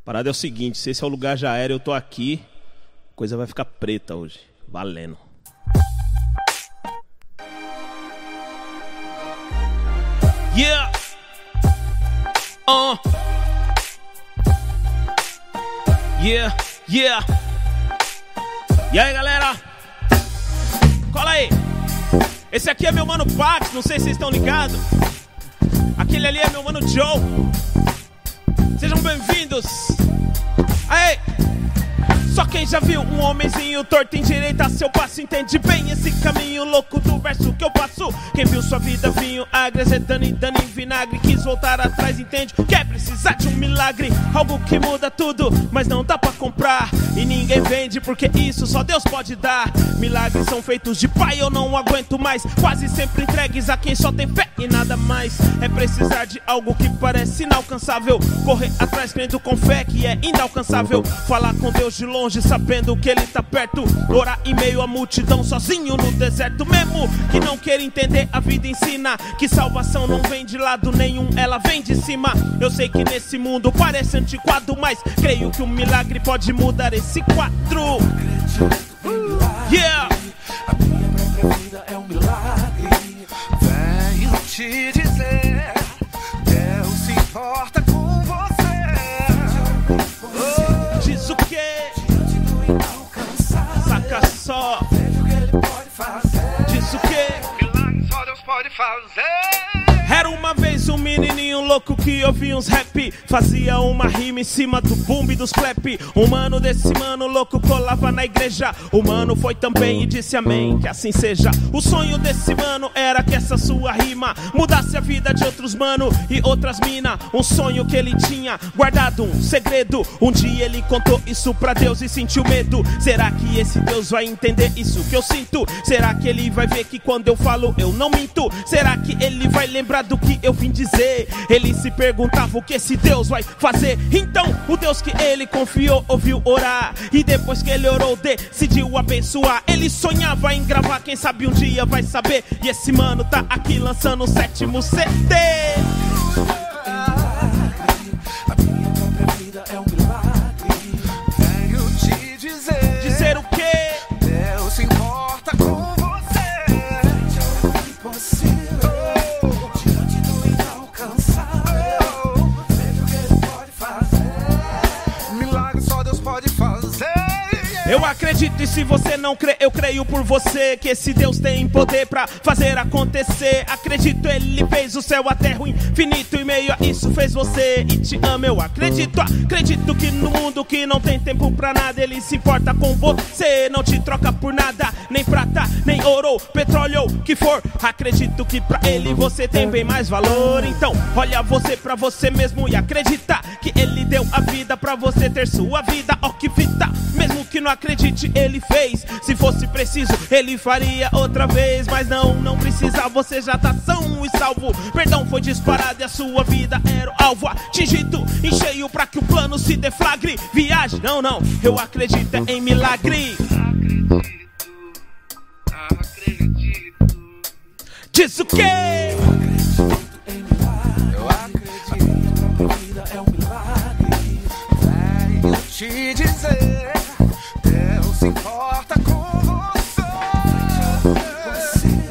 A parada é o seguinte, se esse é o lugar já era, eu tô aqui, a coisa vai ficar preta hoje. Valendo. Yeah! Uh! Yeah, yeah! E aí, galera? Cola aí! Esse aqui é meu mano Pax, não sei se vocês estão ligados. Aquele ali é meu mano Joe. Sejam bem-vindos. Aí! Só quem já viu um homenzinho torto em direita seu passo entende bem esse caminho louco do verso que eu passo. Quem viu sua vida vinho agresetando e dando em vinagre, quis voltar atrás, entende? Quer precisar de um milagre, algo que muda tudo, mas não dá pra comprar. E ninguém vende porque isso só Deus pode dar. Milagres são feitos de pai, eu não aguento mais. Quase sempre entregues a quem só tem fé e nada mais. É precisar de algo que parece inalcançável. Correr atrás crendo com fé que é inalcançável. Falar com Deus de longe sabendo que Ele tá perto. Orar em meio à multidão sozinho no deserto. Mesmo que não queira entender, a vida ensina que salvação não vem de lado nenhum, ela vem de cima. Eu sei que nesse mundo parece antiquado, mas creio que um milagre pode mudar esse quadro. Yeah! A minha própria vida é um milagre. Venho te dizer, Deus se importa só. que. Diz o quê? Milagre só Deus pode fazer. Era uma vez um menininho louco que ouvia uns rap. Fazia uma rima em cima do boom e dos clap. Um mano desse mano louco colava na igreja. O mano foi também e disse amém, que assim seja. O sonho desse mano era que essa sua rima Mudasse a vida de outros mano e outras mina. Um sonho que ele tinha guardado, um segredo. Um dia ele contou isso pra Deus e sentiu medo. Será que esse Deus vai entender isso que eu sinto? Será que ele vai ver que quando eu falo eu não minto? Será que ele vai lembrar do que eu vim dizer? Ele se perguntava o que esse Deus vai fazer. Então, o Deus que ele confiou ouviu orar. E depois que ele orou, decidiu abençoar. Ele sonhava em gravar, quem sabe um dia vai saber. E esse mano tá aqui lançando o sétimo CD. A minha própria vida é um Eu acredito e se você não crê, eu creio por você que esse Deus tem poder pra fazer acontecer. Acredito, ele fez o céu, a terra, o infinito e meio a isso fez você e te ama. Eu acredito, acredito que no mundo que não tem tempo pra nada, ele se importa com você, não te troca por nada, nem prata, nem ouro, petróleo, que for. Acredito que pra ele você tem bem mais valor. Então, olha você pra você mesmo e acredita que ele deu a vida pra você ter sua vida. Ó que fita, mesmo que não ele fez. Se fosse preciso, ele faria outra vez. Mas não, não precisa, você já tá são e salvo. Perdão foi disparado e a sua vida era o alvo. Atingido em cheio pra que o plano se deflagre. Viagem, não, não, eu acredito em milagre. Acredito, Diz o quê? eu acredito. A minha própria vida é um milagre. Te dizer, se importa com você.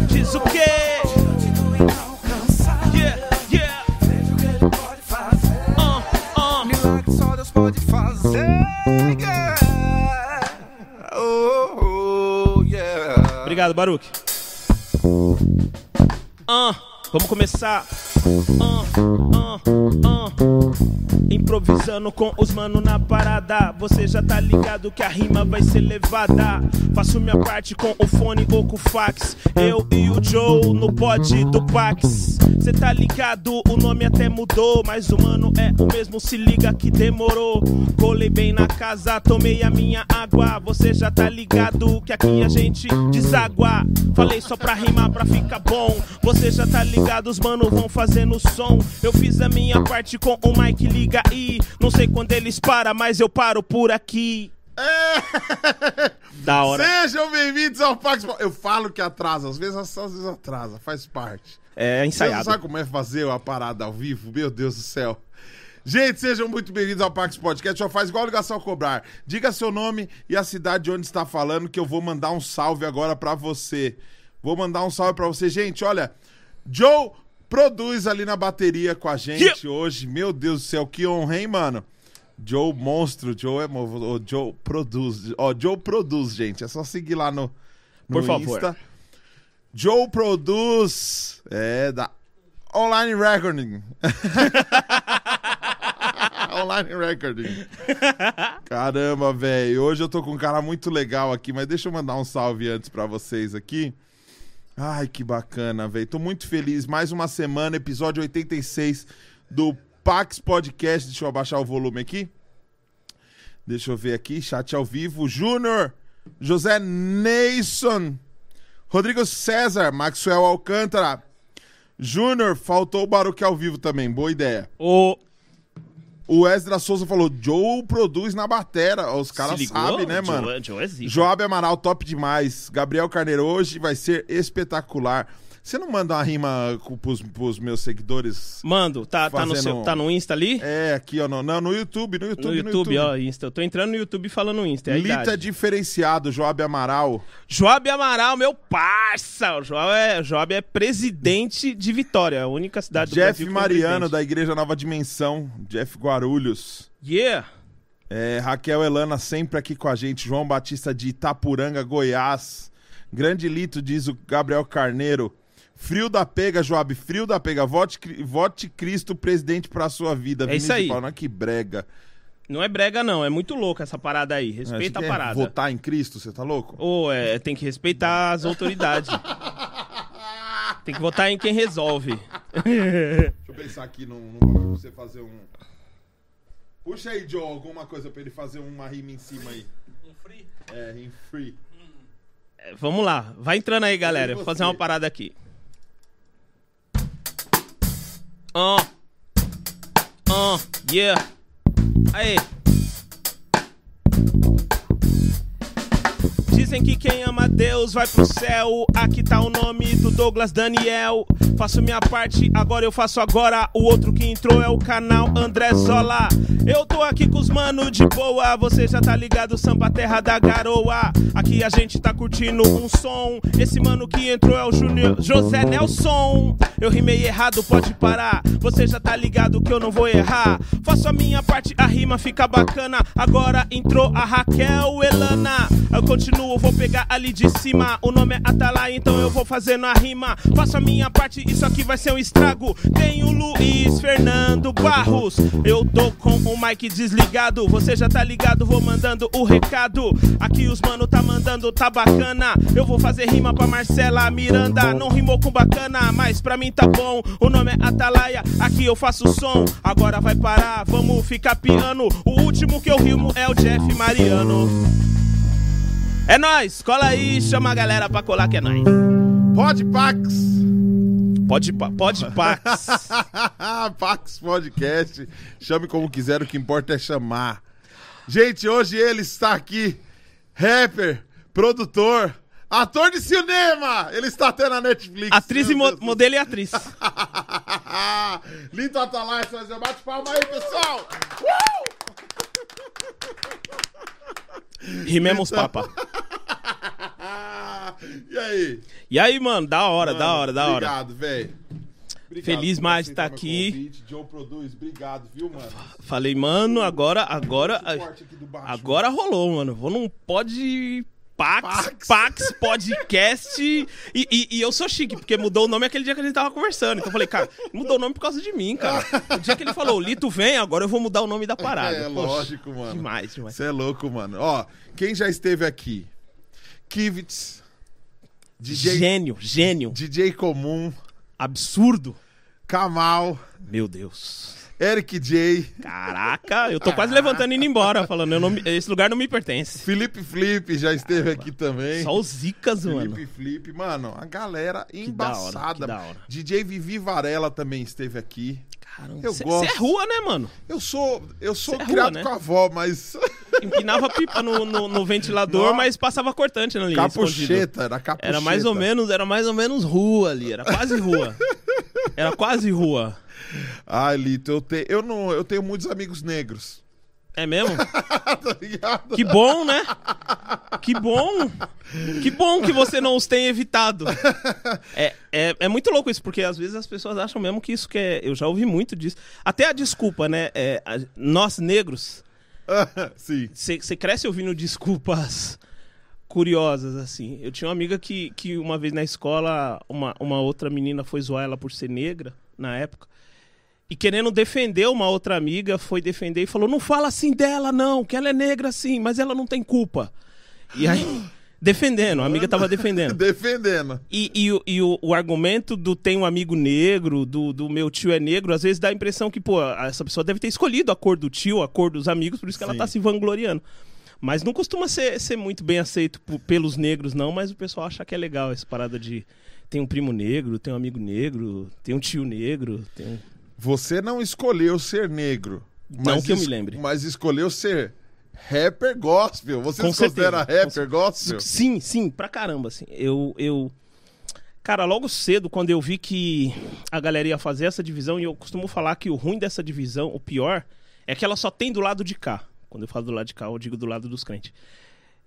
Diz o quê? Yeah, yeah, veja o que ele pode fazer. uh, uh. Milagre só Deus pode fazer. Yeah. Oh, oh, yeah. Obrigado, Baruch. Ah, vamos começar. Ah, ah, ah. Improvisando com os mano na parada. Você já tá ligado que a rima vai ser levada. Faço minha parte com o fone ou com o fax. Eu e o Joe no pod do Pax. Cê tá ligado, o nome até mudou. Mas o mano é o mesmo, se liga que demorou. Colei bem na casa, tomei a minha água. Você já tá ligado que aqui a gente deságua. Falei só pra rimar, pra ficar bom. Você já tá ligado, os mano vão fazendo som. Eu fiz a minha parte com o Mike, liga aí. Não sei quando eles param, mas eu paro por aqui. Da hora. Sejam bem-vindos ao Pax. Eu falo que atrasa, às vezes, às vezes atrasa, faz parte. É Você não ensaiado. sabe como é fazer a parada ao vivo? Meu Deus do céu. Gente, sejam muito bem-vindos ao Pax Podcast. Só faz igual ligação ao cobrar. Diga seu nome e a cidade de onde está falando, que eu vou mandar um salve agora pra você. Vou mandar um salve pra você. Gente, olha, Joe produz ali na bateria com a gente hoje. Meu Deus do céu, que honra, hein, mano? Joe monstro, Joe é o Joe produz. Ó, Joe produz, gente. É só seguir lá no, no Por favor. Insta. Joe produz. É, da Online Recording. Online Recording. Caramba, velho. Hoje eu tô com um cara muito legal aqui, mas deixa eu mandar um salve antes pra vocês aqui. Ai, que bacana, velho. Tô muito feliz. Mais uma semana, episódio 86 do Pax Podcast. Deixa eu abaixar o volume aqui. Deixa eu ver aqui, chat ao vivo. Júnior, José Neison, Rodrigo César, Maxwell Alcântara. Júnior, faltou o Baruque ao vivo também. Boa ideia. Ô, O Esdra Souza falou: Joe produz na batera. Os caras sabem, né, mano? Joe, Joe é. Joab Amaral, top demais. Gabriel Carneiro, hoje vai ser espetacular. Você não manda uma rima pros, pros meus seguidores? Mando, tá, tá, no Fazendo- seu, tá no Insta ali? É, aqui, ó. No, não, no YouTube, no YouTube, no YouTube, ó, Insta. Eu tô entrando no YouTube falando Insta, é Lita idade. diferenciado, Joab Amaral. Joab Amaral, meu parça! O Joab é, Joab é presidente de Vitória, a única cidade do Jeff Brasil tem Mariano, presidente. da Igreja Nova Dimensão. Jeff Guarulhos. Yeah! É, Raquel Elana sempre aqui com a gente. João Batista de Itapuranga, Goiás. Grande Lito, diz o Gabriel Carneiro. Frio da pega, Joab, frio da pega. Vote, vote Cristo presidente pra sua vida. É isso de aí. Paula, que brega. Não é brega, não, é muito louco essa parada aí. Acho Respeita a é parada. Votar em Cristo, você tá louco? Ou é, tem que respeitar as autoridades. tem que votar em quem resolve. Deixa eu pensar aqui num, pra você fazer um. Puxa aí, Joe, alguma coisa pra ele fazer uma rima em cima aí. É, em free. É, Vamos lá, vai entrando aí, galera. Vou fazer uma parada aqui. Ó. Ó, yeah. Aí. Dizem que quem ama Deus vai pro céu. Aqui tá o nome do Douglas Daniel. Faço minha parte, agora eu faço agora. O outro que entrou é o canal André Zola. Eu tô aqui com os mano de boa. Você já tá ligado, samba terra da garoa. Aqui a gente tá curtindo um som. Esse mano que entrou é o Júnior José Nelson. Eu rimei errado, pode parar. Você já tá ligado que eu não vou errar. Faço a minha parte, a rima fica bacana. Agora entrou a Raquel Elana. Eu continuo, vou pegar ali de cima. O nome é Atalai, então eu vou fazendo a rima. Faço a minha parte, isso aqui vai ser um estrago. Tem o Luiz Fernando Barros. Eu tô com o mic desligado. Você já tá ligado, vou mandando o recado. Aqui os mano tá mandando, tá bacana. Eu vou fazer rima pra Marcela Miranda. Não rimou com bacana, mas pra mim tá bom. O nome é Atalaia, aqui eu faço som. Agora vai parar, vamos ficar piano. O último que eu rimo é o Jeff Mariano. É nóis, cola aí, chama a galera pra colar que é nóis. Pode Pax! Pode, pode, Pax. Pax Podcast. Chame como quiser, o que importa é chamar. Gente, hoje ele está aqui, rapper, produtor, ator de cinema. Ele está até na Netflix. Atriz e mo Deus modelo e atriz. Lito Atalai, bate palma aí, pessoal! Rimemos papa. e aí? E aí, mano, da hora, da hora, da hora. Obrigado, velho. Feliz mais de aceitar tá aqui. Joe Produz, obrigado, viu, mano? Falei, mano, agora, agora, agora rolou, mano. Vou num pod Pax, Pax. Pax Podcast. E, e- e eu sou chique, porque mudou o nome aquele dia que a gente tava conversando. Então eu falei, cara, mudou o nome por causa de mim, cara. O dia que ele falou, Lito vem, agora eu vou mudar o nome da parada. É, Poxa, lógico, mano. Demais, demais. Você é louco, mano. Ó, quem já esteve aqui? Kivitz, DJ, Gênio, gênio. DJ Comum, Absurdo. Kamal, Meu Deus. Eric J, Caraca, eu tô quase levantando e indo embora, falando, não esse lugar não me pertence. Felipe Flip já esteve aqui também. Só os zicas, mano. Felipe Flip, mano, a galera da hora, embaçada. da hora. DJ Vivi Varela também esteve aqui. Caramba, Eu Você gosto. é rua, né, mano? Eu sou, eu sou Cê é criado rua, né? com a avó, mas Empinava pipa no, no- no ventilador, Nossa. mas passava cortante ali. capucheta, era capucheta. Era mais ou menos, era mais ou menos rua ali, era quase rua. Era quase rua. Ai, Lito, eu, te... eu, não... eu tenho muitos amigos negros. É mesmo? tá? Que bom, né? Que bom. Que bom que você não os tem evitado. É, é, é muito louco isso, porque às vezes as pessoas acham mesmo que isso que é. Eu já ouvi muito disso. Até a desculpa, né? É, a- nós negros, Sim. você cresce ouvindo desculpas curiosas, assim. Eu tinha uma amiga que, que uma vez na escola, uma, uma outra menina foi zoar ela por ser negra, na época. E querendo defender uma outra amiga, foi defender e falou: Não fala assim dela, não, que ela é negra sim, mas ela não tem culpa. E aí, defendendo, a amiga tava defendendo. Defendendo. E, e o- e o, o argumento do tem um amigo negro, do, do meu tio é negro, às vezes dá a impressão que, pô, essa pessoa deve ter escolhido a cor do tio, a cor dos amigos, por isso que ela Sim. tá se vangloriando. Mas não costuma ser, ser muito bem aceito por- pelos negros, não, mas o pessoal acha que é legal essa parada de tem um primo negro, tem um amigo negro, tem um tio negro, tem um... Você não escolheu ser negro. Não que eu me lembre. Mas escolheu ser rapper gospel. Você Com se considera certeza, rapper gospel? Sim, sim, pra caramba, assim. Eu, eu... Cara, logo cedo, quando eu vi que a galera ia fazer essa divisão, e eu costumo falar que o ruim dessa divisão, o pior, é que ela só tem do lado de cá. Quando eu falo do lado de cá, eu digo do lado dos crentes.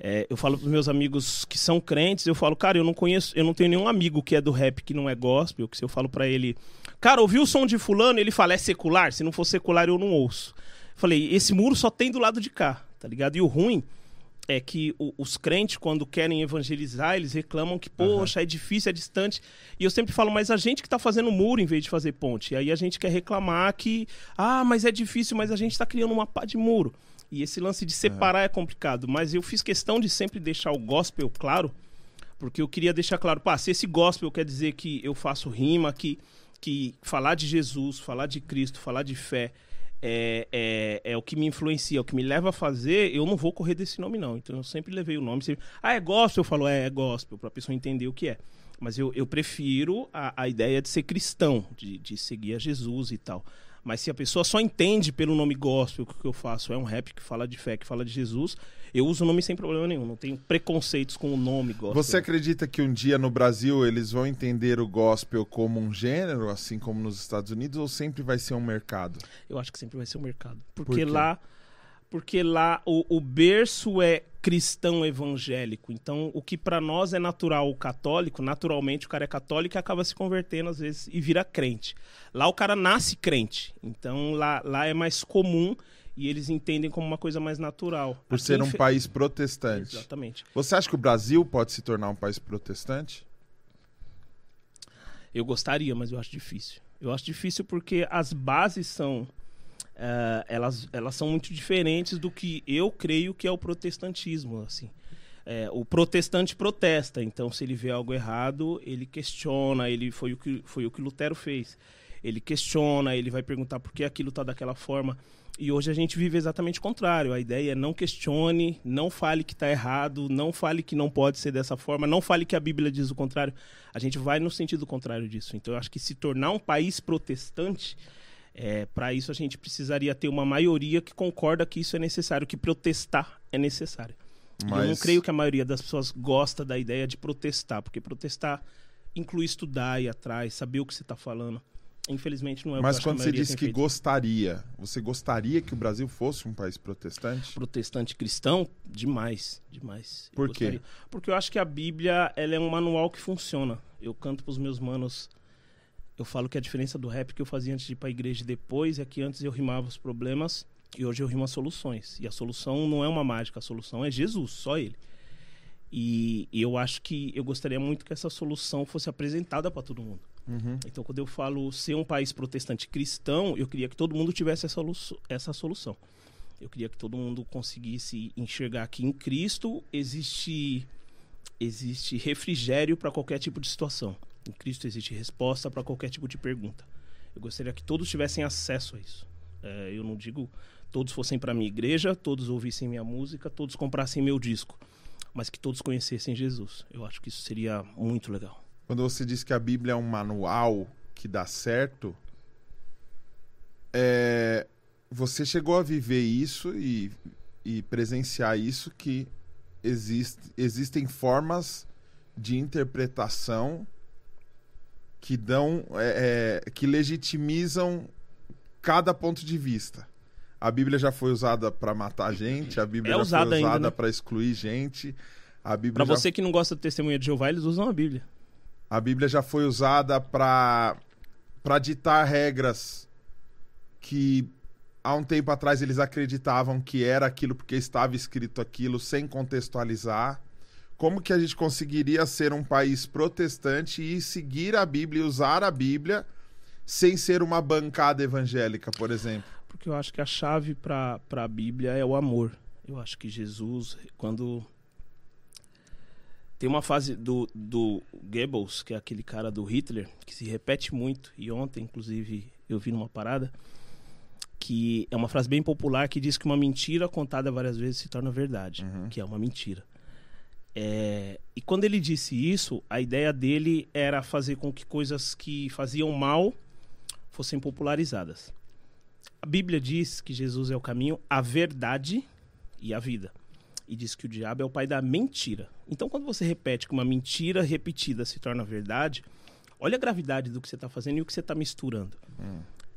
É, eu falo pros meus amigos que são crentes, eu falo, cara, eu não conheço, eu não tenho nenhum amigo que é do rap que não é gospel, que se eu falo pra ele, cara, ouviu o som de fulano, ele fala, é secular? Se não for secular, eu não ouço. Falei, esse muro só tem do lado de cá, tá ligado? E o ruim é que o- os crentes, quando querem evangelizar, eles reclamam que, poxa, é difícil, é distante. E eu sempre falo, mas a gente que tá fazendo muro em vez de fazer ponte. E aí a gente quer reclamar que, ah, mas é difícil, mas a gente tá criando uma pá de muro. E esse lance de separar é complicado. Mas eu fiz questão de sempre deixar o gospel claro, porque eu queria deixar claro, pá, se esse gospel quer dizer que eu faço rima, que, que falar de Jesus, falar de Cristo, falar de fé é, é, é o que me influencia, é o que me leva a fazer, eu não vou correr desse nome, não. Então eu sempre levei o nome. Sempre, ah, é gospel? Eu falo, é, é gospel, pra pessoa entender o que é. Mas eu, eu prefiro a, a ideia de ser cristão, de, de seguir a Jesus e tal. Mas se a pessoa só entende pelo nome gospel que o que eu faço é um rap que fala de fé, que fala de Jesus, eu uso o nome sem problema nenhum. Não tenho preconceitos com o nome gospel. Você acredita que um dia no Brasil eles vão entender o gospel como um gênero, assim como nos Estados Unidos, ou sempre vai ser um mercado? Eu acho que sempre vai ser o mercado. Por Porque quê? lá, porque lá o, o berço é cristão evangélico. Então, o que pra nós é natural, o católico, naturalmente o cara é católico e acaba se convertendo às vezes e vira crente. Lá o cara nasce crente. Então, lá, lá é mais comum e eles entendem como uma coisa mais natural. Por Aqui, ser um infe- país protestante. Exatamente. Você acha que o Brasil pode se tornar um país protestante? Eu gostaria, mas eu acho difícil. Eu acho difícil porque as bases são. Eh, elas, elas são muito diferentes do que eu creio que é o protestantismo. assim. Eh, o protestante protesta, então se ele vê algo errado, ele questiona, ele foi o que, foi o que Lutero fez. Ele questiona, ele vai perguntar por que aquilo está daquela forma. E hoje a gente vive exatamente o contrário. A ideia é não questione, não fale que está errado, não fale que não pode ser dessa forma, não fale que a Bíblia diz o contrário. A gente vai no sentido contrário disso. Então eu acho que se tornar um país protestante, é, para isso a gente precisaria ter uma maioria que concorda que isso é necessário, que protestar é necessário. E eu não Mas- creio que a maioria das pessoas gosta da ideia de protestar, porque protestar inclui estudar, ir atrás, saber o que você está falando. Infelizmente não é o Mas que eu acho que quando você disse que feito. gostaria, você gostaria que o Brasil fosse um país protestante? protestante cristão, demais, demais. Eu Por quê? gostaria. Porque eu acho que a Bíblia ela é um manual que funciona. Eu canto pros meus manos, eu falo que a diferença do rap que eu fazia antes de ir pra igreja e depois é que antes eu rimava os problemas e hoje eu rimo as soluções. E a solução não é uma mágica, a solução é Jesus, só ele. E, eu acho que eu gostaria muito que essa solução fosse apresentada para todo mundo. Uhum. Então, quando eu falo ser um país protestante cristão, eu queria que todo mundo tivesse essa, essa solução. Eu queria que todo mundo conseguisse enxergar que em Cristo existe, existe refrigério para qualquer tipo de situação. Em Cristo existe resposta para qualquer tipo de pergunta. Eu gostaria que todos tivessem acesso a isso. É, eu não digo todos fossem para minha igreja, todos ouvissem minha música, todos comprassem meu disco, mas que todos conhecessem Jesus. Eu acho que isso seria muito legal. Quando você diz que a Bíblia é um manual que dá certo, é, você chegou a viver isso e, e presenciar isso que existe, existem formas de interpretação que dão, é, é, que legitimizam cada ponto de vista. A Bíblia já foi usada para matar gente, a Bíblia É já usada foi usada né? para excluir gente. A Bíblia Pra já você que não gosta do testemunho de Jeová, eles usam a Bíblia. A Bíblia já foi usada para para ditar regras que há um tempo atrás eles acreditavam que era aquilo porque estava escrito aquilo sem contextualizar. Como que a gente conseguiria ser um país protestante e seguir a Bíblia e usar a Bíblia sem ser uma bancada evangélica, por exemplo? Porque eu acho que a chave para a Bíblia é o amor. Eu acho que Jesus, quando. Tem uma fase do, do Goebbels, que é aquele cara do Hitler, que se repete muito, e ontem, inclusive, eu vi numa parada, que é uma frase bem popular que diz que uma mentira contada várias vezes se torna verdade, que é uma mentira. É, e quando ele disse isso, a ideia dele era fazer com que coisas que faziam mal fossem popularizadas. A Bíblia diz que Jesus é o caminho, a verdade e a vida. E diz que o diabo é o pai da mentira. Então, quando você repete que uma mentira repetida se torna verdade, olha a gravidade do que você está fazendo e o que você está misturando.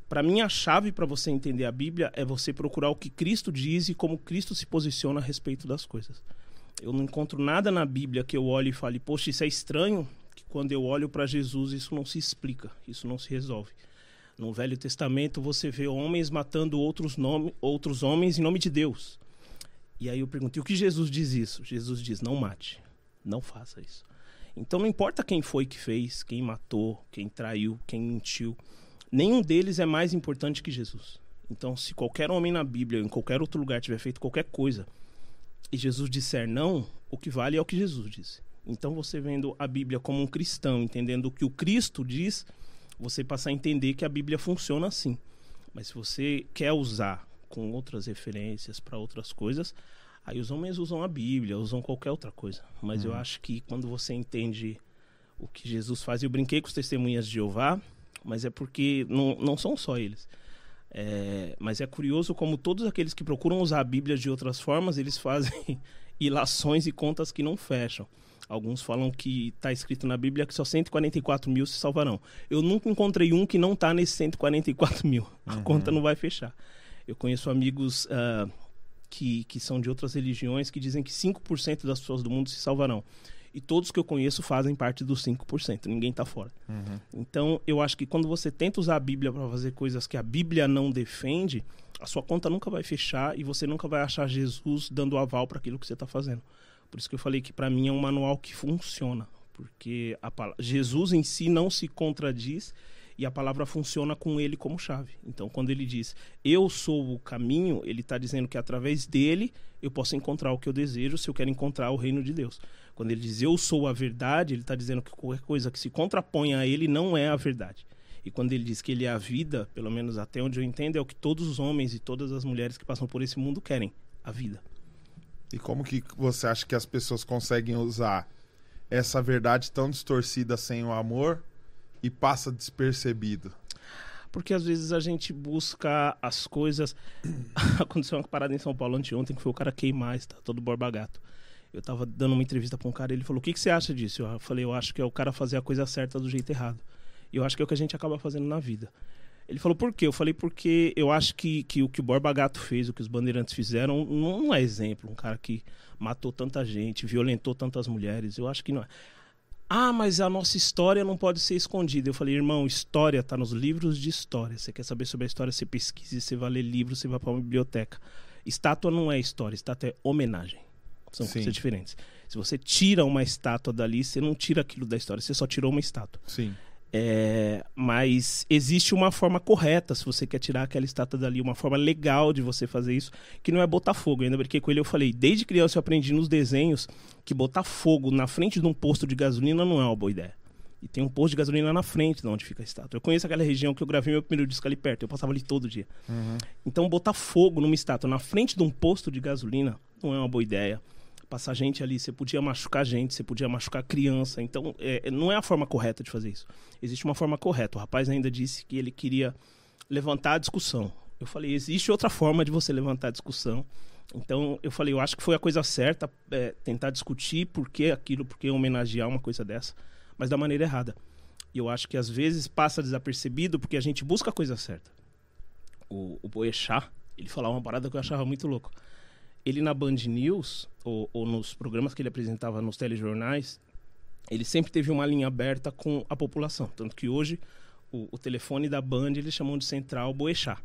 Para mim, a chave para você entender a Bíblia é você procurar o que Cristo diz e como Cristo se posiciona a respeito das coisas. Eu não encontro nada na Bíblia que eu olhe e fale, poxa, isso é estranho, que quando eu olho para Jesus isso não se explica, isso não se resolve. No Velho Testamento você vê homens matando outros, nome, outros homens em nome de Deus. E aí eu pergunto, e o que Jesus diz isso? Jesus diz, não mate, não faça isso. Então não importa quem foi que fez, quem matou, quem traiu, quem mentiu, nenhum deles é mais importante que Jesus. Então se qualquer homem na Bíblia em qualquer outro lugar tiver feito qualquer coisa e Jesus disser não, o que vale é o que Jesus disse. Então você vendo a Bíblia como um cristão, entendendo o que o Cristo diz, você passa a entender que a Bíblia funciona assim. Mas se você quer usar com outras referências para outras coisas, aí os homens usam a Bíblia, usam qualquer outra coisa. Mas eu acho que quando você entende o que Jesus faz, eu brinquei com os testemunhas de Jeová, mas é porque não, não são só eles. É, mas é curioso como todos aqueles que procuram usar a Bíblia de outras formas, eles fazem ilações e contas que não fecham. Alguns falam que está escrito na Bíblia que só 144 mil se salvarão. Eu nunca encontrei um que não está nesses 144 mil. A conta não vai fechar. Eu conheço amigos ah, que, que são de outras religiões que dizem que 5% das pessoas do mundo se salvarão. E todos que eu conheço fazem parte dos 5%. Ninguém está fora. Então, eu acho que quando você tenta usar a Bíblia para fazer coisas que a Bíblia não defende, a sua conta nunca vai fechar e você nunca vai achar Jesus dando aval para aquilo que você está fazendo. Por isso que eu falei que para mim é um manual que funciona, porque a pala- Jesus em si não se contradiz e a palavra funciona com ele como chave. Então, quando ele diz eu sou o caminho, ele está dizendo que através dele eu posso encontrar o que eu desejo se eu quero encontrar o reino de Deus. Quando ele diz eu sou a verdade, ele está dizendo que qualquer coisa que se contrapõe a ele não é a verdade. E quando ele diz que ele é a vida, pelo menos até onde eu entendo, é o que todos os homens e todas as mulheres que passam por esse mundo querem: a vida. E como que você acha que as pessoas conseguem usar essa verdade tão distorcida sem o amor e passa despercebido? Porque às vezes a gente busca as coisas. Aconteceu uma parada em São Paulo anteontem que foi o cara queimar, está todo borba gato. Eu tava dando uma entrevista pra um cara, ele falou: O que, que você acha disso? Eu falei: Eu acho que é o cara fazer a coisa certa do jeito errado. E eu acho que é o que a gente acaba fazendo na vida. Ele falou: Por quê? Eu falei: Porque eu acho que, que o que o Borba Gato fez, o que os bandeirantes fizeram, não é exemplo. Um cara que matou tanta gente, violentou tantas mulheres. Eu acho que não é. Ah, mas a nossa história não pode ser escondida. Eu falei, irmão, história está nos livros de história. Você quer saber sobre a história, você pesquisa, você vai ler livros, você vai para uma biblioteca. Estátua não é história, estátua é homenagem. São Sim. coisas diferentes. Se você tira uma estátua dali, você não tira aquilo da história, você só tirou uma estátua. Sim. É, mas existe uma forma correta, se você quer tirar aquela estátua dali, uma forma legal de você fazer isso, que não é botar fogo. Eu ainda brinquei com ele, eu falei, desde criança eu aprendi nos desenhos que botar fogo na frente de um posto de gasolina não é uma boa ideia. E tem um posto de gasolina na frente de onde fica a estátua. Eu conheço aquela região que eu gravei meu primeiro disco ali perto, eu passava ali todo dia. Então botar fogo numa estátua na frente de um posto de gasolina não é uma boa ideia. Passar gente ali, você podia machucar gente, você podia machucar criança. Então, é, não é a forma correta de fazer isso. Existe uma forma correta. O rapaz ainda disse que ele queria levantar a discussão. Eu falei, existe outra forma de você levantar a discussão. Então, eu falei, eu acho que foi a coisa certa é, tentar discutir por que aquilo, por que homenagear uma coisa dessa, mas da maneira errada. E eu acho que às vezes passa desapercebido porque a gente busca a coisa certa. O, o Boechat, ele falava uma parada que eu achava muito louco. Ele na Band News, ou, ou nos programas que ele apresentava nos telejornais, ele sempre teve uma linha aberta com a população. Tanto que hoje o, o telefone da Band eles chamam de Central Boechat.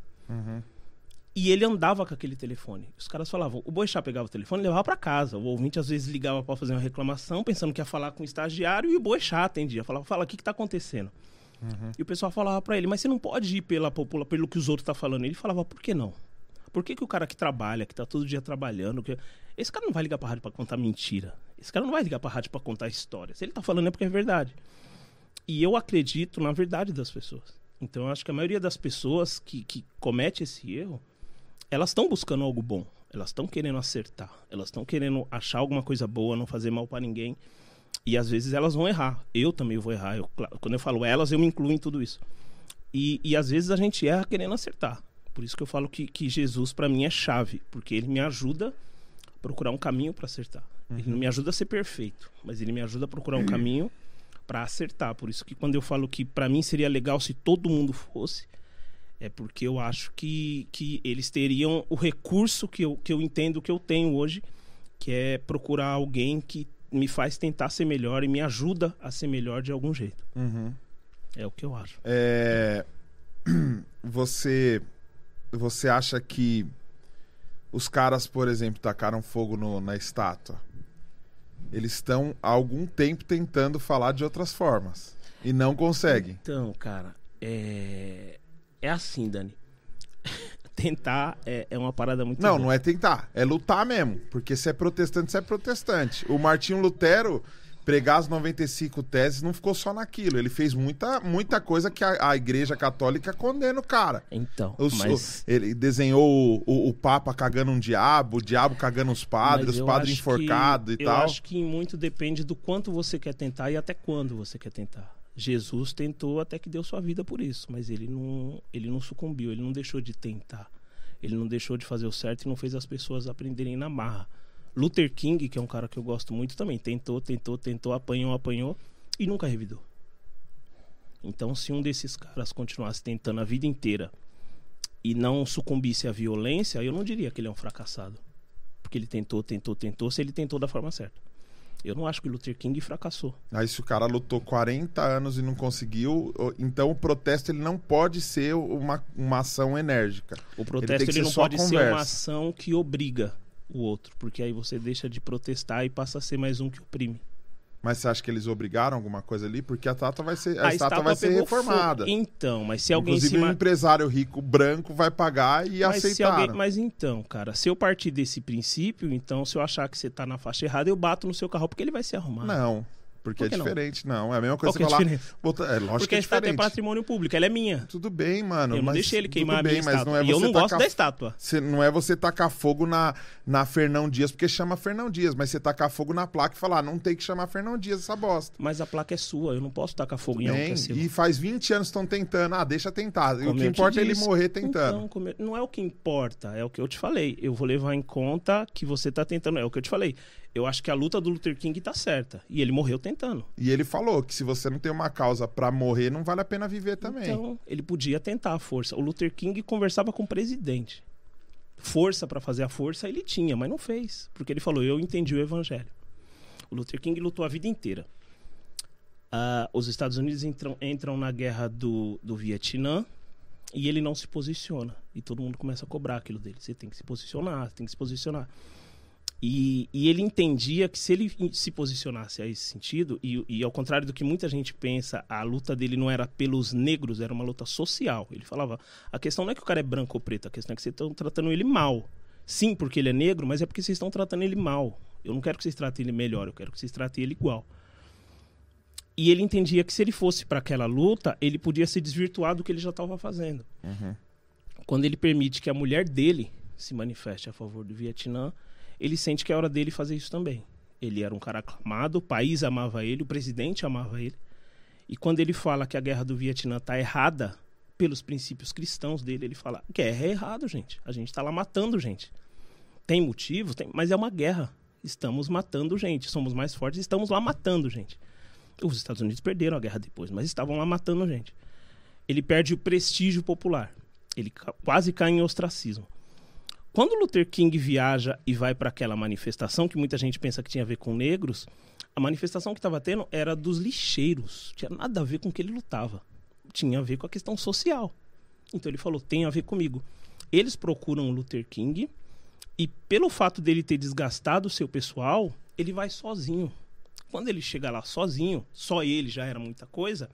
E ele andava com aquele telefone. Os caras falavam, o Boechat pegava o telefone e levava para casa. O ouvinte às vezes ligava para fazer uma reclamação, pensando que ia falar com o estagiário, e o Boechat atendia. Falava, fala, o que, que tá acontecendo? E o pessoal falava para ele, mas você não pode ir pela popula, pelo que os outros estão tá falando. Ele falava, por que não? Por que, que o cara que trabalha, que tá todo dia trabalhando, que... esse cara não vai ligar pra rádio pra contar mentira. Esse cara não vai ligar pra rádio pra contar história. Se ele tá falando é porque é verdade. E eu acredito na verdade das pessoas. Então eu acho que a maioria das pessoas que, que comete esse erro, elas estão buscando algo bom. Elas estão querendo acertar. Elas estão querendo achar alguma coisa boa, não fazer mal para ninguém. E às vezes elas vão errar. Eu também vou errar. Eu, quando eu falo elas, eu me incluo em tudo isso. E, e às vezes a gente erra querendo acertar. Por isso que eu falo que, que Jesus para mim é chave, porque ele me ajuda a procurar um caminho para acertar. Uhum. Ele não me ajuda a ser perfeito, mas ele me ajuda a procurar um caminho para acertar. Por isso que quando eu falo que para mim seria legal se todo mundo fosse, é porque eu acho que, que eles teriam o recurso que eu, que eu entendo que eu tenho hoje, que é procurar alguém que me faz tentar ser melhor e me ajuda a ser melhor de algum jeito. Uhum. É o que eu acho. É... Você você acha que os caras, por exemplo, tacaram fogo no, na estátua? Eles estão há algum tempo tentando falar de outras formas e não conseguem. Então, cara, é, é assim, Dani. tentar é, é, uma parada muito. Não, boa. não é tentar, é lutar mesmo. Porque se é protestante, se é protestante. O Martinho Lutero pregar as 95 teses não ficou só naquilo. Ele fez muita, muita coisa que a, a Igreja Católica condena o cara. Então, Os, mas... o, ele desenhou o, o, o, Papa cagando um diabo, o diabo cagando os padres, os padres enforcados e eu tal. Eu acho que muito depende do quanto você quer tentar e até quando você quer tentar. Jesus tentou até que deu sua vida por isso, mas ele não, ele não sucumbiu, ele não deixou de tentar. Ele não deixou de fazer o certo e não fez as pessoas aprenderem na marra. Luther King, que é um cara que eu gosto muito também, tentou, tentou, tentou, apanhou, apanhou e nunca revidou. Então, se um desses caras continuasse tentando a vida inteira e não sucumbisse à violência, eu não diria que ele é um fracassado. Porque ele tentou, tentou, tentou, se ele tentou da forma certa. Eu não acho que Luther King fracassou. Aí se o cara lutou 40 anos e não conseguiu, então o protesto ele não pode ser uma, uma ação enérgica. O protesto ele, ele não pode conversa. ser uma ação que obriga o outro, porque aí você deixa de protestar e passa a ser mais um que oprime. Mas você acha que eles obrigaram alguma coisa ali? Porque a estátua vai ser, a, a estátua vai ser reformada. Fogo. Então, mas se alguém Inclusive, cima... um empresário rico branco vai pagar e mas aceitar. Alguém... Mas então, cara, se eu partir desse princípio, então se eu achar que você está na faixa errada, eu bato no seu carro porque ele vai se arrumar. Não. Porque Por é diferente, não? não? É a mesma coisa Qual que você é falar. É lógico porque que é a estátua é diferente. patrimônio público, ela é minha. Tudo bem, mano. Eu não mas deixei ele queimar tudo bem, a minha mas estátua. Não é e eu não tacar... gosto da estátua. Você... Não é você tacar fogo na, na Fernão Dias porque chama Fernão Dias, mas você tacar fogo na placa e falar, ah, não tem que chamar Fernão Dias essa bosta. Mas a placa é sua, eu não posso tacar fogo em algo que é seu. E faz 20 anos que estão tentando. Ah, deixa tentar. Como o que importa é ele morrer tentando. Então, eu... não é o que importa, é o que eu te falei. Eu vou levar em conta que você tá tentando. É o que eu te falei. Eu acho que a luta do Luther King tá certa. E ele morreu tentando. E ele falou que se você não tem uma causa para morrer, não vale a pena viver também. Então, ele podia tentar a força. O Luther King conversava com o presidente. Força para fazer a força ele tinha, mas não fez. Porque ele falou: Eu entendi o evangelho. O Luther King lutou a vida inteira. Uh, os Estados Unidos entram, entram na guerra do, do Vietnã e ele não se posiciona. E todo mundo começa a cobrar aquilo dele. Você tem que se posicionar, tem que se posicionar. E, e, ele entendia que se ele se posicionasse a esse sentido, e, e, ao contrário do que muita gente pensa, a luta dele não era pelos negros, era uma luta social. Ele falava: a questão não é que o cara é branco ou preto, a questão é que vocês estão tratando ele mal. Sim, porque ele é negro, mas é porque vocês estão tratando ele mal. Eu não quero que vocês tratem ele melhor, eu quero que vocês tratem ele igual. E ele entendia que se ele fosse para aquela luta, ele podia se desvirtuar do que ele já estava fazendo. Uhum. Quando ele permite que a mulher dele se manifeste a favor do Vietnã, ele sente que é hora dele fazer isso também. Ele era um cara aclamado, o país amava ele, o presidente amava ele. E quando ele fala que a guerra do Vietnã está errada pelos princípios cristãos dele, ele fala: guerra é errado, gente. A gente está lá matando gente. Tem motivo, tem, mas é uma guerra. Estamos matando gente. Somos mais fortes, estamos lá matando gente. Os Estados Unidos perderam a guerra depois, mas estavam lá matando gente. Ele perde o prestígio popular. Ele quase cai em ostracismo. Quando Luther King viaja e vai para aquela manifestação, que muita gente pensa que tinha a ver com negros, a manifestação que estava tendo era dos lixeiros. Tinha nada a ver com o que ele lutava. Tinha a ver com a questão social. Então ele falou: tem a ver comigo. Eles procuram o Luther King e, pelo fato dele ter desgastado o seu pessoal, ele vai sozinho. Quando ele chega lá sozinho, só ele já era muita coisa.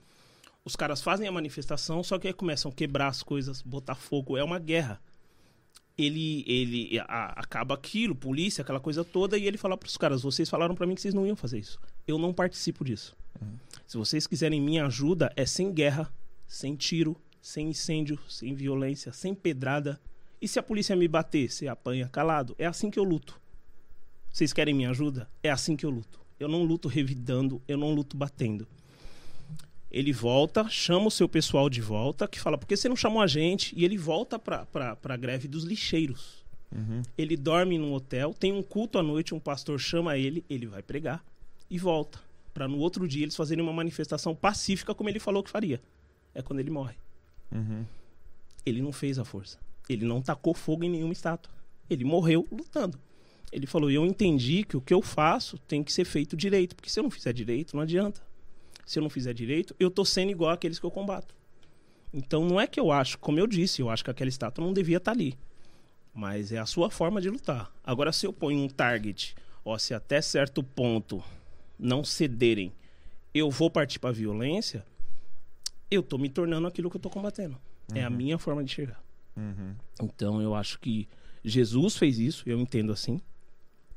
Os caras fazem a manifestação, só que aí começam a quebrar as coisas, botar fogo. É uma guerra ele ele a- acaba aquilo, polícia, aquela coisa toda, e ele fala para os caras: vocês falaram para mim que vocês não iam fazer isso. Eu não participo disso. Se vocês quiserem minha ajuda, é sem guerra, sem tiro, sem incêndio, sem violência, sem pedrada. E se a polícia me bater, você apanha calado. É assim que eu luto. Vocês querem minha ajuda? É assim que eu luto. Eu não luto revidando, eu não luto batendo. Ele volta, chama o seu pessoal de volta, que fala, por que você não chamou a gente? E ele volta para a greve dos lixeiros. Ele dorme num hotel, tem um culto à noite, um pastor chama ele, ele vai pregar e volta. Para no outro dia eles fazerem uma manifestação pacífica, como ele falou que faria. É quando ele morre. Ele não fez a força. Ele não tacou fogo em nenhuma estátua. Ele morreu lutando. Ele falou: Eu entendi que o que eu faço tem que ser feito direito, porque se eu não fizer direito, não adianta. Se eu não fizer direito, eu tô sendo igual àqueles que eu combato. Então não é que eu acho, como eu disse, eu acho que aquela estátua não devia estar ali. Mas é a sua forma de lutar. Agora, se eu ponho um target, ó, se até certo ponto não cederem, eu vou partir para violência, eu tô me tornando aquilo que eu tô combatendo. É a minha forma de enxergar. Então eu acho que Jesus fez isso, eu entendo assim.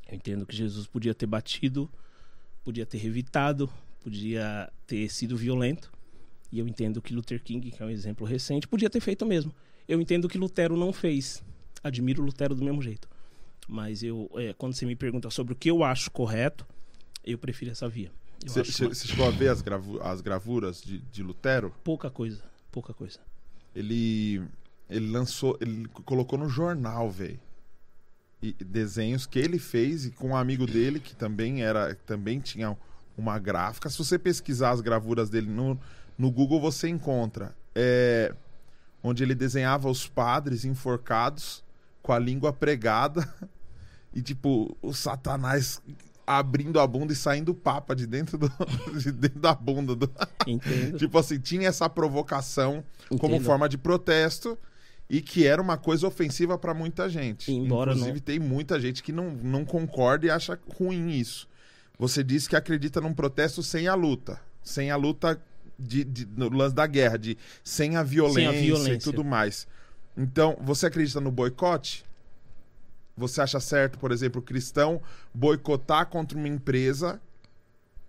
Eu entendo que Jesus podia ter batido, podia ter revitado, podia ter sido violento. E eu entendo que Luther King, que é um exemplo recente, podia ter feito mesmo. Eu entendo que Lutero não fez. Admiro Lutero do mesmo jeito. Mas eu, é, quando você me pergunta sobre o que eu acho correto, eu prefiro essa via. Você chegou a ver as, gravu- as gravuras de, de Lutero? pouca coisa, pouca coisa. Ele, ele lançou, ele colocou no jornal, velho. E desenhos que ele fez e com um amigo dele que também era, também tinha uma gráfica. Se você pesquisar as gravuras dele no, no Google, você encontra. É, onde ele desenhava os padres enforcados com a língua pregada e tipo o Satanás abrindo a bunda e saindo papa de dentro, do, de dentro da bunda do. Tipo assim, tinha essa provocação como Entendo. forma de protesto e que era uma coisa ofensiva pra muita gente. Embora Inclusive, não- tem muita gente que não, não concorda e acha ruim isso. Você disse que acredita num protesto sem a luta. Sem a luta de, de- no lance da guerra, de sem a violência, e violência. tudo mais. Então, você acredita no boicote? Você acha certo, por exemplo, o cristão boicotar contra uma empresa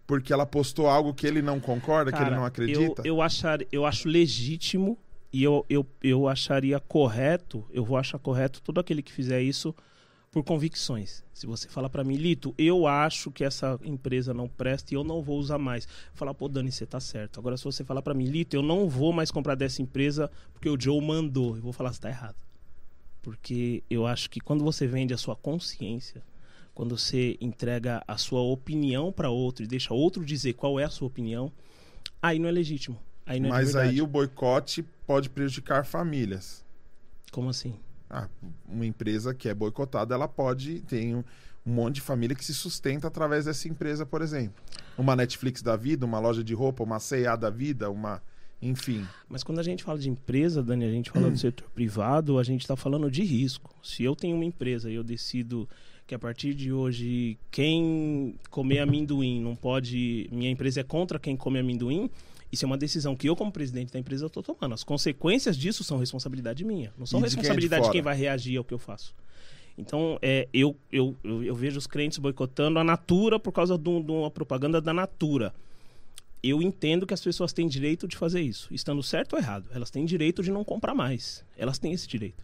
porque ela postou algo que ele não concorda, que ele Cara, não acredita? Eu, eu, achar, eu acho legítimo e eu, eu, eu acharia correto, eu vou achar correto todo aquele que fizer isso por convicções. Se você falar pra mim, Lito, eu acho que essa empresa não presta e eu não vou usar mais. Falar, pô, Dani, você tá certo. Agora, se você falar pra mim, Lito, eu não vou mais comprar dessa empresa porque o Joe mandou, eu vou falar, você tá errado. Porque eu acho que quando você vende a sua consciência, quando você entrega a sua opinião para outro e deixa outro dizer qual é a sua opinião, aí não é legítimo. Aí não é Mas aí o boicote pode prejudicar famílias. Como assim? Ah, uma empresa que é boicotada, ela pode ter um, um monte de família que se sustenta através dessa empresa, por exemplo. Uma Netflix da vida, uma loja de roupa, uma C&A da vida, uma... Enfim. Mas quando a gente fala de empresa, Dani, a gente fala do setor privado, a gente está falando de risco. Se eu tenho uma empresa e eu decido que a partir de hoje quem comer amendoim não pode. Minha empresa é contra quem come amendoim. Isso é uma decisão que eu, como presidente da empresa, estou tomando. As consequências disso são responsabilidade minha. Não são de quem é de responsabilidade de quem vai reagir ao que eu faço. Então, é, eu, eu, eu, eu vejo os crentes boicotando a Natura por causa de, um- de uma propaganda da Natura. Eu entendo que as pessoas têm direito de fazer isso. Estando certo ou errado, elas têm direito de não comprar mais. Elas têm esse direito.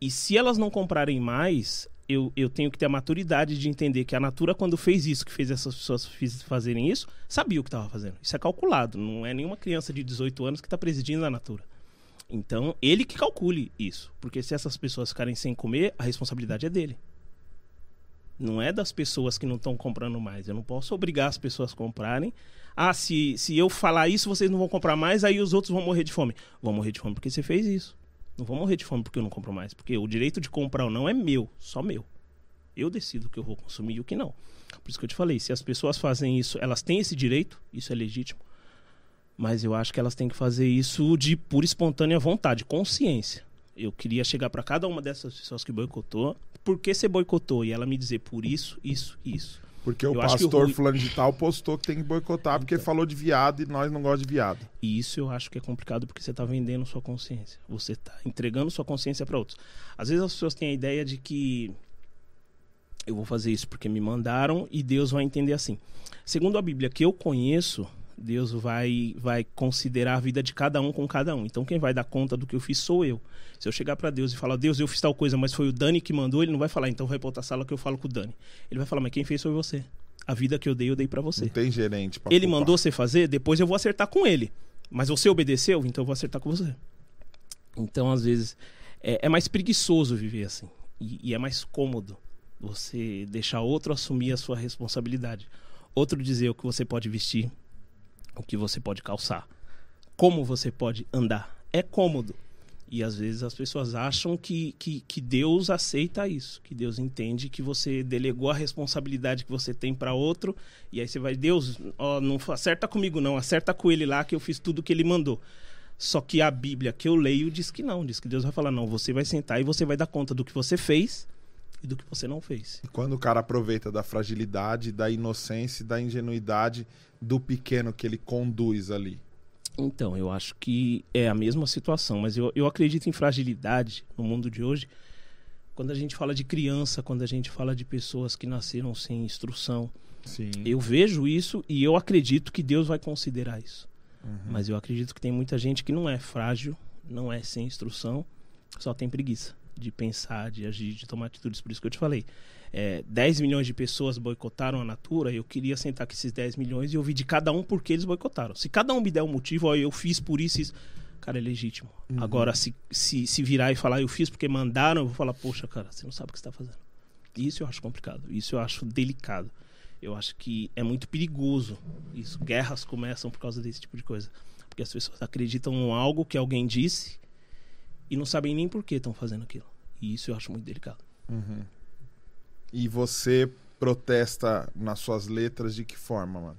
E se elas não comprarem mais, eu, eu tenho que ter a maturidade de entender que a Natura, quando fez isso, que fez essas pessoas fazerem isso, sabia o que estava fazendo. Isso é calculado. Não é nenhuma criança de 18 anos que está presidindo a Natura. Então, ele que calcule isso. Porque se essas pessoas ficarem sem comer, a responsabilidade é dele. Não é das pessoas que não estão comprando mais. Eu não posso obrigar as pessoas a comprarem. Ah, se, se eu falar isso, vocês não vão comprar mais, aí os outros vão morrer de fome. Vão morrer de fome porque você fez isso. Não vão morrer de fome porque eu não compro mais. Porque o direito de comprar ou não é meu, só meu. Eu decido o que eu vou consumir e o que não. Por isso que eu te falei, se as pessoas fazem isso, elas têm esse direito, isso é legítimo. Mas eu acho que elas têm que fazer isso de pura espontânea vontade, consciência. Eu queria chegar para cada uma dessas pessoas que boicotou, por que você boicotou? E ela me dizer por isso, isso, isso. Porque o Eu o pastor Rui- fulano de tal postou que tem que boicotar porque falou de viado e nós não gostamos de viado. E isso eu acho que é complicado porque você está vendendo sua consciência. Você está entregando sua consciência para outros. Às vezes as pessoas têm a ideia de que eu vou fazer isso porque me mandaram e Deus vai entender assim. Segundo a Bíblia que eu conheço, Deus vai vai considerar a vida de cada um com cada um. Então quem vai dar conta do que eu fiz sou eu. Se eu chegar para Deus e falar, Deus, eu fiz tal coisa, mas foi o Dani que mandou, ele não vai falar, então vai para outra sala que eu falo com o Dani. Ele vai falar, mas quem fez foi você. A vida que eu dei, eu dei para você. Não tem gerente pra Ele culpar. mandou você fazer, depois eu vou acertar com ele. Mas você obedeceu, então eu vou acertar com você. Então, às vezes, é, é mais preguiçoso viver assim. E, e é mais cômodo você deixar outro assumir a sua responsabilidade. Outro dizer o que você pode vestir, o que você pode calçar, como você pode andar. É cômodo. E às vezes as pessoas acham que, que, que Deus aceita isso, que Deus entende que você delegou a responsabilidade que você tem para outro, e aí você vai, Deus, ó, não acerta comigo não, acerta com ele lá que eu fiz tudo que ele mandou. Só que a Bíblia que eu leio diz que não, diz que Deus vai falar, não, você vai sentar e você vai dar conta do que você fez e do que você não fez. E quando o cara aproveita da fragilidade, da inocência, da ingenuidade do pequeno que ele conduz ali. Então, eu acho que é a mesma situação, mas eu, eu acredito em fragilidade no mundo de hoje. Quando a gente fala de criança, quando a gente fala de pessoas que nasceram sem instrução, Sim. eu vejo isso e eu acredito que Deus vai considerar isso. Mas eu acredito que tem muita gente que não é frágil, não é sem instrução, só tem preguiça de pensar, de agir, de tomar atitudes. Por isso que eu te falei. É, 10 milhões de pessoas boicotaram a Natura, eu queria sentar com esses 10 milhões e ouvir de cada um por que eles boicotaram. Se cada um me der um motivo, ó, eu fiz por isso, isso cara, é legítimo. Agora, se, se, se virar e falar eu fiz porque mandaram, eu vou falar, poxa, cara, você não sabe o que você está fazendo. Isso eu acho complicado, isso eu acho delicado. Eu acho que é muito perigoso isso. Guerras começam por causa desse tipo de coisa. Porque as pessoas acreditam em algo que alguém disse e não sabem nem por que estão fazendo aquilo. E isso eu acho muito delicado. E você protesta nas suas letras de que forma, mano?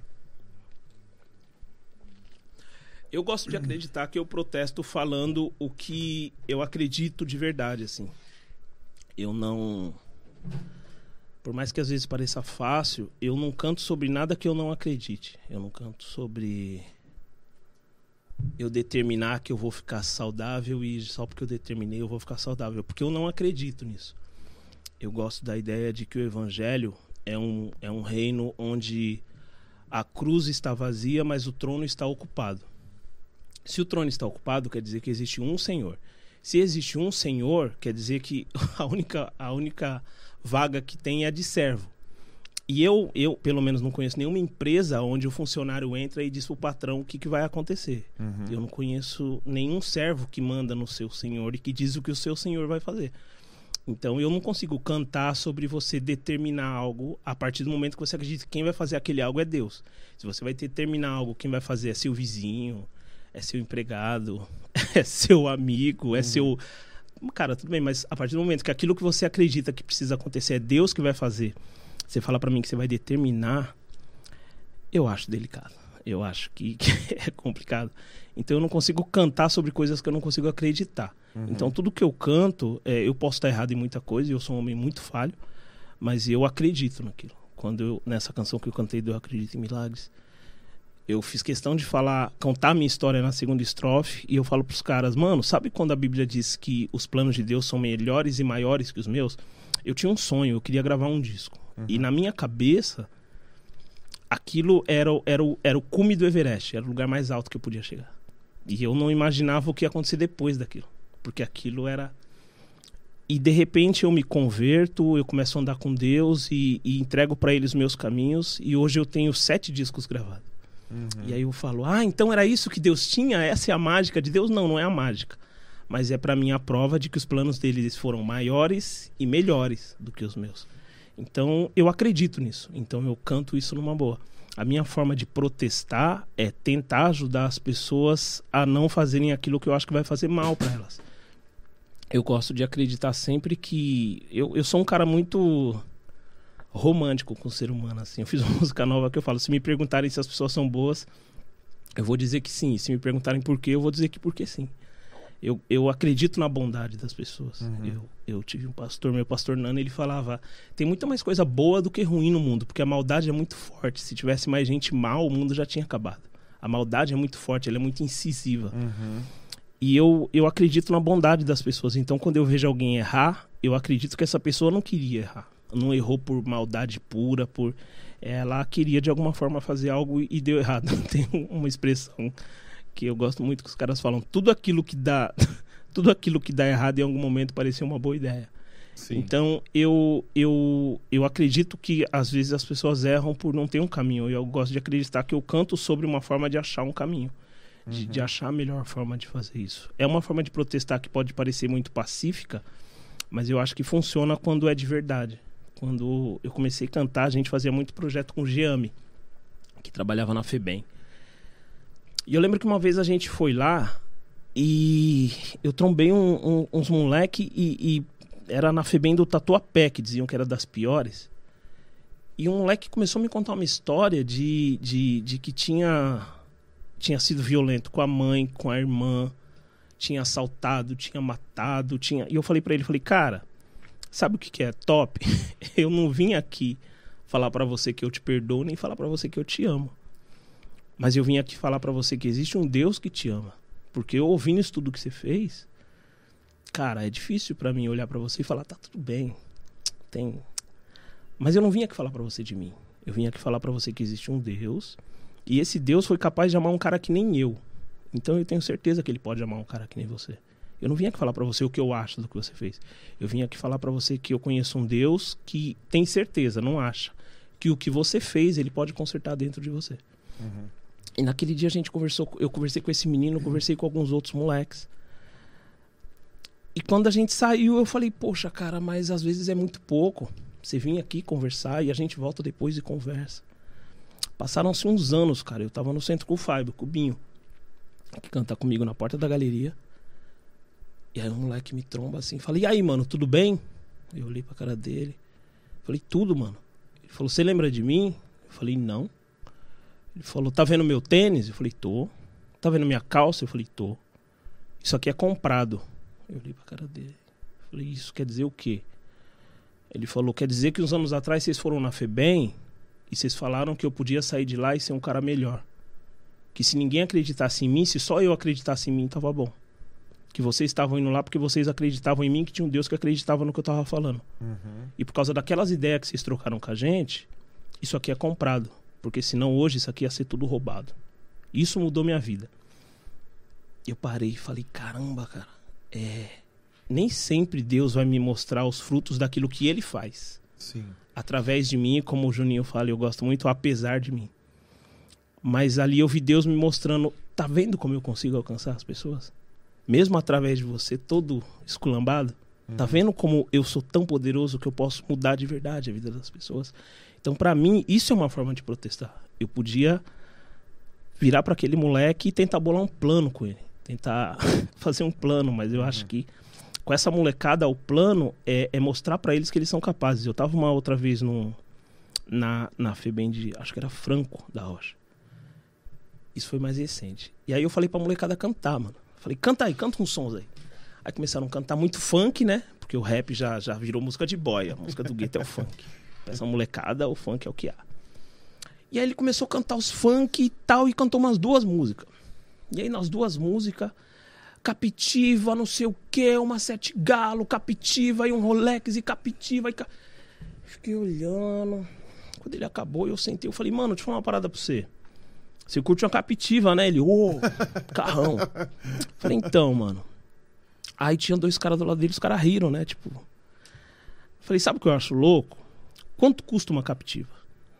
Eu gosto de acreditar que eu protesto falando o que eu acredito de verdade, assim. Eu não. Por mais que às vezes pareça fácil, eu não canto sobre nada que eu não acredite. Eu não canto sobre eu determinar que eu vou ficar saudável e só porque eu determinei eu vou ficar saudável. Porque eu não acredito nisso. Eu gosto da ideia de que o evangelho é um, é um reino onde a cruz está vazia, mas o trono está ocupado. Se o trono está ocupado, quer dizer que existe um Senhor. Se existe um Senhor, quer dizer que a única, a única vaga que tem é a de servo. E eu, eu, pelo menos, não conheço nenhuma empresa onde o funcionário entra e diz para o patrão o que, que vai acontecer. Eu não conheço nenhum servo que manda no seu senhor e que diz o que o seu senhor vai fazer. Então eu não consigo cantar sobre você determinar algo a partir do momento que você acredita que quem vai fazer aquele algo é Deus. Se você vai determinar algo, quem vai fazer é seu vizinho, é seu empregado, é seu amigo, é seu. Cara, tudo bem, mas a partir do momento que aquilo que você acredita que precisa acontecer é Deus que vai fazer, você fala pra mim que você vai determinar, eu acho delicado. Eu acho que, que é complicado. Então eu não consigo cantar sobre coisas que eu não consigo acreditar. Então tudo que eu canto, é, eu posso estar errado em muita coisa, eu sou um homem muito falho, mas eu acredito naquilo. Quando eu, nessa canção que eu cantei do Eu Acredito em Milagres, eu fiz questão de falar, contar minha história na segunda estrofe, e eu falo pros caras, mano, sabe quando a Bíblia diz que os planos de Deus são melhores e maiores que os meus? Eu tinha um sonho, eu queria gravar um disco. E na minha cabeça, aquilo era, o- era, era o cume do Everest, era o lugar mais alto que eu podia chegar. E eu não imaginava o que ia acontecer depois daquilo, porque aquilo era. E de repente eu me converto, eu começo a andar com Deus e, e entrego para Ele os meus caminhos, e hoje eu tenho sete discos gravados. E aí eu falo, ah, então era isso que Deus tinha? Essa é a mágica de Deus? Não, não é a mágica. Mas é para mim a prova de que os planos deles foram maiores e melhores do que os meus. Então eu acredito nisso. Então eu canto isso numa boa. A minha forma de protestar é tentar ajudar as pessoas a não fazerem aquilo que eu acho que vai fazer mal para elas. Eu gosto de acreditar sempre que. Eu, eu sou um cara muito romântico com o ser humano, assim. Eu fiz uma música nova que eu falo: se me perguntarem se as pessoas são boas, eu vou dizer que sim. Se me perguntarem por quê, eu vou dizer que porque sim. Eu, eu acredito na bondade das pessoas. Uhum. Eu, eu tive um pastor, meu pastor Nano, ele falava: tem muita mais coisa boa do que ruim no mundo, porque a maldade é muito forte. Se tivesse mais gente mal, o mundo já tinha acabado. A maldade é muito forte, ela é muito incisiva. Uhum. E eu, eu acredito na bondade das pessoas. Então, quando eu vejo alguém errar, eu acredito que essa pessoa não queria errar. Não errou por maldade pura, por. Ela queria de alguma forma fazer algo e deu errado. Tem uma expressão que eu gosto muito que os caras falam: tudo aquilo que dá. tudo aquilo que dá errado em algum momento parecia uma boa ideia. Sim. Então, eu, eu, eu acredito que às vezes as pessoas erram por não ter um caminho. E eu gosto de acreditar que eu canto sobre uma forma de achar um caminho. De, de achar a melhor forma de fazer isso. É uma forma de protestar que pode parecer muito pacífica, mas eu acho que funciona quando é de verdade. Quando eu comecei a cantar, a gente fazia muito projeto com o Giame, que trabalhava na FEBEM. E eu lembro que uma vez a gente foi lá e eu trombei um- um- uns moleque e, e era na FEBEM do Tatuapé, que diziam que era das piores. E um moleque começou a me contar uma história de, de, de que tinha, tinha sido violento com a mãe, com a irmã, tinha assaltado, tinha matado, tinha... E eu falei pra ele, falei, cara, sabe o que, que é top? eu não vim aqui falar pra você que eu te perdoo, nem falar pra você que eu te amo. Mas eu vim aqui falar pra você que existe um Deus que te ama. Porque ouvindo isso tudo que você fez, cara, é difícil pra mim olhar pra você e falar, tá tudo bem. Tem. Mas eu não vim aqui falar pra você de mim. Eu vim aqui falar pra você que existe um Deus. E esse Deus foi capaz de amar um cara que nem eu. Então eu tenho certeza que ele pode amar um cara que nem você. Eu não vim aqui falar pra você o que eu acho do que você fez. Eu vim aqui falar pra você que eu conheço um Deus que tem certeza, não acha, que o que você fez ele pode consertar dentro de você. E naquele dia a gente conversou, eu conversei com esse menino, conversei com alguns outros moleques. E quando a gente saiu, eu falei, poxa, cara, mas às vezes é muito pouco. Você vinha aqui conversar e a gente volta depois e conversa. Passaram-se uns anos, cara. Eu tava no centro com o Fábio, com o Binho, que canta comigo na porta da galeria. E aí um moleque me tromba assim, falei, e aí, mano, tudo bem? Eu olhei pra cara dele. Falei, tudo, mano. Ele falou, você lembra de mim? Eu falei, não. Ele falou, tá vendo meu tênis? Eu falei, tô. Tá vendo minha calça? Eu falei, tô. Isso aqui é comprado. Eu olhei pra cara dele. Falei, isso quer dizer o quê? Ele falou, quer dizer que uns anos atrás vocês foram na FEBEM e vocês falaram que eu podia sair de lá e ser um cara melhor. Que se ninguém acreditasse em mim, se só eu acreditasse em mim, tava bom. Que vocês estavam indo lá porque vocês acreditavam em mim, que tinha um Deus que acreditava no que eu tava falando. E por causa daquelas ideias que vocês trocaram com a gente, isso aqui é comprado. Porque senão hoje isso aqui ia ser tudo roubado. Isso mudou minha vida. Eu parei e falei, caramba, cara, é. Nem sempre Deus vai me mostrar os frutos daquilo que ele faz. Sim. Através de mim, como o Juninho fala, eu gosto muito, apesar de mim. Mas ali eu vi Deus me mostrando, tá vendo como eu consigo alcançar as pessoas? Mesmo através de você, todo esculambado. Tá vendo como eu sou tão poderoso que eu posso mudar de verdade a vida das pessoas? Então, pra mim, isso é uma forma de protestar. Eu podia virar pra aquele moleque e tentar bolar um plano com ele, tentar fazer um plano, mas eu acho que com essa molecada o plano é, é mostrar pra eles que eles são capazes. Eu tava uma outra vez no, na, na FEBEM de, acho que era Franco da Rocha. Isso foi mais recente. E aí eu falei pra molecada cantar, mano. Falei, canta aí, canta uns sons aí. Aí começaram a cantar muito funk, né? Porque o rap já, já virou música de boy. A música do gueto é o funk. Pra essa molecada, o funk é o que há. E aí ele começou a cantar os funk e tal, e cantou umas duas músicas. E aí nas duas músicas, Capitiva, não sei o que, uma sete galo, Capitiva e um Rolex e Capitiva. E ca... Fiquei olhando. Quando ele acabou, eu sentei, eu falei, mano, deixa eu falar uma parada pra você. Você curte uma Capitiva, né? Ele, ô, carrão. Falei, então, mano. Aí tinha dois caras do lado dele, os caras riram, né? Tipo. Falei, sabe o que eu acho louco? Quanto custa uma captiva?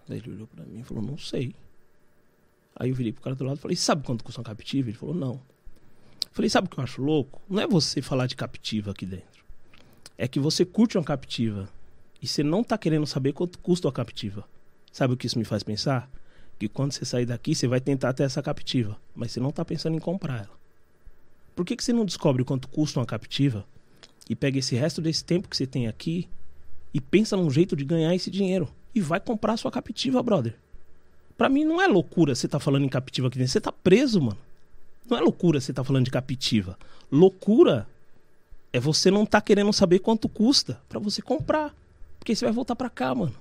Ele olhou pra mim e falou, não sei. Aí eu virei pro cara do lado e falei, sabe quanto custa uma captiva? Ele falou, não. Falei, sabe o que eu acho louco? Não é você falar de captiva aqui dentro. É que você curte uma captiva. e você não tá querendo saber quanto custa a captiva. Sabe o que isso me faz pensar? Que quando você sair daqui, você vai tentar ter essa captiva, mas você não tá pensando em comprar ela. Por que, que você não descobre quanto custa uma captiva e pega esse resto desse tempo que você tem aqui e pensa num jeito de ganhar esse dinheiro e vai comprar a sua captiva, brother? Pra mim não é loucura você tá falando em captiva aqui dentro, você tá preso, mano. Não é loucura você tá falando de captiva. Loucura é você não tá querendo saber quanto custa pra você comprar. Porque você vai voltar pra cá, mano.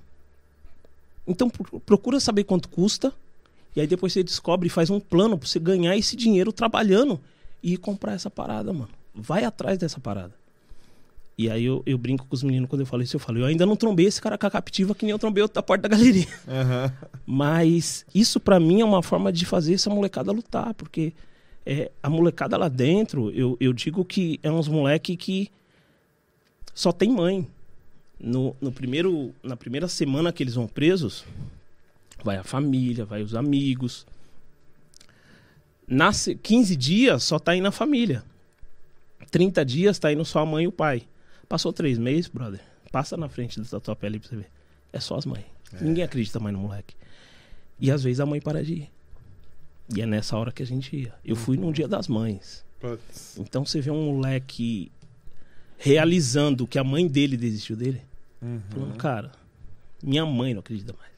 Então pro- procura saber quanto custa. E aí depois você descobre e faz um plano pra você ganhar esse dinheiro trabalhando e comprar essa parada, mano. Vai atrás dessa parada. E aí eu, eu brinco com os meninos quando eu falo isso, eu falo, eu ainda não trombei esse cara com a captiva que nem eu trombei da porta da galeria. Aham. Mas isso pra mim é uma forma de fazer essa molecada lutar, porque é, a molecada lá dentro, eu, eu digo que é uns moleque que só tem mãe. No, no primeiro, na primeira semana que eles vão presos, vai a família, vai os amigos. Nasce 15 dias só tá indo a família. 30 dias tá indo só a mãe e o pai. Passou três meses, brother. Passa na frente da tua pele pra você ver. É só as mães. Ninguém acredita mais no moleque. E às vezes a mãe para de ir. E é nessa hora que a gente ia. Eu fui num dia das mães. Putz. Então você vê um moleque realizando que a mãe dele desistiu dele. Falando, cara, minha mãe não acredita mais.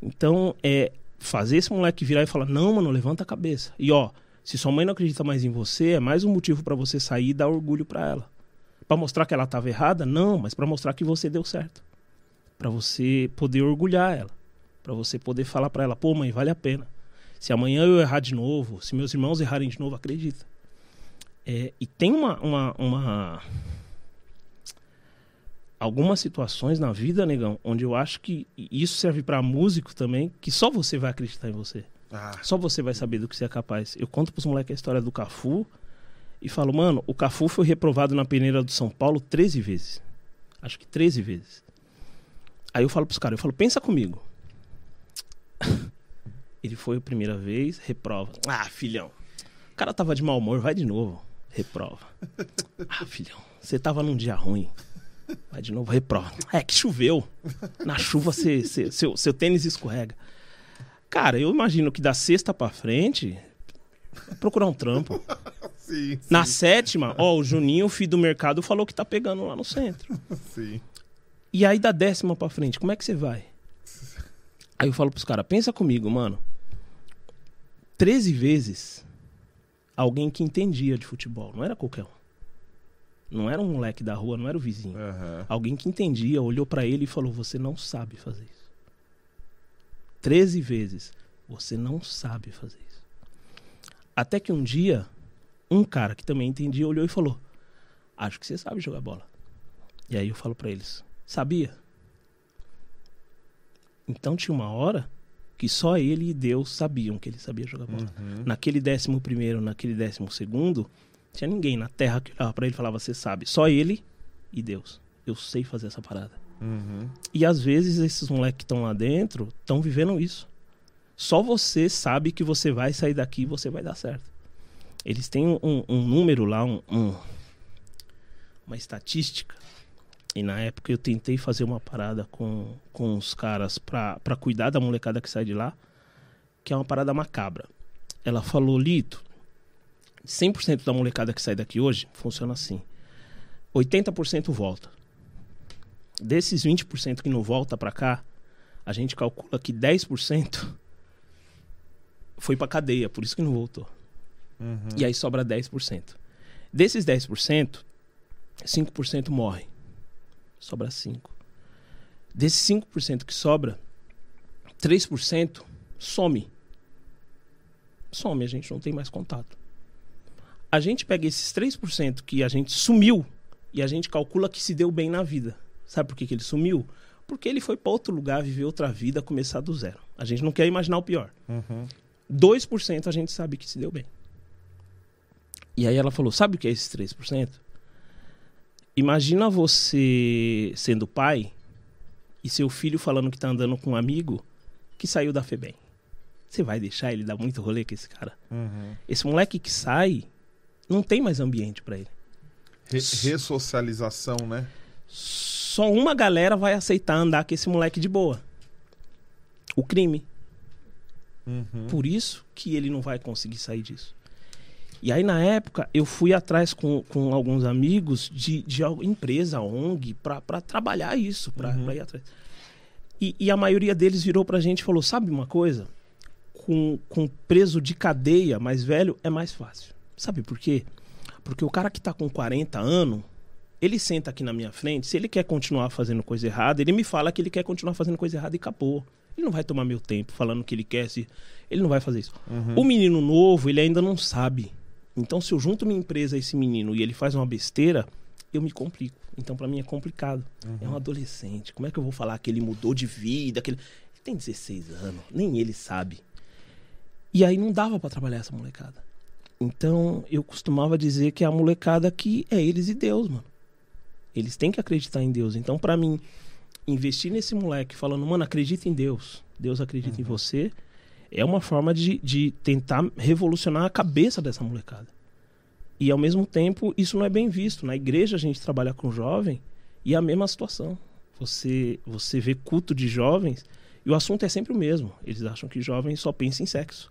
Então, é fazer esse moleque virar e falar: não, mano, levanta a cabeça. E ó, se sua mãe não acredita mais em você, é mais um motivo pra você sair e dar orgulho pra ela. Pra mostrar que ela tava errada? Não, mas pra mostrar que você deu certo. Pra você poder orgulhar ela. Pra você poder falar pra ela: pô, mãe, vale a pena. Se amanhã eu errar de novo, se meus irmãos errarem de novo, acredita. É, e tem uma, uma, uma- Algumas situações na vida, negão, onde eu acho que isso serve pra músico também, que só você vai acreditar em você. Ah, Só você vai saber do que você é capaz. Eu conto pros moleques a história do Cafu e falo, mano, o Cafu foi reprovado na peneira do São Paulo 13 vezes. Acho que 13 vezes. Aí eu falo pros caras, eu falo, pensa comigo. Ele foi a primeira vez, reprova. Ah, filhão. O cara tava de mau humor, vai de novo. Reprova. Ah, filhão, você tava num dia ruim. Vai de novo, reprova. É que choveu. Na chuva você, você- seu, seu tênis escorrega. Cara, eu imagino que da sexta pra frente, procurar um trampo. sim, Na sétima, ó, o Juninho, filho do mercado, falou que tá pegando lá no centro. sim. E aí da décima pra frente, como é que você vai? Aí eu falo pros caras, pensa comigo, mano. 13 vezes alguém que entendia de futebol, não era qualquer um. Não era um moleque da rua, não era o vizinho. Aham. Alguém que entendia, olhou pra ele e falou: Você não sabe fazer isso. 13 vezes. Você não sabe fazer isso. Até que um dia, um cara que também entendia olhou e falou: Acho que você sabe jogar bola. E aí eu falo pra eles: Sabia? Então tinha uma hora que só ele e Deus sabiam que ele sabia jogar bola. Naquele décimo primeiro, naquele décimo segundo, tinha ninguém na terra que olhava pra ele e falava: Você sabe. Só ele e Deus. Eu sei fazer essa parada. Uhum. E às vezes esses moleques que estão lá dentro estão vivendo isso. Só você sabe que você vai sair daqui e você vai dar certo. Eles têm um, um número lá, um- um- uma estatística. E na época eu tentei fazer uma parada com, com os caras pra cuidar da molecada que sai de lá, que é uma parada macabra. Ela falou, Lito, 100% da molecada que sai daqui hoje funciona assim. 80% volta. Desses 20% que não volta pra cá, a gente calcula que 10% foi pra cadeia, por isso que não voltou. Uhum. E aí sobra 10%. Desses 10%, 5% morre. Sobra 5. Desses 5% que sobra, 3% some. Some, a gente não tem mais contato. A gente pega esses 3% que a gente sumiu e a gente calcula que se deu bem na vida. Sabe por que, que ele sumiu? Porque ele foi para outro lugar, viver outra vida, começar do zero. A gente não quer imaginar o pior. Uhum. 2% a gente sabe que se deu bem. E aí ela falou: sabe o que é esses 3%? Imagina você sendo pai e seu filho falando que tá andando com um amigo que saiu da FEBEM. Você vai deixar ele dar muito rolê com esse cara? Uhum. Esse moleque que sai, não tem mais ambiente pra ele. Re- ressocialização, né? só uma galera vai aceitar andar com esse moleque de boa. O crime. Uhum. Por isso que ele não vai conseguir sair disso. E aí, na época, eu fui atrás com, com alguns amigos de, de empresa, ONG, pra pra trabalhar isso, pra, Uhum. ir atrás. E, e a maioria deles virou pra gente e falou: sabe uma coisa? Com, com preso de cadeia mais velho é mais fácil. Sabe por quê? Porque o cara que tá com 40 anos, ele senta aqui na minha frente, se ele quer continuar fazendo coisa errada, ele me fala que ele quer continuar fazendo coisa errada e acabou. Ele não vai tomar meu tempo falando que ele quer, se... ele não vai fazer isso. O menino novo, ele ainda não sabe. Então, se eu junto minha empresa a esse menino e ele faz uma besteira, eu me complico. Então, pra mim é complicado. É um adolescente. Como é que eu vou falar que ele mudou de vida? Que ele... ele tem 16 anos, nem ele sabe. E aí não dava pra trabalhar essa molecada. Então, eu costumava dizer que é a molecada que é eles e Deus, mano. Eles têm que acreditar em Deus. Então, pra mim, investir nesse moleque falando, mano, acredita em Deus. Deus acredita em você. É uma forma de, de tentar revolucionar a cabeça dessa molecada. E ao mesmo tempo, isso não é bem visto. Na igreja a gente trabalha com jovem e é a mesma situação. Você, você vê culto de jovens e o assunto é sempre o mesmo. Eles acham que jovem só pensa em sexo.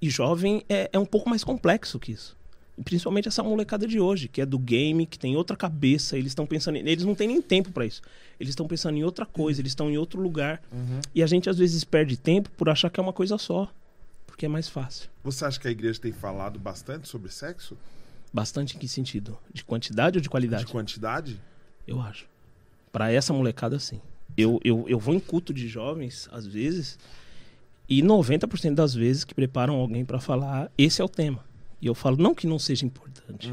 E jovem é, é um pouco mais complexo que isso. Principalmente essa molecada de hoje, que é do game, que tem outra cabeça, eles estão pensando. em- Eles não têm nem tempo pra isso. Eles estão pensando em outra coisa, eles estão em outro lugar. E a gente às vezes perde tempo por achar que é uma coisa só. Porque é mais fácil. Você acha que a igreja tem falado bastante sobre sexo? Bastante em que sentido? De quantidade ou de qualidade? De quantidade? Eu acho. Pra essa molecada, sim. Eu, eu, eu vou em culto de jovens, às vezes, e 90% das vezes que preparam alguém pra falar, esse é o tema. E eu falo, não que não seja importante,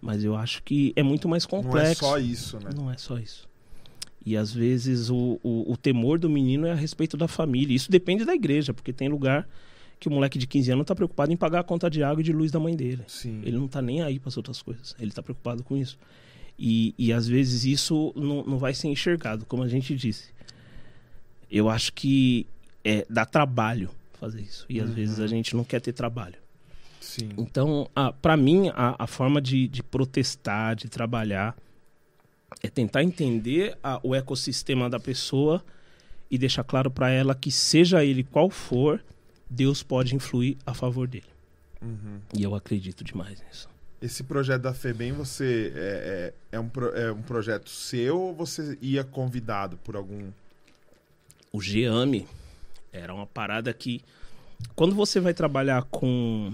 mas eu acho que é muito mais Não é complexo. só isso, né? Não é só isso. E às vezes o, o, o temor do menino é a respeito da família. Isso depende da igreja, porque tem lugar que o moleque de 15 anos tá preocupado em pagar a conta de água e de luz da mãe dele. Sim. Ele não tá nem aí para as outras coisas. Ele tá preocupado com isso. E, e às vezes isso não, não vai ser enxergado, como a gente disse. Eu acho que é, dá trabalho fazer isso. E às vezes a gente não quer ter trabalho. Sim. Então, para mim, a, a forma de, de protestar, de trabalhar, é tentar entender a- o ecossistema da pessoa e deixar claro para ela que, seja ele qual for, Deus pode influir a favor dele. Uhum. E eu acredito demais nisso. Esse projeto da FEBEM, você é, é, é um, é um projeto seu ou você ia convidado por algum. O GEAME era uma parada que, quando você vai trabalhar com,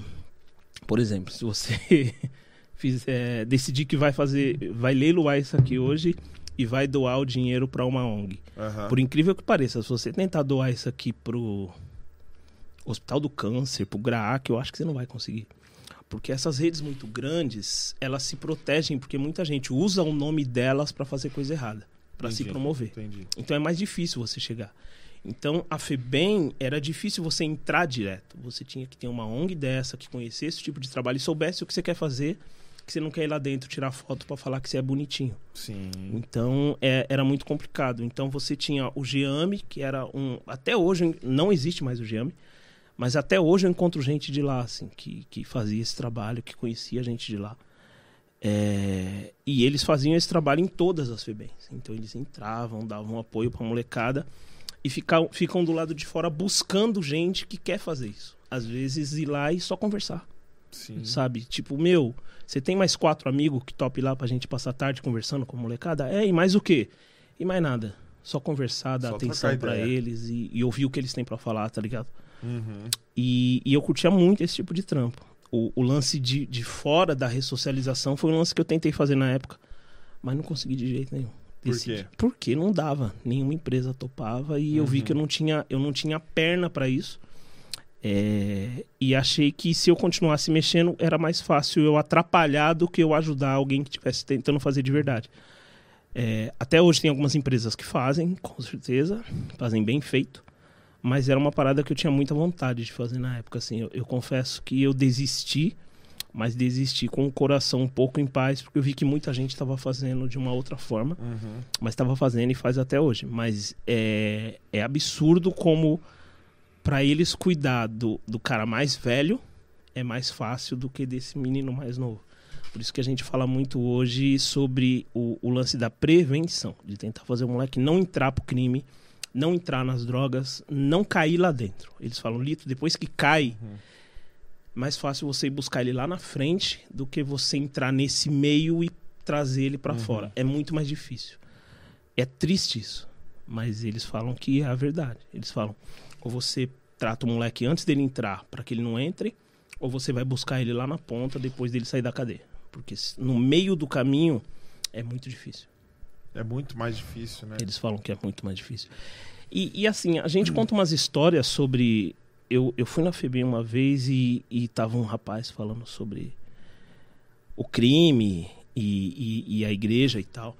por exemplo, se você fizer, decidir que vai fazer, vai leiloar isso aqui hoje e vai doar o dinheiro para uma ONG. Aham. Por incrível que pareça, se você tentar doar isso aqui pro Hospital do Câncer, pro GRAAC, eu acho que você não vai conseguir. Porque essas redes muito grandes, elas se protegem porque muita gente usa o nome delas para fazer coisa errada, para se promover. Entendi. Então é mais difícil você chegar. Então a FEBEM era difícil você entrar direto. Você tinha que ter uma ONG dessa que conhecesse esse tipo de trabalho e soubesse o que você quer fazer, que você não quer ir lá dentro tirar foto para falar que você é bonitinho. Sim. Então é- era muito complicado. Então você tinha o GEAME, que era um. Até hoje não existe mais o GEAME, mas até hoje eu encontro gente de lá, assim, que, que fazia esse trabalho, que conhecia gente de lá. É, e eles faziam esse trabalho em todas as FEBEMs. Então eles entravam, davam apoio pra molecada e ficam, ficam do lado de fora buscando gente que quer fazer isso. Às vezes ir lá e só conversar Sim. sabe? Tipo, meu, você tem mais quatro amigos que top lá pra gente passar a tarde conversando com a molecada? É, e mais o quê? E mais nada. Só conversar, dar Só atenção ideia. eles e, e ouvir o que eles têm pra falar, tá ligado? Uhum. E, e eu curtia muito esse tipo de trampo. O, o lance de, de fora da ressocialização foi um lance que eu tentei fazer na época, mas não consegui de jeito nenhum. Por quê? Porque não dava. Nenhuma empresa topava e eu vi Uhum. que eu não tinha, eu não tinha perna pra isso. É, e achei que se eu continuasse mexendo, era mais fácil eu atrapalhar do que eu ajudar alguém que estivesse tentando fazer de verdade. É, até hoje tem algumas empresas que fazem, com certeza, fazem bem feito. Mas era uma parada que eu tinha muita vontade de fazer na época. Assim, eu, eu confesso que eu desisti, mas desisti com o coração um pouco em paz, porque eu vi que muita gente estava fazendo de uma outra forma Uhum. mas estava fazendo e faz até hoje. Mas é, é absurdo como para eles cuidar do, do cara mais velho é mais fácil do que desse menino mais novo. Por isso que a gente fala muito hoje sobre o, o lance da prevenção, de tentar fazer o moleque não entrar pro crime, não entrar nas drogas, não cair lá dentro. Eles falam, Lito, depois que cai, mais fácil você ir buscar ele lá na frente do que você entrar nesse meio e trazer ele para fora. É muito mais difícil. É triste isso, mas eles falam que é a verdade. Eles falam, ou você trata o moleque antes dele entrar para que ele não entre, ou você vai buscar ele lá na ponta depois dele sair da cadeia. Porque no meio do caminho é muito difícil. É muito mais difícil, né? Eles falam que é muito mais difícil. E, e, assim, a gente conta umas histórias sobre. Eu, eu fui na FEBEM uma vez e, e tava um rapaz falando sobre o crime e, e, e a igreja e tal.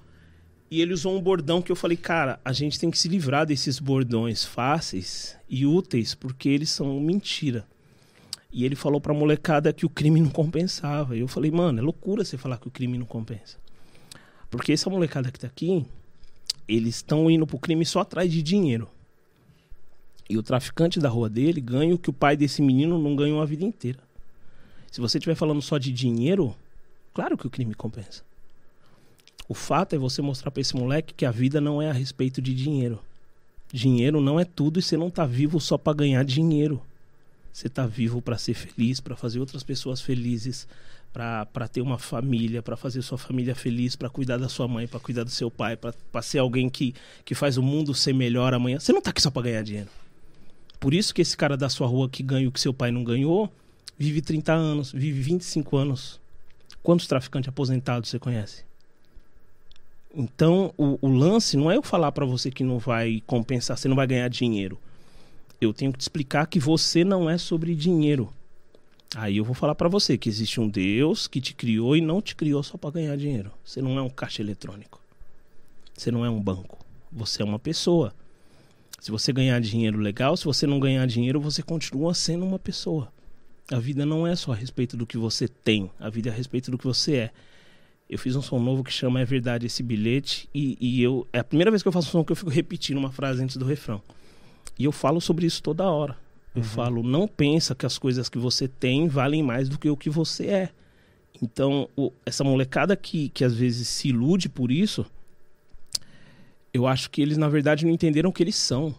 E ele usou um bordão que eu falei, cara, a gente tem que se livrar desses bordões fáceis e úteis, porque eles são mentira. E ele falou pra molecada que o crime não compensava. E eu falei, mano, é loucura você falar que o crime não compensa. Porque essa molecada que tá aqui, eles estão indo pro crime só atrás de dinheiro. E o traficante da rua dele ganha o que o pai desse menino não ganhou a vida inteira. Se você estiver falando só de dinheiro, claro que o crime compensa. O fato é você mostrar pra esse moleque que a vida não é a respeito de dinheiro. Dinheiro não é tudo e você não tá vivo só pra ganhar dinheiro. Você tá vivo pra ser feliz, pra fazer outras pessoas felizes, pra ter uma família, pra fazer sua família feliz, pra cuidar da sua mãe, pra cuidar do seu pai, pra ser alguém que, que faz o mundo ser melhor amanhã. Você não tá aqui só pra ganhar dinheiro. Por isso que esse cara da sua rua que ganha o que seu pai não ganhou, vive 30 anos, vive 25 anos. Quantos traficantes aposentados você conhece? Então, o, o lance não é eu falar pra você que não vai compensar, você não vai ganhar dinheiro. Eu tenho que te explicar que você não é sobre dinheiro. Aí eu vou falar pra você que existe um Deus que te criou e não te criou só pra ganhar dinheiro. Você não é um caixa eletrônico. Você não é um banco. Você é uma pessoa. Se você ganhar dinheiro, legal. Se você não ganhar dinheiro, você continua sendo uma pessoa. A vida não é só a respeito do que você tem. A vida é a respeito do que você é. Eu fiz um som novo que chama É Verdade Esse Bilhete. E, e eu. É a primeira vez que eu faço um som que eu fico repetindo uma frase antes do refrão. E eu falo sobre isso toda hora. Eu falo, não pensa que as coisas que você tem valem mais do que o que você é. Então, o- essa molecada que, que às vezes se ilude por isso, eu acho que eles, na verdade, não entenderam o que eles são.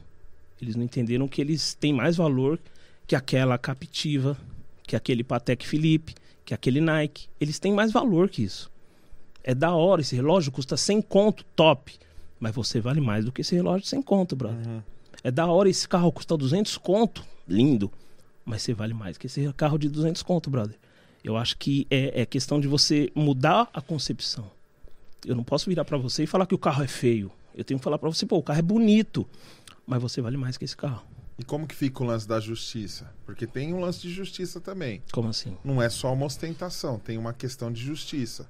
Eles não entenderam que eles têm mais valor que aquela Captiva, que aquele Patek Philippe, que aquele Nike. Eles têm mais valor que isso. É da hora, esse relógio custa 100 conto, top. Mas você vale mais do que esse relógio de 100 conto, brother. É da hora, esse carro custa 200 conto, lindo. Mas você vale mais que esse carro de 200 conto, brother. Eu acho que é, é questão de você mudar a concepção. Eu não posso virar pra você e falar que o carro é feio. Eu tenho que falar pra você, pô, o carro é bonito, mas você vale mais que esse carro. E como que fica o lance da justiça? Porque tem um lance de justiça também. Como assim? Não é só uma ostentação, tem uma questão de justiça.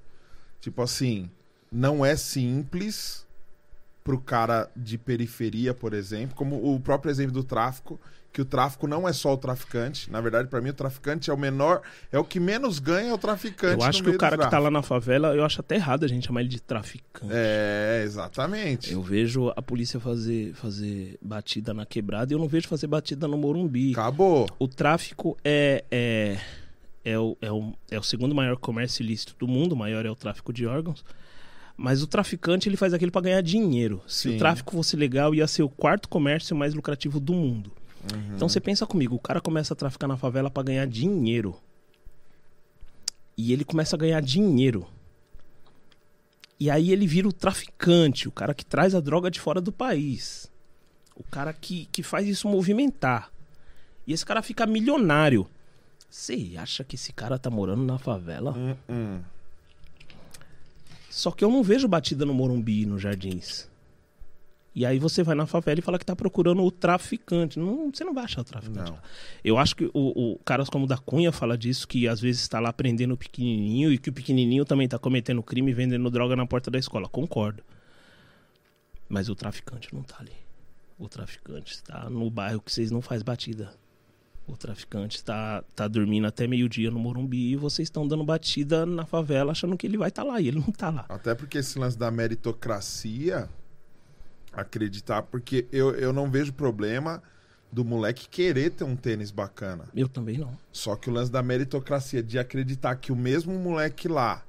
Tipo assim, não é simples pro cara de periferia, por exemplo, como o próprio exemplo do tráfico, que o tráfico não é só o traficante. Na verdade, pra mim, o traficante é o menor, é o que menos ganha é o traficante. Eu acho que o cara que tá lá na favela, eu acho até errado a gente chamar ele de traficante. É, exatamente. Eu vejo a polícia fazer, fazer batida na quebrada e eu não vejo fazer batida no Morumbi. Acabou. O tráfico é, é, é, o, é, o, é o segundo maior comércio ilícito do mundo, o maior é o tráfico de órgãos. Mas o traficante ele faz aquilo para ganhar dinheiro. Se Sim. o tráfico fosse legal, ia ser o quarto comércio mais lucrativo do mundo. Uhum. Então você pensa comigo, o cara começa a traficar na favela para ganhar dinheiro. E ele começa a ganhar dinheiro. E aí ele vira o traficante, o cara que traz a droga de fora do país. O cara que, que faz isso movimentar. E esse cara fica milionário. Você acha que esse cara tá morando na favela? Hum, hum. Só que eu não vejo batida no Morumbi e nos Jardins. E aí você vai na favela e fala que tá procurando o traficante. Não, você não vai achar o traficante. Não. lá. Eu acho que o, o caras como o da Cunha fala disso, que às vezes está lá prendendo o pequenininho e que o pequenininho também tá cometendo crime e vendendo droga na porta da escola. Concordo. Mas o traficante não tá ali. O traficante está no bairro que vocês não faz batida. O traficante está tá dormindo até meio-dia no Morumbi e vocês estão dando batida na favela achando que ele vai estar lá e ele não tá lá. Até porque esse lance da meritocracia, acreditar, porque eu, eu não vejo problema do moleque querer ter um tênis bacana. Eu também não. Só que o lance da meritocracia, de acreditar que o mesmo moleque lá,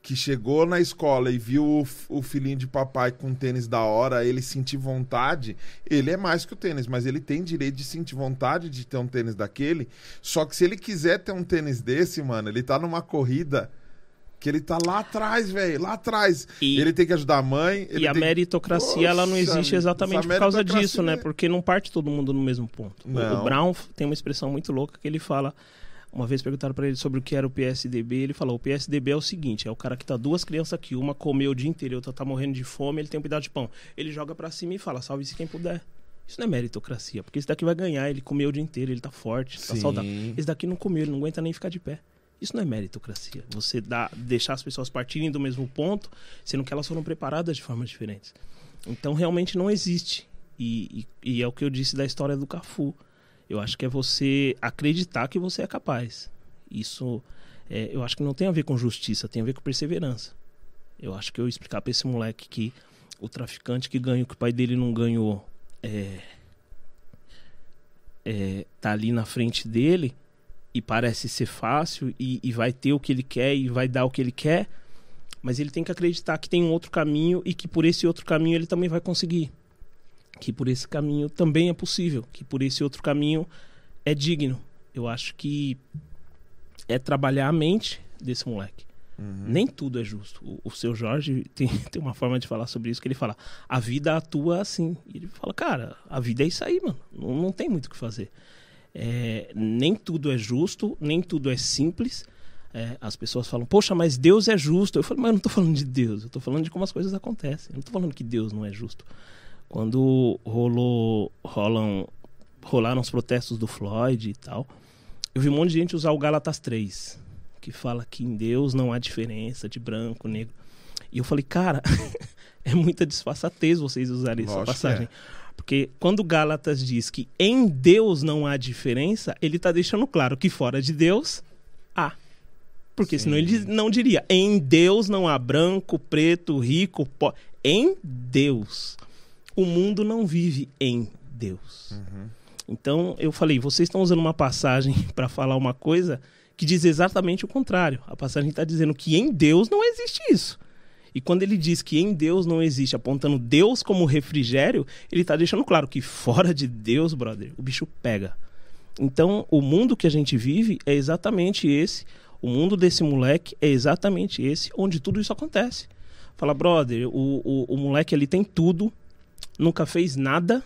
que chegou na escola e viu o, o filhinho de papai com tênis da hora, ele sentir vontade, ele é mais que o tênis, mas ele tem direito de sentir vontade de ter um tênis daquele. Só que se ele quiser ter um tênis desse, mano, ele tá numa corrida que ele tá lá atrás, velho, lá atrás. E- ele tem que ajudar a mãe. E a tem- meritocracia, ela não existe exatamente por causa disso, né? é- Porque não parte todo mundo no mesmo ponto. O- Não. O Brown tem uma expressão muito louca que ele fala. Uma vez perguntaram pra ele sobre o que era o PSDB, ele falou: o PSDB é o seguinte: é o cara que tá duas crianças aqui, uma comeu o dia inteiro, e outra tá morrendo de fome, ele tem um pedaço de pão. Ele joga pra cima e fala: salve-se quem puder. Isso não é meritocracia, porque esse daqui vai ganhar, ele comeu o dia inteiro, ele tá forte, tá Sim. saudável. Esse daqui não comeu, ele não aguenta nem ficar de pé. Isso não é meritocracia. Você dá, deixar as pessoas partirem do mesmo ponto, sendo que elas foram preparadas de formas diferentes. Então realmente não existe. E, e- e é o que eu disse da história do Cafu. Eu acho que é você acreditar que você é capaz. Isso é, eu acho que não tem a ver com justiça, tem a ver com perseverança. Eu acho que eu explicar pra esse moleque que o traficante que ganha o que o pai dele não ganhou é, é, tá ali na frente dele e parece ser fácil e, e vai ter o que ele quer e vai dar o que ele quer, mas ele tem que acreditar que tem um outro caminho e que por esse outro caminho ele também vai conseguir. Que por esse caminho também é possível, que por esse outro caminho é digno. Eu acho que é trabalhar a mente desse moleque. Nem tudo é justo. O, o seu Jorge tem, tem uma forma de falar sobre isso que ele fala: a vida atua assim. E ele fala, cara, a vida é isso aí, mano. Não, não tem muito o que fazer. É, nem tudo é justo, nem tudo é simples. É, as pessoas falam, poxa, mas Deus é justo. Eu falo, mas eu não tô falando de Deus, eu tô falando de como as coisas acontecem. Eu não tô falando que Deus não é justo. Quando rolou, rolam, rolaram os protestos do Floyd e tal, eu vi um monte de gente usar o Gálatas 3, que fala que em Deus não há diferença de branco, negro. E eu falei, cara, é muita disfarçatez vocês usarem essa Lógico que passagem. é. Porque quando Gálatas diz que em Deus não há diferença, ele está deixando claro que fora de Deus há. Porque Sim. senão ele não diria em Deus não há branco, preto, rico, pobre. Em Deus. O mundo não vive em Deus. Então eu falei, vocês estão usando uma passagem para falar uma coisa que diz exatamente o contrário. A passagem está dizendo que em Deus não existe isso. E quando ele diz que em Deus não existe, apontando Deus como refrigério, ele está deixando claro que fora de Deus, brother, o bicho pega. Então, o mundo que a gente vive é exatamente esse. O mundo desse moleque é exatamente esse, onde tudo isso acontece. Fala, brother, o, o, o moleque ali tem tudo, nunca fez nada.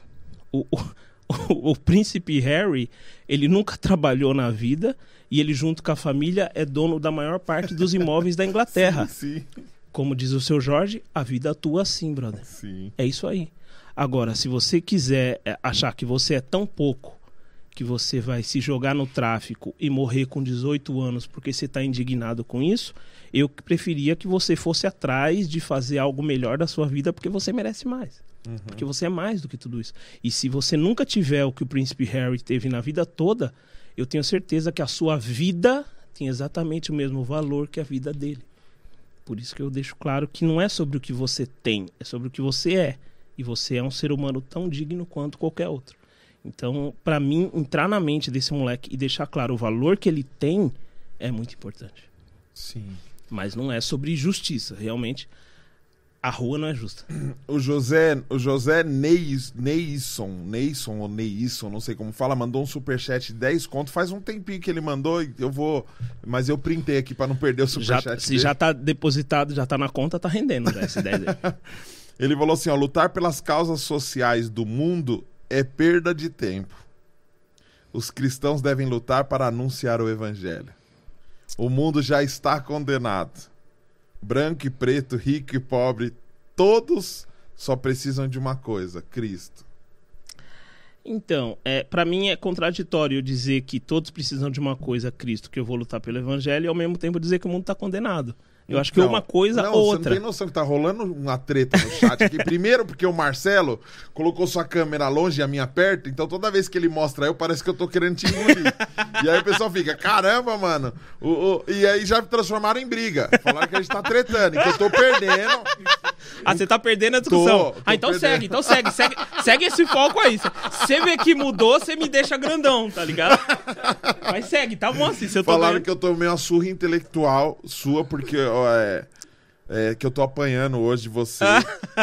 O, o, o, o príncipe Harry, ele nunca trabalhou na vida e ele, junto com a família, é dono da maior parte dos imóveis da Inglaterra. Sim, Como diz o seu Jorge, a vida atua assim, brother. sim. É isso aí. Agora, se você quiser é, achar que você é tão pouco que você vai se jogar no tráfico e morrer com 18 anos porque você está indignado com isso, eu preferia que você fosse atrás de fazer algo melhor da sua vida porque você merece mais. Porque você é mais do que tudo isso. E se você nunca tiver o que o príncipe Harry teve na vida toda, eu tenho certeza que a sua vida tem exatamente o mesmo valor que a vida dele. Por isso que eu deixo claro que não é sobre o que você tem, é sobre o que você é. E você é um ser humano tão digno quanto qualquer outro. Então, pra mim, entrar na mente desse moleque e deixar claro o valor que ele tem é muito importante. Sim. Mas não é sobre justiça. Realmente, a rua não é justa. O José, o José Neis, Neisson, Neisson ou Neisson, não sei como fala, mandou um superchat de 10 conto. Faz um tempinho que ele mandou, eu vou. Mas eu printei aqui pra não perder o Já, superchat. se dele. já tá depositado, já tá na conta, tá rendendo já essa ideia dele. Ele falou assim: ó, lutar pelas causas sociais do mundo é perda de tempo. Os cristãos devem lutar para anunciar o evangelho. O mundo já está condenado. Branco e preto, rico e pobre, todos só precisam de uma coisa: Cristo. Então, é, para mim é contraditório dizer que todos precisam de uma coisa, Cristo, que eu vou lutar pelo evangelho, e ao mesmo tempo dizer que o mundo tá condenado. Eu acho que é Não, uma coisa não, ou Você outra. não tem noção que tá rolando uma treta no chat aqui. Primeiro, porque o Marcelo colocou sua câmera longe e a minha perto, então toda vez que ele mostra eu, parece que eu tô querendo te engolir. e aí o pessoal fica, caramba, mano. O, o- E aí já transformaram em briga. Falaram que a gente tá tretando, que eu tô perdendo. Ah, você tá perdendo a discussão. Tô, tô ah, então perdendo. segue, então segue, segue, segue esse foco aí. Você vê que mudou, você me deixa grandão, tá ligado? Mas segue, tá bom assim. Se eu Falaram vendo. que eu tomei uma surra intelectual sua, porque ó, é, é, que eu tô apanhando hoje de você.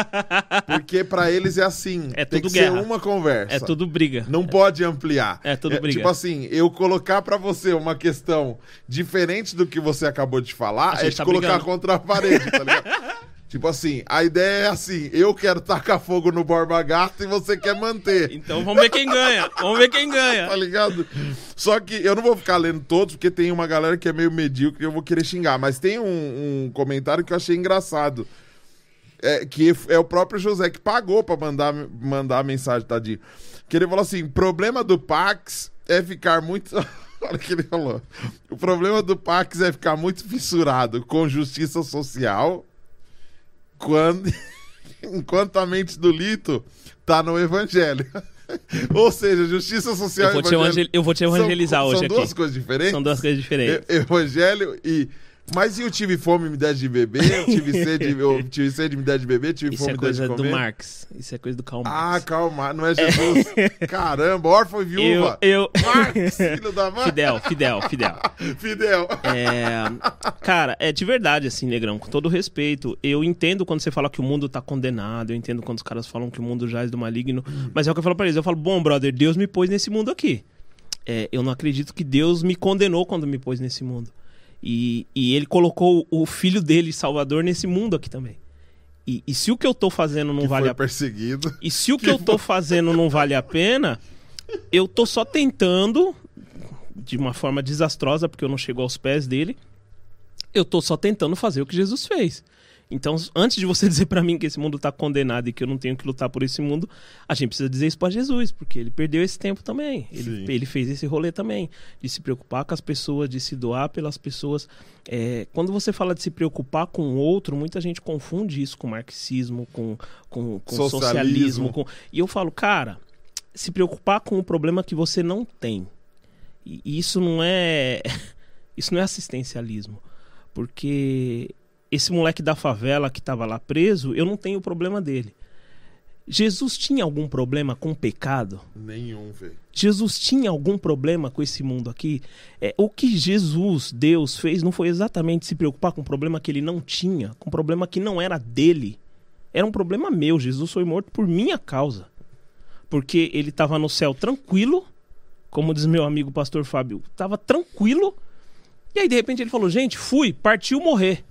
porque pra eles é assim. É tem tudo que guerra. ser uma conversa. É tudo briga. Não pode ampliar. É tudo briga. Tipo assim, eu colocar pra você uma questão diferente do que você acabou de falar, é te tá colocar brigando. contra a parede, tá ligado? tipo assim, a ideia é assim, eu quero tacar fogo no Borba Gato e você quer manter. Então vamos ver quem ganha. Vamos ver quem ganha. Tá ligado? Só que eu não vou ficar lendo todos, porque tem uma galera que é meio medíocre e eu vou querer xingar. Mas tem um, um comentário que eu achei engraçado. É, que é o próprio José que pagou pra mandar, mandar a mensagem, tadinho. Que ele falou assim: problema do Pax é ficar muito. Olha o que ele falou. O problema do Pax é ficar muito fissurado com justiça social quando, enquanto a mente do Lito tá no Evangelho. Ou seja, justiça social Eu vou, e te evangelho evangel- eu vou te evangelizar são, hoje são aqui. duas coisas diferentes? São duas coisas diferentes. Evangelho e. Mas e eu tive fome, me desse de beber, eu tive sede, eu tive sede, me desse de beber, tive Isso fome, é me desse de coisa do comer. Marx. Isso é coisa do Karl Ah, Marx. calma, não é Jesus. Caramba, órfão e eu, viúva. eu... Marx, filho da mãe. Fidel, Fidel, Fidel. Fidel. É, cara, é de verdade, assim, Negrão, com todo respeito. Eu entendo quando você fala que o mundo tá condenado, eu entendo quando os caras falam que o mundo jaz do maligno, mas é o que eu falo pra eles. Eu falo, bom, brother, Deus me pôs nesse mundo aqui. É, eu não acredito que Deus me condenou quando me pôs nesse mundo. E, e ele colocou o filho dele, Salvador, nesse mundo aqui também. E, e se o que eu tô fazendo não Que vale foi a perseguido. e se o que eu tô fazendo não vale a pena, eu tô só tentando, de uma forma desastrosa, porque eu não chego aos pés dele, eu tô só tentando fazer o que Jesus fez. Então, antes de você dizer pra mim que esse mundo tá condenado e que eu não tenho que lutar por esse mundo, a gente precisa dizer isso pra Jesus, porque ele perdeu esse tempo também. Ele, ele fez esse rolê também, de se preocupar com as pessoas, de se doar pelas pessoas. É, quando você fala de se preocupar com o outro, muita gente confunde isso com marxismo, com, com, com Socialismo. socialismo. com... E eu falo, cara, se preocupar com o problema que você não tem. E isso não é. Isso não é assistencialismo. Porque esse moleque da favela que estava lá preso, eu não tenho o problema dele. Jesus tinha algum problema com o pecado? Nenhum, velho. Jesus tinha algum problema com esse mundo aqui? É, o que Jesus, Deus, fez não foi exatamente se preocupar com um problema que ele não tinha, com um problema que não era dele. Era um problema meu. Jesus foi morto por minha causa. Porque ele estava no céu tranquilo, como diz meu amigo pastor Fábio, estava tranquilo. E aí, de repente, ele falou: Gente, fui, partiu morrer.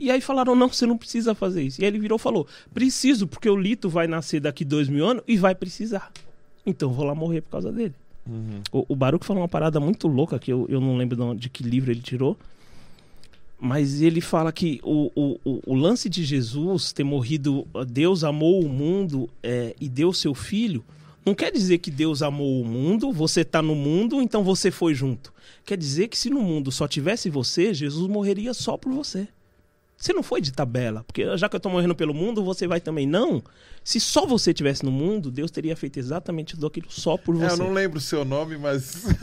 E aí falaram: Não, você não precisa fazer isso. E aí ele virou e falou: Preciso, porque o Lito vai nascer daqui dois mil anos e vai precisar. Então eu vou lá morrer por causa dele. O, o Baruch falou uma parada muito louca que eu, eu não lembro de, onde- de que livro ele tirou. Mas ele fala que o, o, o, lance de Jesus ter morrido, Deus amou o mundo é, e deu seu filho, não quer dizer que Deus amou o mundo, você tá no mundo, então você foi junto. Quer dizer que se no mundo só tivesse você, Jesus morreria só por você. Você não foi de tabela, porque já que eu tô morrendo pelo mundo, você vai também. Não. Se só você tivesse no mundo, Deus teria feito exatamente tudo aquilo só por É, eu você. não lembro o seu nome, mas.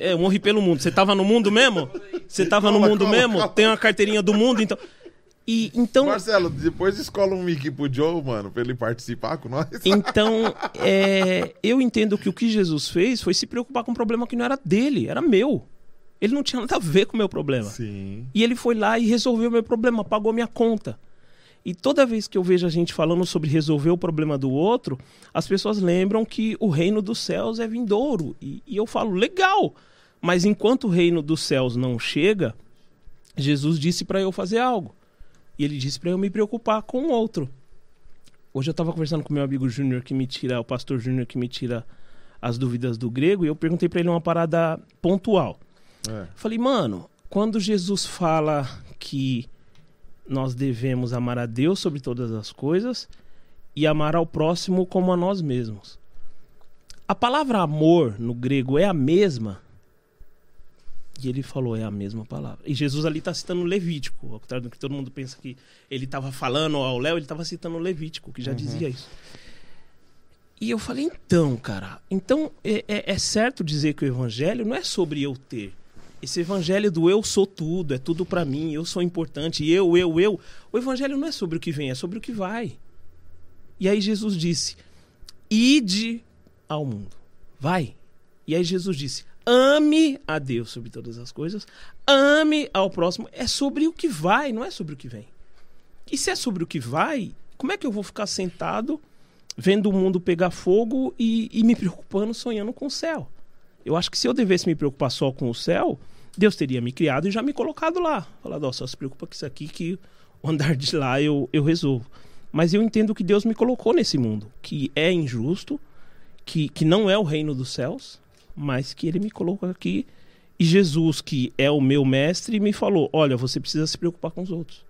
É, eu morri pelo mundo. Você tava no mundo mesmo? Você tava no mundo mesmo? Tem uma carteirinha do mundo, então. E então, Marcelo, depois escola um mic pro Joe, mano, pra ele participar com nós. então é, eu entendo que o que Jesus fez foi se preocupar com um problema que não era dele, era meu. Ele não tinha nada a ver com o meu problema. Sim. E ele foi lá e resolveu o meu problema, pagou minha conta. E toda vez que eu vejo a gente falando sobre resolver o problema do outro, as pessoas lembram que o reino dos céus é vindouro. E, e eu falo, legal! Mas enquanto o reino dos céus não chega, Jesus disse para eu fazer algo. E ele disse para eu me preocupar com o outro. Hoje eu estava conversando com meu amigo Júnior, que me tira, o pastor Júnior, que me tira as dúvidas do grego, e eu perguntei para ele uma parada pontual. É. Falei, mano, quando Jesus fala que nós devemos amar a Deus sobre todas as coisas e amar ao próximo como a nós mesmos. A palavra amor no grego é a mesma? E ele falou, é a mesma palavra. E Jesus ali está citando Levítico, ao contrário do que todo mundo pensa que ele estava falando ao Léo, ele estava citando Levítico, que já dizia isso. E eu falei, então, cara, então é, é- é certo dizer que o evangelho não é sobre eu ter. Esse evangelho do eu sou tudo, é tudo pra mim, eu sou importante, eu, eu, eu. O evangelho não é sobre o que vem, é sobre o que vai. E aí Jesus disse: ide ao mundo, vai. E aí Jesus disse: ame a Deus sobre todas as coisas, ame ao próximo. É sobre o que vai, não é sobre o que vem. E se é sobre o que vai, como é que eu vou ficar sentado vendo o mundo pegar fogo e, e me preocupando, sonhando com o céu? Eu acho que se eu devesse me preocupar só com o céu, Deus teria me criado e já me colocado lá. Falado, ó, só se preocupa com isso aqui que o andar de lá eu, eu resolvo. Mas eu entendo que Deus me colocou nesse mundo, que é injusto, que, que não é o reino dos céus, mas que ele me colocou aqui. E Jesus, que é o meu mestre, me falou: olha, você precisa se preocupar com os outros.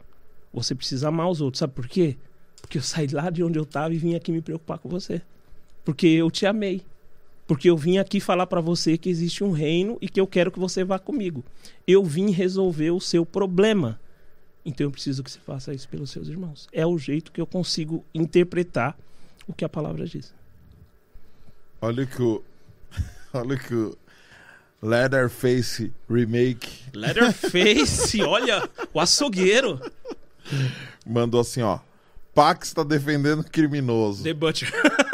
Você precisa amar os outros. Sabe por quê? Porque eu saí lá de onde eu estava e vim aqui me preocupar com você. Porque eu te amei. Porque eu vim aqui falar para você que existe um reino e que eu quero que você vá comigo. Eu vim resolver o seu problema. Então eu preciso que você faça isso pelos seus irmãos. É o jeito que eu consigo interpretar o que a palavra diz. Olha que o. Olha que o. Leatherface Remake Leatherface, olha, o açougueiro. mandou assim, ó. Pax tá defendendo criminoso. The Butcher.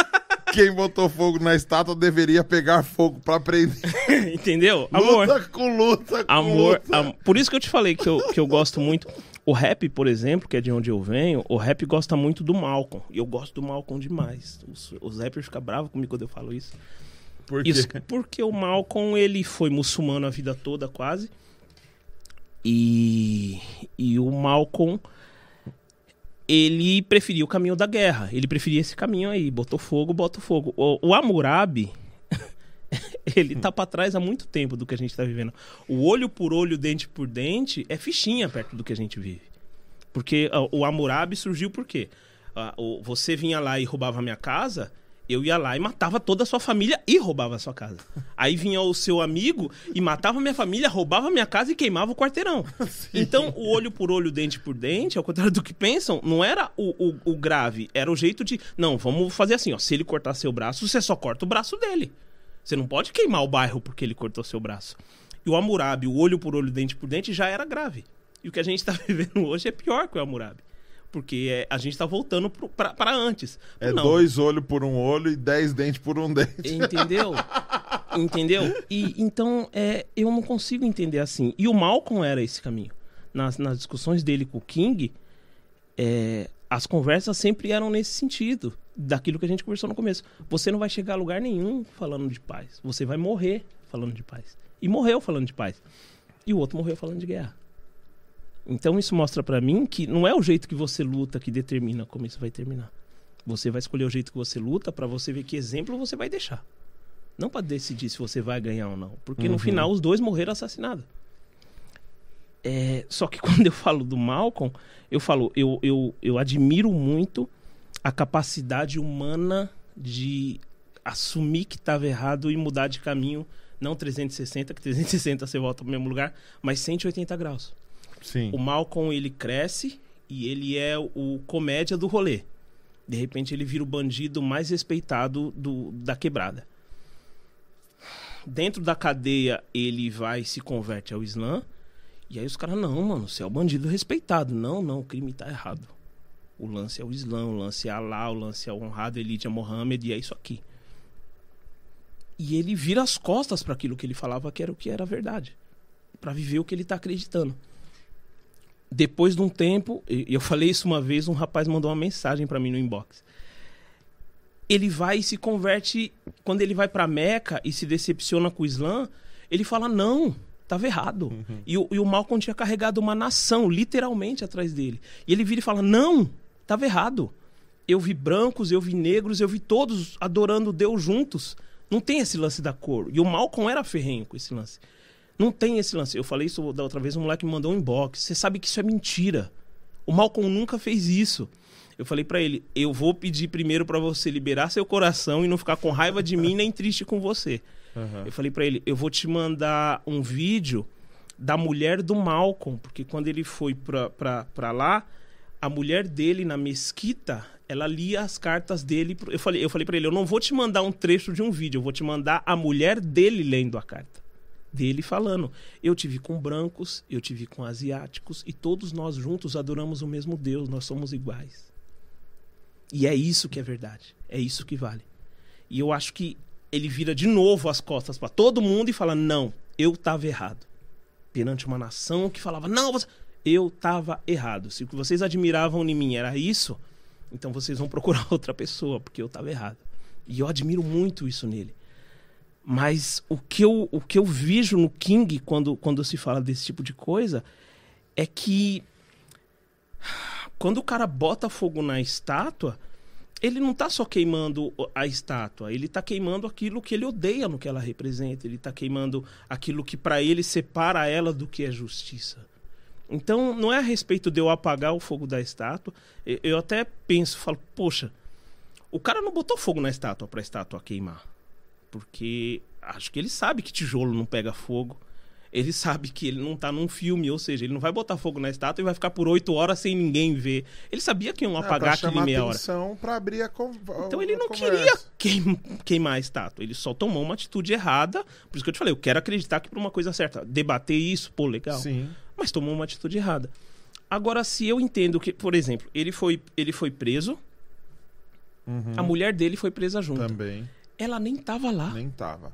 Quem botou fogo na estátua deveria pegar fogo pra prender. Entendeu? Amor. Luta com luta com Amor, luta. am- Por isso que eu te falei que eu, que eu gosto muito. O rap, por exemplo, que é de onde eu venho, o rap gosta muito do Malcolm. E eu gosto do Malcolm demais. Os, os rappers ficam bravos comigo quando eu falo isso. Por quê? Isso porque o Malcolm, ele foi muçulmano a vida toda, quase. E, e o Malcolm, ele preferia o caminho da guerra. Ele preferia esse caminho aí. Botou fogo, bota fogo. O, o Hammurabi, ele tá pra trás há muito tempo do que a gente tá vivendo. O olho por olho, dente por dente, é fichinha perto do que a gente vive. Porque o Hammurabi surgiu por quê? Ah, você vinha lá e roubava a minha casa, eu ia lá e matava toda a sua família e roubava a sua casa. Aí vinha o seu amigo e matava minha família, roubava minha casa e queimava o quarteirão. Então, o olho por olho, dente por dente, ao contrário do que pensam, não era o, o- o grave, era o jeito de. Não, vamos fazer assim, ó. Se ele cortar seu braço, você só corta o braço dele. Você não pode queimar o bairro porque ele cortou seu braço. E o Hammurabi, o olho por olho, dente por dente, já era grave. E o que a gente está vivendo hoje é pior que o Hammurabi. Porque é, a gente está voltando para antes. É Não, dois olhos por um olho e dez dentes por um dente. Entendeu? Entendeu? E então é, eu não consigo entender assim. E o Malcolm era esse caminho. Nas, nas discussões dele com o King, é, as conversas sempre eram nesse sentido, daquilo que a gente conversou no começo. Você não vai chegar a lugar nenhum falando de paz. Você vai morrer falando de paz. E morreu falando de paz. E o outro morreu falando de guerra. Então isso mostra pra mim que não é o jeito que você luta que determina como isso vai terminar. Você vai escolher o jeito que você luta pra você ver que exemplo você vai deixar. Não pra decidir se você vai ganhar ou não, porque no final os dois morreram assassinados. É, só que quando eu falo do Malcolm, eu falo, eu, eu, eu admiro muito a capacidade humana de assumir que estava errado e mudar de caminho, não 360, que 360 você volta para o mesmo lugar, mas 180 graus. Sim. O Malcolm, ele cresce e ele é o comédia do rolê. De repente, ele vira o bandido mais respeitado do, da quebrada. Dentro da cadeia, ele vai se converte ao Islã. E aí os caras, não, mano, você é o bandido respeitado. Não, não, o crime tá errado. O lance é o Islã, o lance é Allah, o lance é o honrado Elite, é Mohammed, e é isso aqui. E ele vira as costas para aquilo que ele falava que era o que era verdade. para viver o que ele tá acreditando depois de um tempo, e eu falei isso uma vez, um rapaz mandou uma mensagem para mim no inbox. Ele vai e se converte, quando ele vai para Meca e se decepciona com o Islã, ele fala: não, estava errado. Uhum. E, o, e o Malcolm tinha carregado uma nação, literalmente, atrás dele. E ele vira e fala: não, estava errado. Eu vi brancos, eu vi negros, eu vi todos adorando Deus juntos. Não tem esse lance da cor. E o Malcolm era ferrenho com esse lance. Não tem esse lance. Eu falei isso da outra vez, um moleque me mandou um inbox. Você sabe que isso é mentira. O Malcolm nunca fez isso. Eu falei para ele: eu vou pedir primeiro para você liberar seu coração e não ficar com raiva de mim nem triste com você. Uhum. Eu falei para ele: eu vou te mandar um vídeo da mulher do Malcolm, porque quando ele foi pra, pra, pra lá, a mulher dele na mesquita, ela lia as cartas dele. Eu falei, eu falei para ele: eu não vou te mandar um trecho de um vídeo, eu vou te mandar a mulher dele lendo a carta dele falando: Eu tive com brancos, eu tive com asiáticos e todos nós juntos adoramos o mesmo Deus, nós somos iguais. E é isso que é verdade, é isso que vale. E eu acho que ele vira de novo as costas para todo mundo e fala: Não, eu estava errado. Perante uma nação que falava: Não, você... eu tava errado. Se o que vocês admiravam em mim era isso, então vocês vão procurar outra pessoa, porque eu tava errado. E eu admiro muito isso nele. Mas o que eu, o que eu vejo no King quando, quando se fala desse tipo de coisa é que quando o cara bota fogo na estátua, ele não tá só queimando a estátua, ele tá queimando aquilo que ele odeia no que ela representa, ele tá queimando aquilo que para ele separa ela do que é justiça. Então, não é a respeito de eu apagar o fogo da estátua. Eu até penso, falo, poxa, o cara não botou fogo na estátua para a estátua queimar. Porque acho que ele sabe que tijolo não pega fogo ele sabe que ele não tá num filme, ou seja, ele não vai botar fogo na estátua e vai ficar por oito horas sem ninguém ver. Ele sabia que iam apagar é, aquele meia hora. Pra abrir a Então ele não queria queim, queimar a estátua, ele só tomou uma atitude errada. Por isso que eu te falei, eu quero acreditar que por uma coisa certa. Debater isso, pô, legal. Sim. Mas tomou uma atitude errada. Agora, se eu entendo que, por exemplo, ele foi, ele foi preso, uhum. a mulher dele foi presa junto. Também. Ela nem tava lá. Nem tava.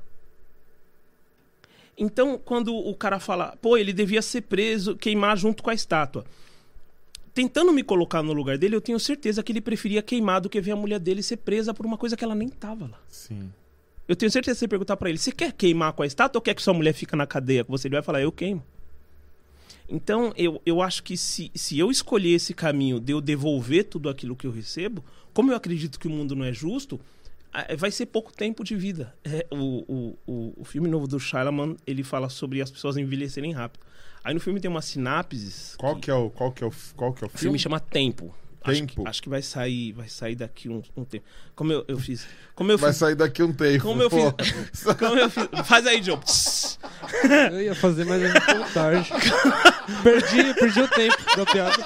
Então, quando o cara fala, pô, ele devia ser preso, queimar junto com a estátua. Tentando me colocar no lugar dele, eu tenho certeza que ele preferia queimar do que ver a mulher dele ser presa por uma coisa que ela nem tava lá. Sim. Eu tenho certeza que você perguntar para ele, você quer queimar com a estátua ou quer que sua mulher fique na cadeia com você? Ele vai falar, eu queimo. Então, eu, eu acho que se, se eu escolher esse caminho de eu devolver tudo aquilo que eu recebo, como eu acredito que o mundo não é justo, vai ser pouco tempo de vida. É, o, o, o, filme novo do Shyamalan, ele fala sobre as pessoas envelhecerem rápido. Aí no filme tem umas sinapses. Qual que, que é o qual que é o qual que é o filme? O filme chama Tempo. Tempo. Acho que, acho que, vai sair, vai sair daqui um, um, tempo. Como eu, eu fiz. Como eu vai fiz, sair daqui um tempo. Como eu fiz. como eu fiz. Faz aí, Joe. Eu ia fazer, mas é muito tarde. perdi, perdi o tempo da piada.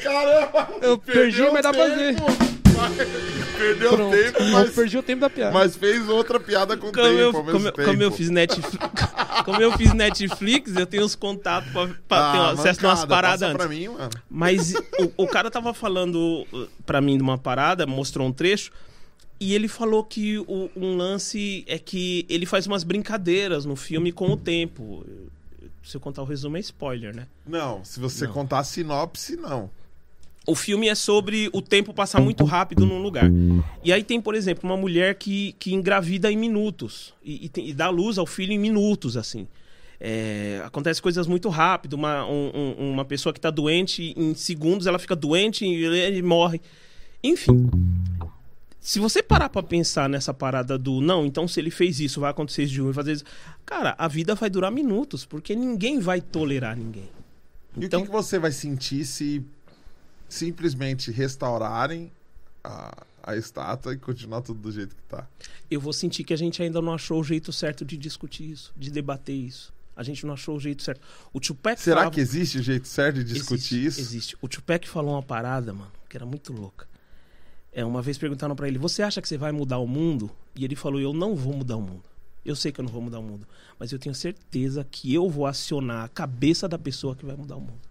Caramba! Eu perdi, mas dá pra fazer. Perdeu Pronto. tempo, mas. perdi o tempo da piada. Mas fez outra piada com como tempo. Eu, como, como, eu fiz Netflix, como eu fiz Netflix, eu tenho os contatos pra, pra ah, ter acesso a umas paradas antes. Pra mim, mano. Mas o, o cara tava falando uh, pra mim de uma parada, mostrou um trecho. E ele falou que o, um lance é que ele faz umas brincadeiras no filme com o tempo. Se eu contar o resumo, é spoiler, né? Não, se você não. contar a sinopse, não. O filme é sobre o tempo passar muito rápido num lugar. E aí tem, por exemplo, uma mulher que, que engravida em minutos e, e, tem, e dá luz ao filho em minutos, assim. É, acontece coisas muito rápido. Uma, um, uma pessoa que está doente, em segundos ela fica doente e, e morre. Enfim. Se você parar para pensar nessa parada do não, então se ele fez isso, vai acontecer isso de um, fazer isso. Cara, a vida vai durar minutos, porque ninguém vai tolerar ninguém. E então, o que, que você vai sentir se simplesmente restaurarem a, a estátua e continuar tudo do jeito que está. Eu vou sentir que a gente ainda não achou o jeito certo de discutir isso, de debater isso. A gente não achou o jeito certo. O Tupac Será falava... que existe o jeito certo de discutir existe, isso? Existe. O Tupac falou uma parada, mano, que era muito louca. É, uma vez perguntaram para ele: "Você acha que você vai mudar o mundo?" E ele falou: "Eu não vou mudar o mundo. Eu sei que eu não vou mudar o mundo, mas eu tenho certeza que eu vou acionar a cabeça da pessoa que vai mudar o mundo."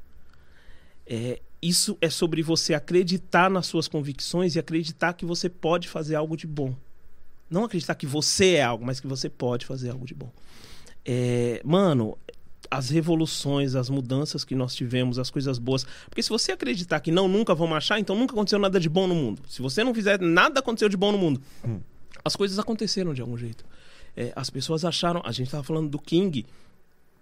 É, isso é sobre você acreditar nas suas convicções e acreditar que você pode fazer algo de bom. Não acreditar que você é algo, mas que você pode fazer algo de bom. É, mano, as revoluções, as mudanças que nós tivemos, as coisas boas. Porque se você acreditar que não, nunca vão achar, então nunca aconteceu nada de bom no mundo. Se você não fizer nada aconteceu de bom no mundo. Hum. As coisas aconteceram de algum jeito. É, as pessoas acharam. A gente estava falando do King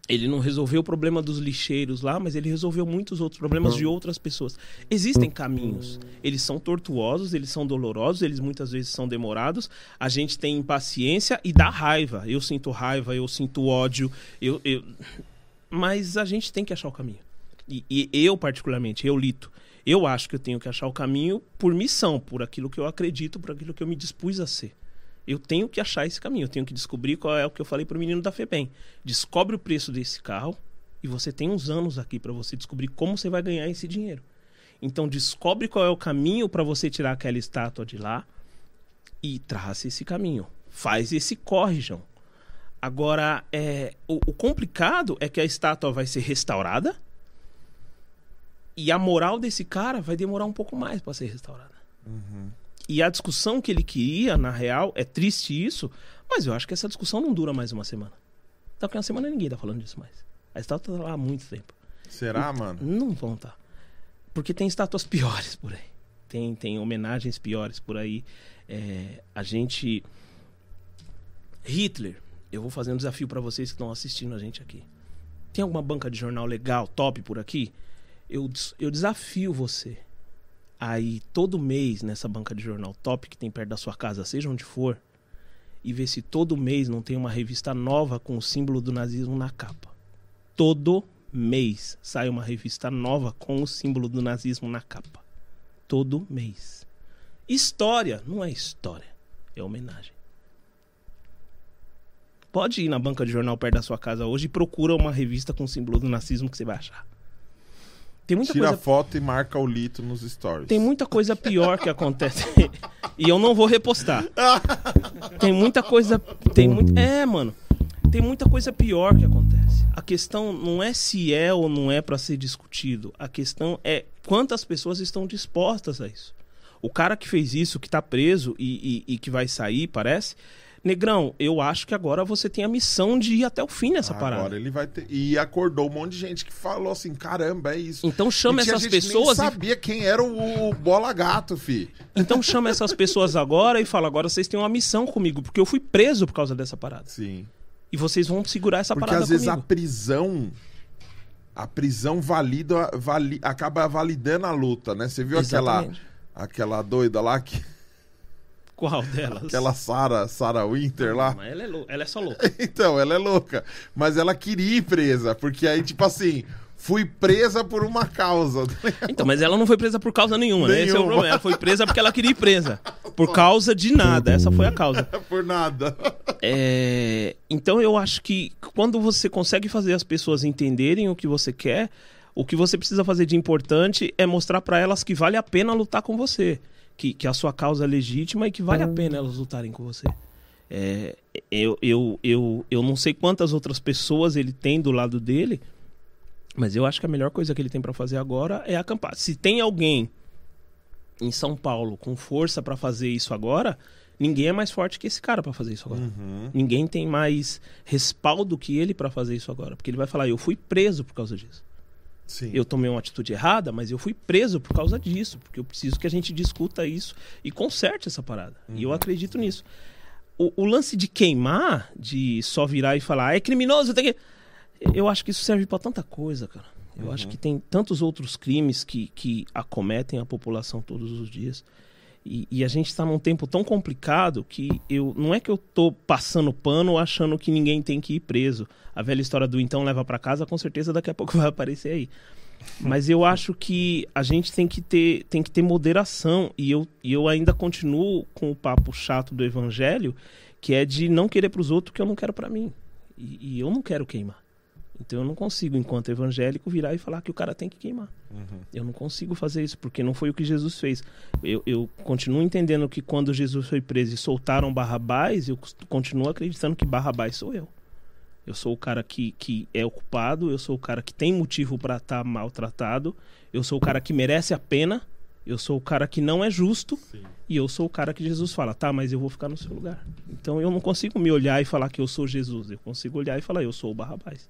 ele não resolveu o problema dos lixeiros lá, mas ele resolveu muitos outros problemas de outras pessoas. Existem caminhos. Eles são tortuosos, eles são dolorosos, eles muitas vezes são demorados. A gente tem impaciência e dá raiva. Eu sinto raiva, eu sinto ódio, eu, eu... mas a gente tem que achar o caminho. E, e eu, particularmente, eu lito. Eu acho que eu tenho que achar o caminho por missão, por aquilo que eu acredito, por aquilo que eu me dispus a ser eu tenho que achar esse caminho, eu tenho que descobrir qual é o que eu falei para o menino da FEBEM. Descobre o preço desse carro e você tem uns anos aqui para você descobrir como você vai ganhar esse dinheiro. Então descobre qual é o caminho para você tirar aquela estátua de lá e traça esse caminho. Faz esse corre, João. Agora, é, o, o complicado é que a estátua vai ser restaurada e a moral desse cara vai demorar um pouco mais para ser restaurada. Uhum. E a discussão que ele queria, na real, é triste isso, mas eu acho que essa discussão não dura mais uma semana. Daqui uma semana ninguém tá falando disso mais. A estátua tá lá há muito tempo. Será, mano? Não vão estar. Porque tem estátuas piores por aí. Tem, tem homenagens piores por aí. É, a gente. Hitler, eu vou fazer um desafio pra vocês que estão assistindo a gente aqui. Tem alguma banca de jornal legal, top por aqui? Eu, eu desafio você aí todo mês nessa banca de jornal top que tem perto da sua casa, seja onde for, e ver se todo mês não tem uma revista nova com o símbolo do nazismo na capa. Todo mês sai uma revista nova com o símbolo do nazismo na capa. Todo mês. História não é história, é homenagem. Pode ir na banca de jornal perto da sua casa hoje e procura uma revista com o símbolo do nazismo que você vai achar. Tem muita Tira coisa foto e marca o Lito nos stories. tem muita coisa pior que acontece. e eu não vou repostar. Tem muita coisa. Tem muito. É, mano. Tem muita coisa pior que acontece. A questão não é se é ou não é pra ser discutido. A questão é quantas pessoas estão dispostas a isso. O cara que fez isso, que tá preso e, e- e que vai sair, parece. Negrão, eu acho que agora você tem a missão de ir até o fim nessa Agora parada. ele vai ter. E acordou um monte de gente que falou assim: caramba, é isso. Então chama E essas gente pessoas e Nem sabia quem era o, o Bola Gato, fi. Então chama essas pessoas agora e fala: agora vocês têm uma missão comigo, porque eu fui preso por causa dessa parada. Sim. E vocês vão segurar essa Porque parada às vezes a prisão. A prisão valida, vali, acaba validando a luta, né? Você viu aquela, aquela doida lá, que, Qual delas? aquela Sarah, Sarah Winter lá? Mas ela é, ela é só louca. Então, ela é louca. Mas ela queria ir presa, porque aí, tipo assim, fui presa por uma causa. Então, mas ela não foi presa por causa nenhuma, né? Esse é o Nenhuma. problema. Ela foi presa porque ela queria ir presa. Por causa de nada. Essa foi a causa. por nada. É, Então eu acho que quando você consegue fazer as pessoas entenderem o que você quer, o que você precisa fazer de importante é mostrar pra elas que vale a pena lutar com você. Que, que a sua causa é legítima e que vale a pena elas lutarem com você. É, eu, eu, eu, eu não sei quantas outras pessoas ele tem do lado dele, mas eu acho que a melhor coisa que ele tem pra fazer agora é acampar. Se tem alguém em São Paulo com força pra fazer isso agora, ninguém é mais forte que esse cara pra fazer isso agora. Uhum. Ninguém tem mais respaldo que ele pra fazer isso agora, porque ele vai falar: "Eu fui preso por causa disso. Sim. Eu tomei uma atitude errada, mas eu fui preso por causa disso, porque eu preciso que a gente discuta isso e conserte essa parada". E eu acredito nisso. O, o lance de queimar, de só virar e falar: "É criminoso, tem que eu acho que isso serve pra tanta coisa, cara. Eu acho que tem tantos outros crimes que, que acometem a população todos os dias. E, e a gente está num tempo tão complicado que eu não é que eu tô passando pano achando que ninguém tem que ir preso. A velha história do então leva pra casa, com certeza daqui a pouco vai aparecer aí. Mas eu acho que a gente tem que ter, tem que ter moderação. E eu, e eu ainda continuo com o papo chato do evangelho, que é de não querer pros outros o que eu não quero pra mim. E, e eu não quero queimar. Então eu não consigo, enquanto evangélico, virar e falar que o cara tem que queimar. Eu não consigo fazer isso, porque não foi o que Jesus fez. Eu, eu continuo entendendo que quando Jesus foi preso e soltaram Barrabás, eu continuo acreditando que Barrabás sou eu. Eu sou o cara que, que é ocupado, eu sou o cara que tem motivo para estar maltratado, eu sou o cara que merece a pena, eu sou o cara que não é justo, e eu sou o cara que Jesus fala, tá, mas eu vou ficar no seu lugar. Então eu não consigo me olhar e falar que eu sou Jesus, eu consigo olhar e falar, eu sou o Barrabás.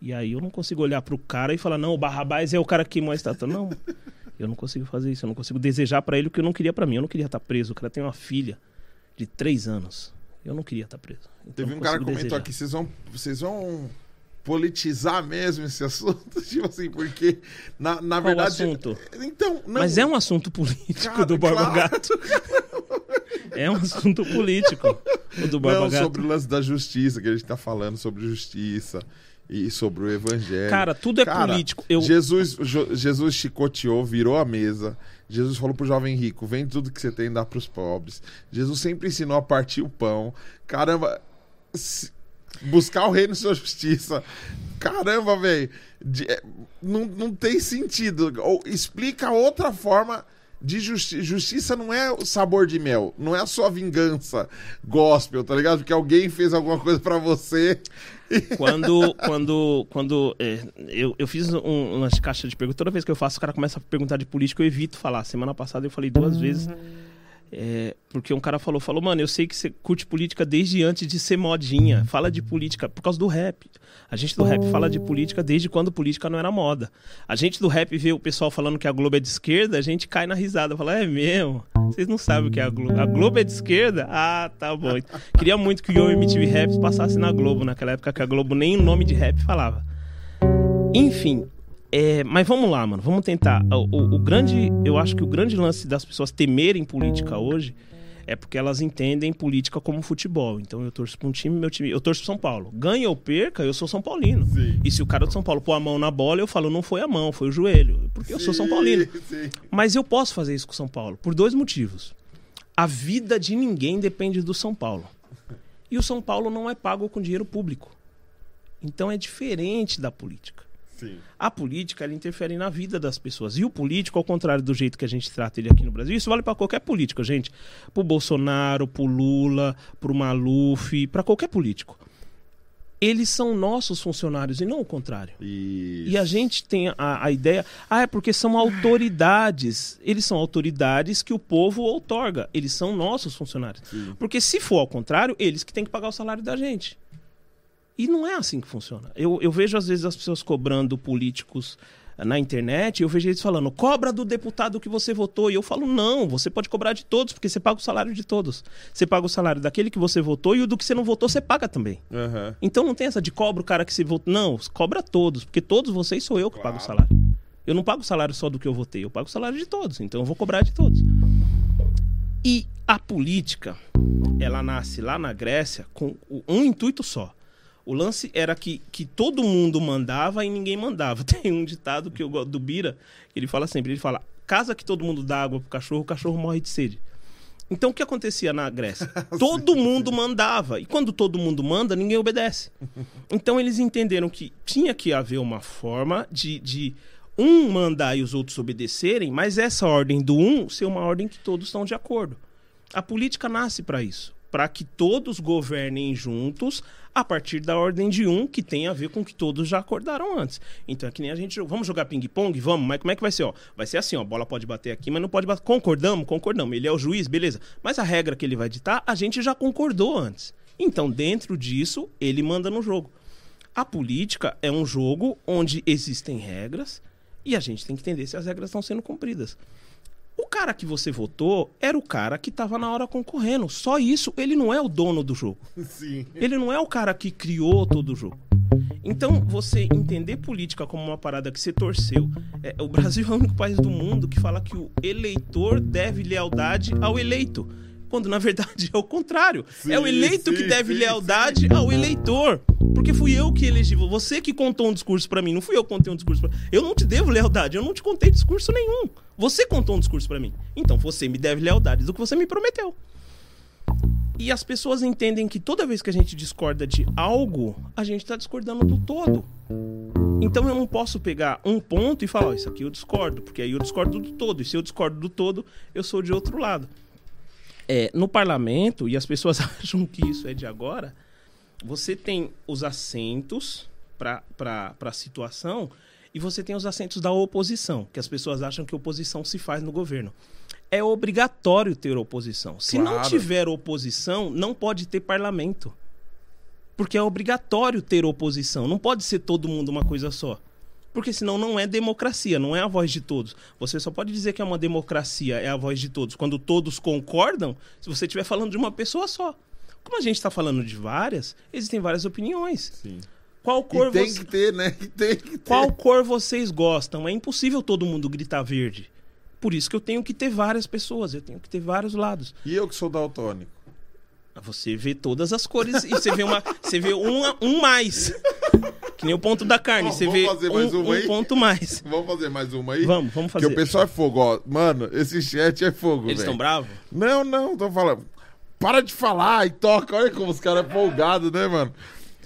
E aí eu não consigo olhar pro cara e falar, não, o Barrabás é o cara que queimou a estátua. Não, eu não consigo fazer isso. Eu não consigo desejar pra ele o que eu não queria pra mim. Eu não queria estar preso. O cara tem uma filha de três anos. Eu não queria estar preso. Então Teve um cara que comentou desejar. aqui, vocês vão, vocês vão politizar mesmo esse assunto? tipo assim, porque na, na Qual verdade... assunto? Então, não... Mas é um assunto político Cara, do Borba claro. Gato. É um assunto político o do Borba Não, Gato. sobre o lance da justiça, que a gente tá falando sobre justiça e sobre o evangelho. Cara, tudo é Cara, político. Eu... Jesus, Jesus chicoteou, virou a mesa. Jesus falou pro jovem rico: vende tudo que você tem e dá pros pobres. Jesus sempre ensinou a partir o pão. Caramba, se- buscar o reino e sua justiça. Caramba, velho. de- é, Não, não tem sentido. Ou explica outra forma de justiça. Justiça não é o sabor de mel, não é a sua vingança gospel, tá ligado? Porque alguém fez alguma coisa pra você. Quando, quando, quando é, eu, eu fiz um, um lance de perguntas, toda vez que eu faço, o cara começa a perguntar de política, eu evito falar. Semana passada eu falei duas vezes. É, porque um cara falou, falou, mano, eu sei que você curte política desde antes de ser modinha. Fala de política por causa do rap. A gente do rap fala de política desde quando política não era moda. A gente do rap vê o pessoal falando que a Globo é de esquerda, a gente cai na risada. Fala, é mesmo? Vocês não sabem o que é a Globo. A Globo é de esquerda? Ah, tá bom. Queria muito que o MTV Raps passasse na Globo, naquela época que a Globo nem o nome de rap falava. Enfim, é, mas vamos lá, mano. Vamos tentar. O, o, o grande, eu acho que o grande lance das pessoas temerem política hoje é porque elas entendem política como futebol. Então eu torço para um time, meu time, eu torço São Paulo. Ganha ou perca, eu sou São Paulino. Sim. E se o cara do São Paulo pôr a mão na bola, eu falo, não foi a mão, foi o joelho. Porque eu sou São Paulino. Sim. Mas eu posso fazer isso com o São Paulo por dois motivos. A vida de ninguém depende do São Paulo. E o São Paulo não é pago com dinheiro público. Então é diferente da política. Sim. A política ela interfere na vida das pessoas. E o político, ao contrário do jeito que a gente trata ele aqui no Brasil, isso vale para qualquer político, gente. Pro Bolsonaro, pro Lula, pro Maluf, para qualquer político. Eles são nossos funcionários e não o contrário. Isso. E a gente tem a, a ideia, ah, é porque são autoridades. Eles são autoridades que o povo outorga. Eles são nossos funcionários. Sim. Porque se for ao contrário, eles que têm que pagar o salário da gente. E não é assim que funciona. Eu, eu vejo, às vezes, as pessoas cobrando políticos eh, na internet, eu vejo eles falando, cobra do deputado que você votou. E eu falo, não, você pode cobrar de todos, porque você paga o salário de todos. Você paga o salário daquele que você votou e o do que você não votou, você paga também. Aham. Então não tem essa de cobra o cara que se votou. Não, cobra todos, porque todos vocês sou eu que pago o Claro. salário. Eu não pago o salário só do que eu votei, eu pago o salário de todos. Então eu vou cobrar de todos. E a política, ela nasce lá na Grécia com um intuito só. O lance era que, que todo mundo mandava e ninguém mandava. Tem um ditado que eu gosto do Bira, que ele fala sempre, ele fala, casa que todo mundo dá água pro cachorro, o cachorro morre de sede. Então o que acontecia na Grécia? Todo mundo mandava. E quando todo mundo manda, ninguém obedece. Então eles entenderam que tinha que haver uma forma de, de um mandar e os outros obedecerem, mas essa ordem do um ser uma ordem que todos estão de acordo. A política nasce para isso, para que todos governem juntos a partir da ordem de um que tem a ver com o que todos já acordaram antes. Então é que nem a gente, vamos jogar ping-pong, vamos, mas como é que vai ser, ó? Vai ser assim, ó, a bola pode bater aqui, mas não pode bater. Concordamos? Concordamos. Ele é o juiz, beleza. Mas a regra que ele vai ditar, a gente já concordou antes. Então, dentro disso, ele manda no jogo. A política é um jogo onde existem regras e a gente tem que entender se as regras estão sendo cumpridas. O cara que você votou era o cara que estava na hora concorrendo. Só isso, ele não é o dono do jogo. Sim. Ele não é o cara que criou todo o jogo. Então, você entender política como uma parada que você torceu. É, o Brasil é o único país do mundo que fala que o eleitor deve lealdade ao eleito. Quando na verdade é o contrário. Sim, é o eleito que sim, deve sim, lealdade ao eleitor. Porque fui eu que elegi você que contou um discurso pra mim, não fui eu que contei um discurso pra Eu não te devo lealdade, eu não te contei discurso nenhum. Você contou um discurso pra mim. Então você me deve lealdade do que você me prometeu. E as pessoas entendem que toda vez que a gente discorda de algo, a gente está discordando do todo. Então eu não posso pegar um ponto e falar, ó, isso aqui eu discordo, porque aí eu discordo do todo. E se eu discordo do todo, eu sou de outro lado. É, no parlamento, e as pessoas acham que isso é de agora, você tem os assentos para a situação e você tem os assentos da oposição, que as pessoas acham que oposição se faz no governo. É obrigatório ter oposição. Se não Claro. tiver oposição, não pode ter parlamento. Porque é obrigatório ter oposição. Não pode ser todo mundo uma coisa só. Porque senão não é democracia, não é a voz de todos. Você só pode dizer que é uma democracia, é a voz de todos, quando todos concordam, se você estiver falando de uma pessoa só. Como a gente está falando de várias, existem várias opiniões. Sim. Qual cor, E tem você- que ter, né? E tem que ter. qual cor vocês gostam? É impossível todo mundo gritar verde. Por isso que eu tenho que ter várias pessoas, eu tenho que ter vários lados. E eu que sou daltônico. Você vê todas as cores e você vê uma, você vê um, um mais. Que nem o ponto da carne, Ó, você vê fazer mais um, uma um aí? ponto mais. Vamos fazer mais uma aí? Vamos, vamos Porque fazer. o pessoal é fogo, ó. Mano, esse chat é fogo, Eles estão bravos? Não, não, tô falando. Para de falar e toca. Olha como os caras é folgado, né, mano?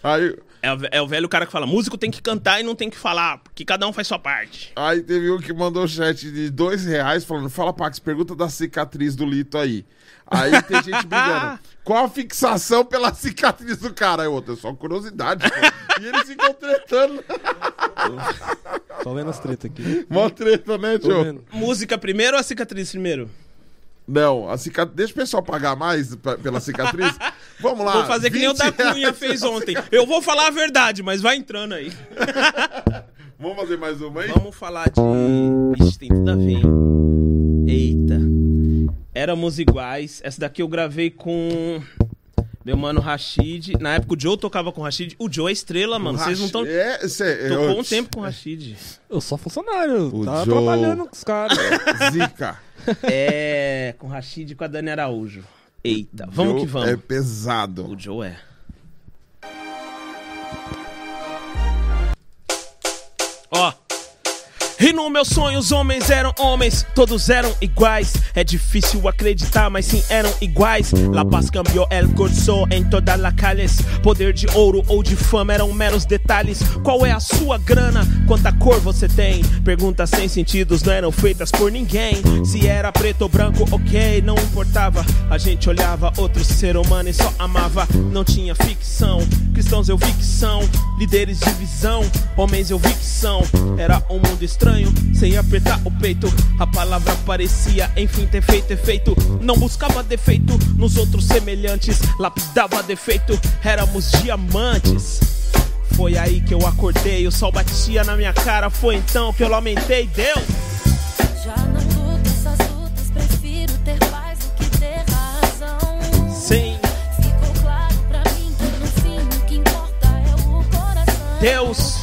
Aí, É, é o velho cara que fala, músico tem que cantar e não tem que falar, porque cada um faz sua parte. aí teve um que mandou um chat de dois reais falando: Fala, Pax, pergunta da cicatriz do Lito aí. Aí tem gente brigando. Qual a fixação pela cicatriz do cara? Aí outro, é só curiosidade, pô. E eles ficam tretando. Só vendo as tretas aqui. Mó treta, né, tio? Música primeiro ou a cicatriz primeiro? Não, a cicatriz. Deixa o pessoal pagar mais pra- pela cicatriz. Vamos lá. Vou fazer que nem o 20 da Cunha reais. fez ontem. Eu vou falar a verdade, mas vai entrando aí. Vamos fazer mais uma aí? Vamos falar de. Ixi, tem tudo a ver, hein? Eita. Éramos iguais. Essa daqui eu gravei com. Meu mano Rashid. Na época o Joe tocava com o Rashid. O Joe é estrela, mano. Vocês não estão. É, cê, Tocou eu- um tempo com o Rashid. Eu sou funcionário. O tá Joe. trabalhando com os caras. Zica. É. Com o Rashid e com a Dani Araújo. Eita, vamos Joe que vamos. É pesado. O Joe é. E no meu sonho os homens eram homens, todos eram iguais. É difícil acreditar, mas sim eram iguais. La paz cambiou el curso em todas las calles. Poder de ouro ou de fama eram meros detalhes. Qual é a sua grana? Quanta cor você tem? Perguntas sem sentidos não eram feitas por ninguém. Se era preto ou branco, ok, não importava. A gente olhava outro ser humano e só amava. Não tinha ficção. Cristãos eu vi que são líderes de visão. Homens eu vi que são. Era um mundo estranho, sem apertar o peito. A palavra parecia, enfim, ter feito efeito. Não buscava defeito nos outros semelhantes. Lapidava defeito, éramos diamantes. Foi aí que eu acordei, o sol batia na minha cara. Foi então que eu lamentei, Deus. Já não luto essas lutas, prefiro ter paz do que ter razão. Sim, Ficou claro pra mim que no fim o que importa é o coração. Deus.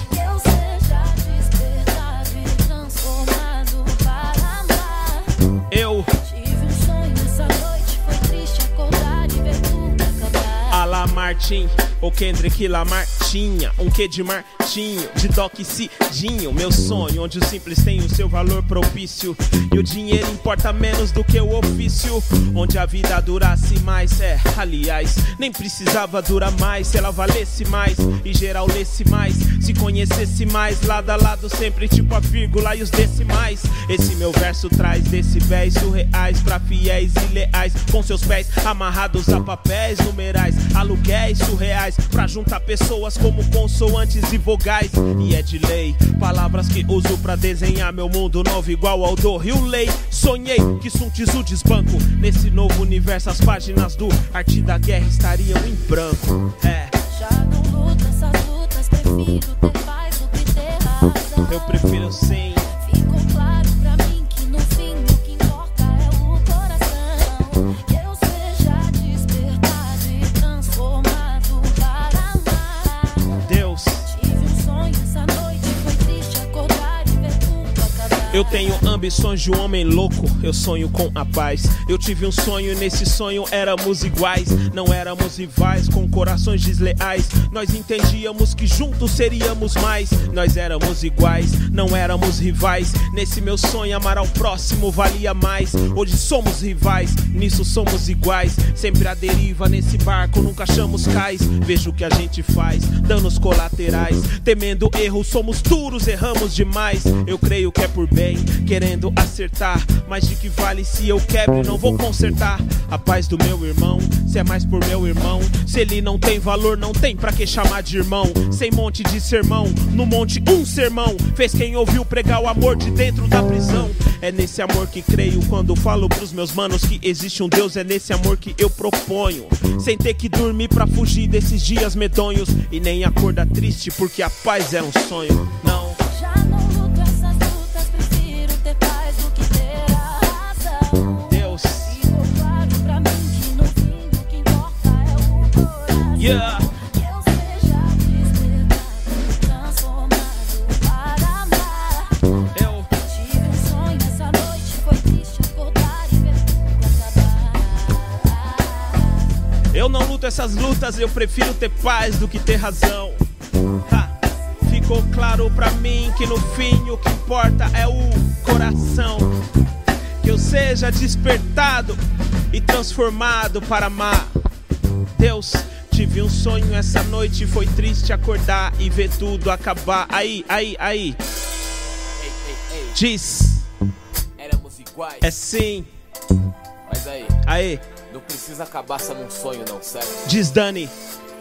Martin, ou Kendrick Lamar tinha um quê de Martinho, de Doc Cidinho, meu sonho, onde o simples tem o seu valor propício. E o dinheiro importa menos do que o ofício, onde a vida durasse mais, é, aliás, nem precisava durar mais. Se ela valesse mais e geral lesse mais, se conhecesse mais, lado a lado sempre tipo a vírgula e os decimais. Esse meu verso traz decibéis surreais pra fiéis e leais, com seus pés amarrados a papéis numerais, aluguéis surreais pra juntar pessoas como consoantes e vogais. E é de lei, palavras que uso pra desenhar meu mundo novo igual ao do Rio Lei. Sonhei que Sun Tzu desbanco nesse novo universo as páginas do Arte da Guerra estariam em branco. É, Já não luto essas lutas, prefiro ter paz do que ter razão. eu prefiro sim. Ficou claro Eu tenho ambições de um homem louco, eu sonho com a paz. Eu tive um sonho nesse sonho éramos iguais. Não éramos rivais, com corações desleais. Nós entendíamos que juntos seríamos mais. Nós éramos iguais, não éramos rivais. Nesse meu sonho, amar ao próximo valia mais. Hoje somos rivais, nisso somos iguais. Sempre a deriva nesse barco, nunca achamos cais. Vejo o que a gente faz, danos colaterais. Temendo erros, somos duros, erramos demais. Eu creio que é por bem, querendo acertar. Mas de que vale se eu quebro e não vou consertar? A paz do meu irmão, se é mais por meu irmão. Se ele não tem valor, não tem pra que chamar de irmão. Sem monte de sermão, no monte um sermão. Fez quem ouviu pregar o amor de dentro da prisão. É nesse amor que creio quando falo pros meus manos que existe um Deus. É nesse amor que eu proponho. Sem ter que dormir pra fugir desses dias medonhos. E nem acordar triste porque a paz é um sonho. Não. Acabar. Eu não luto essas lutas, eu prefiro ter paz do que ter razão. Ha. Ficou claro pra mim que no fim o que importa é o coração. Que eu seja despertado e transformado para amar. Deus, tive um sonho essa noite, foi triste acordar e ver tudo acabar. Aí, aí, aí. Ei, ei, ei, Diz, éramos iguais. é sim. Mas aí, Aí, não precisa acabar só num sonho, não, certo? diz Dani.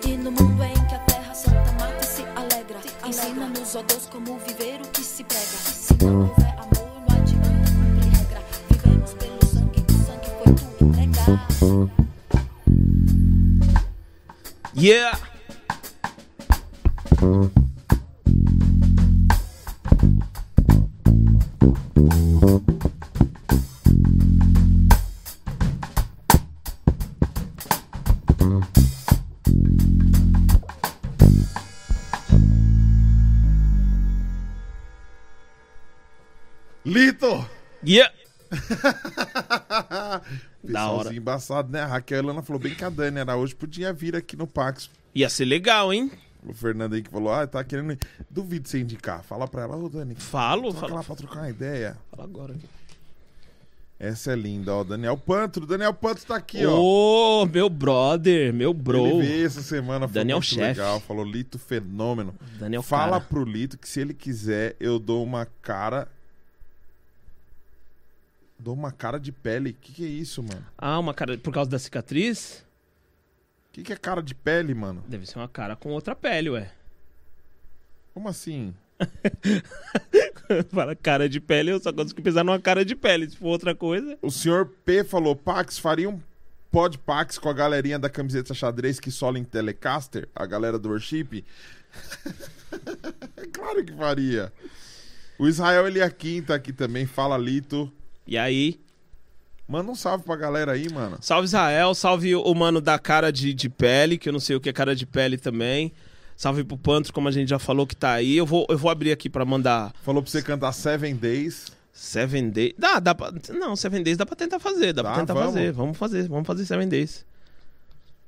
E no mundo em que a terra santa mata e se alegra, ensina-nos, ó Deus, como viver o que se prega. Se não houver amor, não adianta cumprir regra. Vivemos pelo sangue, que o sangue foi Yeah! Lito! Yeah! Da hora. Pessoalzinho embaçado, né? A Raquel Helena falou bem que a Dani Araújo podia vir aqui no Pax. Ia ser legal, hein? O Fernando aí que falou, ah, tá querendo. ir. Duvido você indicar. Fala pra ela, ô Dani, Falo, toca lá fala, pra trocar uma ideia. fala agora. Essa é linda, ó. Daniel Pantro. Daniel Pantro tá aqui, ó. Ô, meu brother, meu bro. Ele veio essa semana, foi Daniel muito Chefe. legal. Falou Lito fenômeno. Daniel Fala cara. pro Lito que se ele quiser, eu dou uma cara. Dou uma cara de pele. Que que é isso, mano? Ah, uma cara por causa da cicatriz? Que que é cara de pele, mano? Deve ser uma cara com outra pele, ué. Como assim? Fala cara de pele, eu só consigo pensar numa cara de pele. Se for outra coisa. O senhor P falou: Pax, faria um pod Pax com a galerinha da camiseta xadrez que sola em Telecaster? A galera do worship? claro que faria. O Israel Eliakim tá aqui também. Fala, Lito. E aí? Manda um salve pra galera aí, mano. Salve Israel, salve o mano da cara de, de pele, que eu não sei o que é cara de pele também. Salve pro Pantro, como a gente já falou que tá aí. Eu vou, eu vou abrir aqui pra mandar Falou pra você cantar Seven Days. Seven Days. Dá, dá pra. Não, Seven Days dá pra tentar fazer. Dá Tá, pra tentar vamos. fazer. Vamos fazer, vamos fazer Seven Days.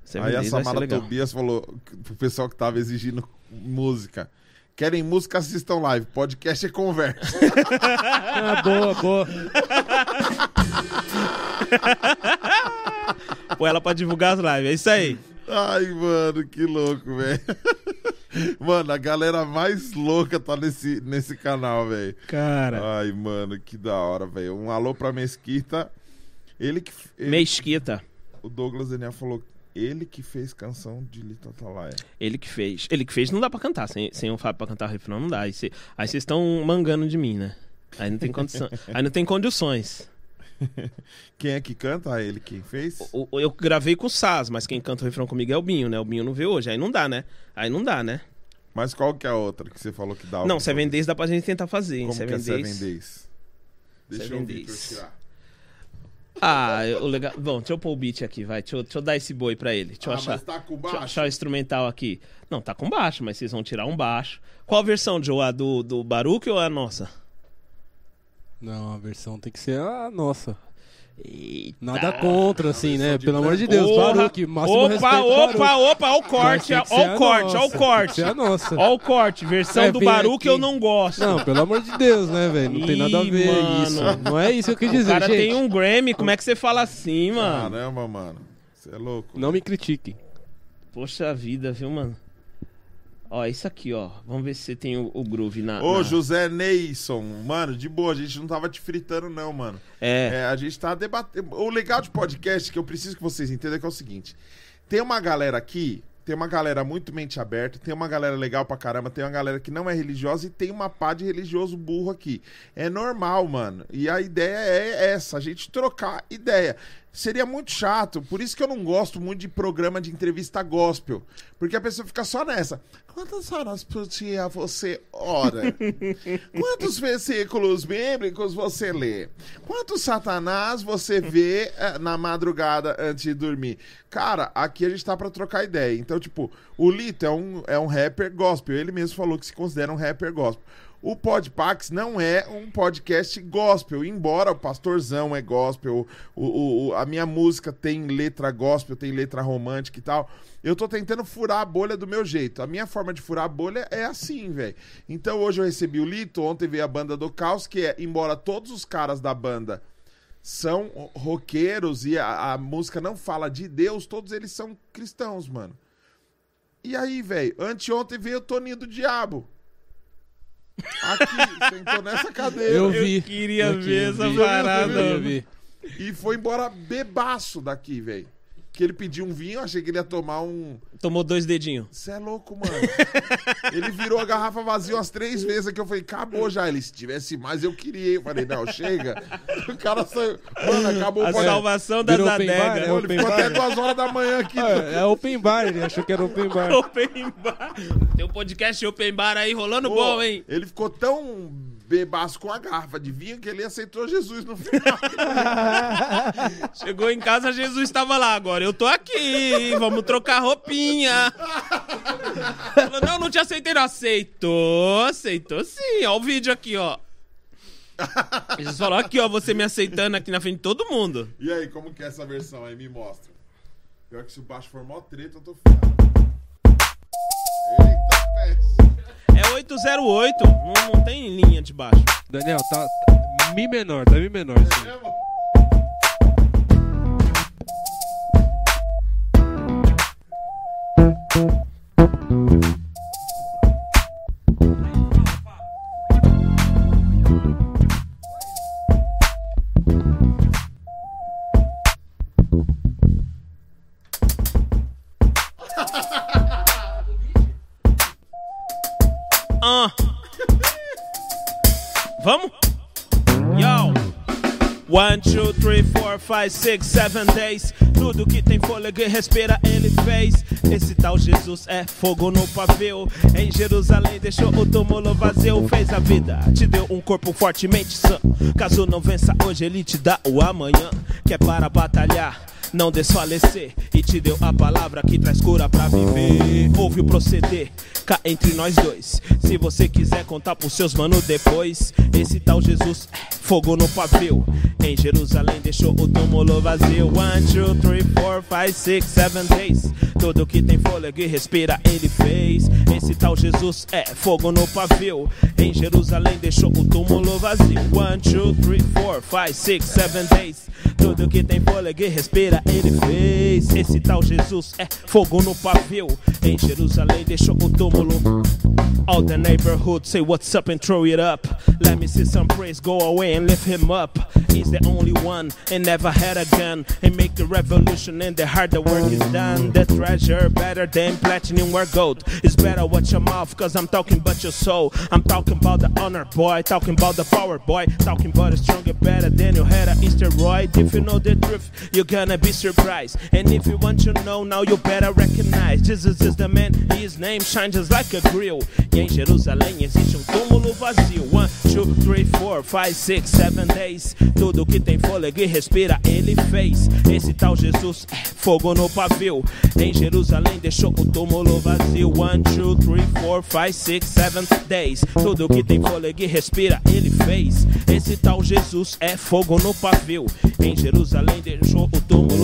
Seven aí a Days ser Samara. Tobias falou pro pessoal que tava exigindo música. Querem música, assistam live. Podcast é conversa. Ah, boa, boa. Põe ela pra divulgar as lives. É isso aí. Ai, mano, que louco, velho. Mano, a galera mais louca tá nesse, nesse canal, velho. Cara. Ai, mano, que da hora, velho. Um alô pra Mesquita. Ele que. Ele, Mesquita. O Douglas Daniel falou. Ele que fez canção de Lito Atalaia. Ele que fez. Ele que fez, não dá pra cantar. Sem, sem o Fábio pra cantar o refrão, não dá. Aí cê- vocês estão mangando de mim, né? Aí não tem condição. aí não tem condições. Quem é que canta? Ah, Ele quem fez? O- o- eu gravei com o Saz, mas quem canta o refrão comigo é o Binho, né? O Binho não veio hoje. Aí não dá, né? Aí não dá, né? Mas qual que é a outra que você falou que dá? Não, Seven Days dá pra gente tentar fazer, hein? Como Seven que é Days. Seven Days? Deixa Seven Days. tirar. Ah, o legal. Bom, deixa eu pôr o beat aqui, vai. Deixa eu, deixa eu dar esse boi pra ele. Deixa eu ah, achar. mas tá com Deixa eu baixo? achar o instrumental aqui. Não, tá com baixo, mas vocês vão tirar um baixo. Qual a versão, Joe? A do, do Baruch ou a nossa? Não, a versão tem que ser a nossa. Eita. Nada contra, assim, né? de Pelo amor de. Deus, Porra. Baruque, máximo opa, respeito. opa, Baruque. opa, ó o corte, ó o corte, ó o corte. A nossa. Ó o corte, versão É, do aqui. eu não gosto. Não, pelo amor de Deus, né, velho? Não tem nada a Ih, ver mano. isso. Não é isso que eu quis o dizer, cara gente. tem um Grammy, como é que você fala assim, mano? Caramba, mano. Você é louco. Não me critiquem. Poxa vida, viu, mano? Ó, isso aqui, ó. Vamos ver se você tem o, o groove na. Ô, na- José Neison, mano, de boa, a gente não tava te fritando, não, mano. É. É, a gente tá debatendo. O legal de podcast que eu preciso que vocês entendam é que é o seguinte: tem uma galera aqui, tem uma galera muito mente aberta, tem uma galera legal pra caramba, tem uma galera que não é religiosa e tem uma pá de religioso burro aqui. É normal, mano. E a ideia é essa, a gente trocar ideia. Seria muito chato, por isso que eu não gosto muito de programa de entrevista gospel. Porque a pessoa fica só nessa. Quantas horas por dia você ora? Quantos versículos bíblicos você lê? Quantos satanás você vê eh, na madrugada antes de dormir? Cara, aqui a gente tá pra trocar ideia. Então, tipo, o Lito é um, é um rapper gospel. Ele mesmo falou que se considera um rapper gospel. O Podpax não é um podcast gospel, embora o Pastorzão é gospel, o, o- o- a minha música tem letra gospel, tem letra romântica e tal. Eu tô tentando furar a bolha do meu jeito. A minha forma de furar a bolha é assim, velho. Então hoje eu recebi o Lito, ontem veio a banda do Caos, que é, embora todos os caras da banda são roqueiros e a, a música não fala de Deus, todos eles são cristãos, mano. E aí, velho, anteontem veio o Toninho do Diabo. Aqui, sentou nessa cadeira. Eu vi. queria Aqui, ver eu essa vi. parada. Eu vi. E foi embora bebaço daqui, velho. Que ele pediu um vinho, eu achei que ele ia tomar um. Tomou dois dedinhos. Você é louco, mano. ele virou a garrafa vazia umas três vezes que eu falei, acabou já. Ele, se tivesse mais, eu queria. Eu falei, não, chega. O cara saiu. Mano, acabou A o podcast. salvação das bar, adegas. né? Ele ficou até duas horas da manhã aqui. Ah, É open bar, ele achou que era open bar. Open bar. Tem um podcast Open Bar aí rolando Pô, bom, hein? Ele ficou tão bebaço com a garrafa de vinho que ele aceitou Jesus no final. Chegou em casa, Jesus estava lá. Agora eu tô aqui, vamos trocar roupinha. Falou, não, não te aceitei, não. Aceitou, aceitou sim. Ó o vídeo aqui, ó. Jesus falou aqui, ó, você me aceitando aqui na frente de todo mundo. e aí, como que é essa versão aí? Me mostra. Pior que se o baixo for mó treta, eu tô ferrado. Eita, peste. É 808, não, não tem linha de baixo. Daniel, tá, tá- Mi menor, tá Mi menor. Sim. Mesmo? One, two, three, four, five, six, seven days. Tudo que tem fôlego e respira, ele fez. Esse tal Jesus é fogo no pavio. Em Jerusalém deixou o túmulo vazio. Fez a vida, te deu um corpo fortemente sã. Caso não vença hoje, ele te dá o amanhã. Que é para batalhar não desfalecer e te deu a palavra que traz cura pra viver. Ouve o proceder, cá entre nós dois. Se você quiser contar pros seus manos depois, esse tal Jesus é fogo no pavio. Em Jerusalém deixou o túmulo vazio. One, two, three, four, five, six, seven days. Tudo que tem fôlego e respira, ele fez. Esse tal Jesus é fogo no pavio. Em Jerusalém deixou o túmulo vazio. One, two, three, four, five, six, seven days. Tudo que tem fôlego e respira, ele fez. Esse tal Jesus é fogo no pavio. Em Jerusalém deixou o túmulo. All the neighborhood say what's up and throw it up. Let me see some praise go away and lift him up. He's the only one and never had a gun. And make the revolution and the hard the work is done. The treasure better than platinum or gold. It's better watch your mouth cause I'm talking about your soul. I'm talking about the honor boy, talking about the power boy, talking about a stronger, better than you had a steroid. If you know the truth, you're gonna be surprised. And if you want to know now, you better recognize Jesus is the man. His name shines just like a grill. E em Jerusalém existe um túmulo vazio. One, two, three, four, five, six, seven days. Tudo que tem fôlego e respira, ele fez. Esse tal Jesus é fogo no pavio. Em Jerusalém deixou o túmulo vazio. One, two, three, four, five, six, seven days. Tudo que tem fôlego e respira, ele fez. Esse tal Jesus é fogo no pavio. Em Jerusalém deixou o túmulo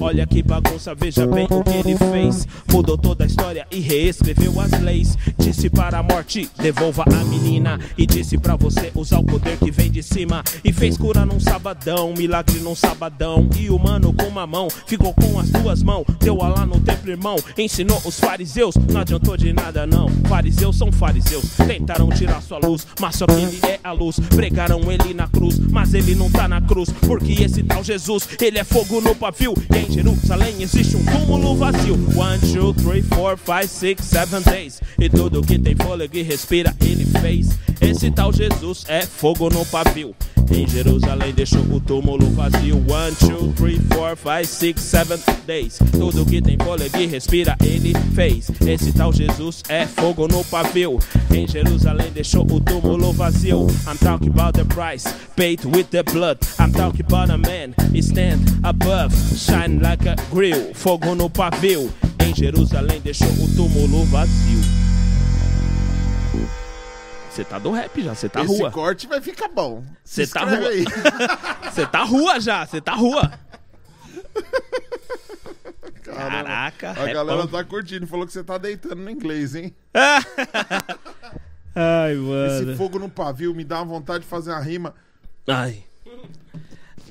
Olha que bagunça, veja bem o que ele fez. Mudou toda a história e reescreveu as leis. Disse para a morte, devolva a menina. E disse pra você usar o poder que vem de cima. E fez cura num sabadão, milagre num sabadão. E o mano com uma mão ficou com as duas mãos. Deu a lá no templo, irmão. Ensinou os fariseus, não adiantou de nada não. Fariseus são fariseus, tentaram tirar sua luz. Mas só que ele é a luz. Pregaram ele na cruz, mas ele não tá na cruz. Porque esse tal Jesus, ele é fogo no pavio. E em Jerusalém existe um túmulo vazio. One, two, three, four, five, six, seven days. E tudo que tem fôlego e respira, ele fez. Esse tal Jesus é fogo no pavio. Em Jerusalém deixou o túmulo vazio. One, two, three, four, five, six, seven days. Tudo que tem fôlego e respira, ele fez. Esse tal Jesus é fogo no pavio. Em Jerusalém deixou o túmulo vazio. I'm talking about the price paid with the blood. I'm talking about a man he stand above, shine like a grill. Fogo no pavio. Em Jerusalém deixou o túmulo vazio. Você tá do rap já, você tá Esse rua. corte vai ficar bom. Cê Se tá rua. Você tá rua já, você tá rua. Caraca, A repão. galera tá curtindo. Falou que você tá deitando no inglês, hein? Ai, Esse mano. fogo no pavio me dá uma vontade de fazer uma rima. Ai.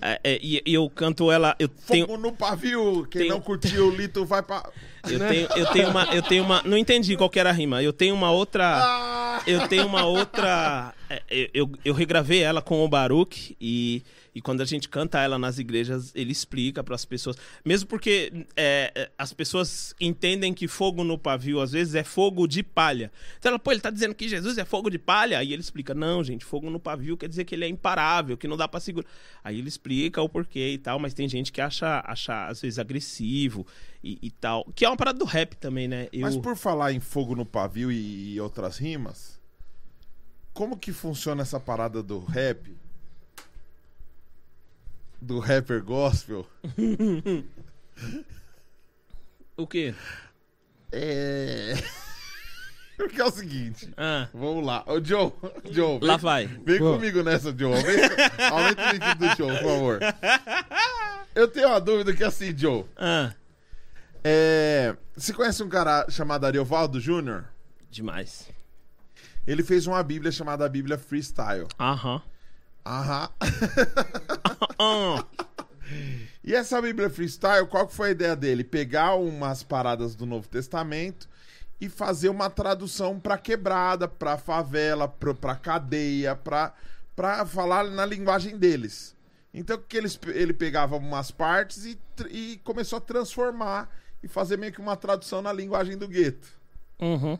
É, é, e, eu canto ela, eu tenho, Fogo no pavio. Quem Tenho- não curtiu o Lito vai pra. eu tenho, eu tenho uma, eu tenho uma, não entendi qual que era a rima. Eu tenho uma outra, Ah! eu tenho uma outra É, eu- eu, eu regravei ela com o Baruch e, e quando a gente canta ela nas igrejas, ele explica para as pessoas. Mesmo porque é, é, as pessoas entendem que fogo no pavio, às vezes, é fogo de palha. Então ela, pô, ele tá dizendo que Jesus é fogo de palha? Aí ele explica, não, gente, fogo no pavio quer dizer que ele é imparável, que não dá para segurar. Aí ele explica o porquê e tal, mas tem gente que acha, acha às vezes, agressivo e, e tal. Que é uma parada do rap também, né? Eu... Mas por falar em fogo no pavio e, e outras rimas, como que funciona essa parada do rap? Do rapper gospel? O quê? É. Porque é o seguinte. Ah, Vamos lá. Ô, Joe, Joe, vem, lá vai. vem Pô. comigo nessa, Joe. Aumenta, aumenta o nível do Joe, por favor. Eu tenho uma dúvida que é assim, Joe. Ah, É... Você conhece um cara chamado Ariovaldo Júnior? demais. Ele fez uma bíblia chamada Bíblia Freestyle. Aham. Aham. Ah, E essa Bíblia Freestyle, qual que foi a ideia dele? Pegar umas paradas do Novo Testamento e fazer uma tradução pra quebrada, pra favela, pra, pra cadeia, pra, pra falar na linguagem deles. Então que eles, ele pegava umas partes e, e começou a transformar e fazer meio que uma tradução na linguagem do gueto. uhum,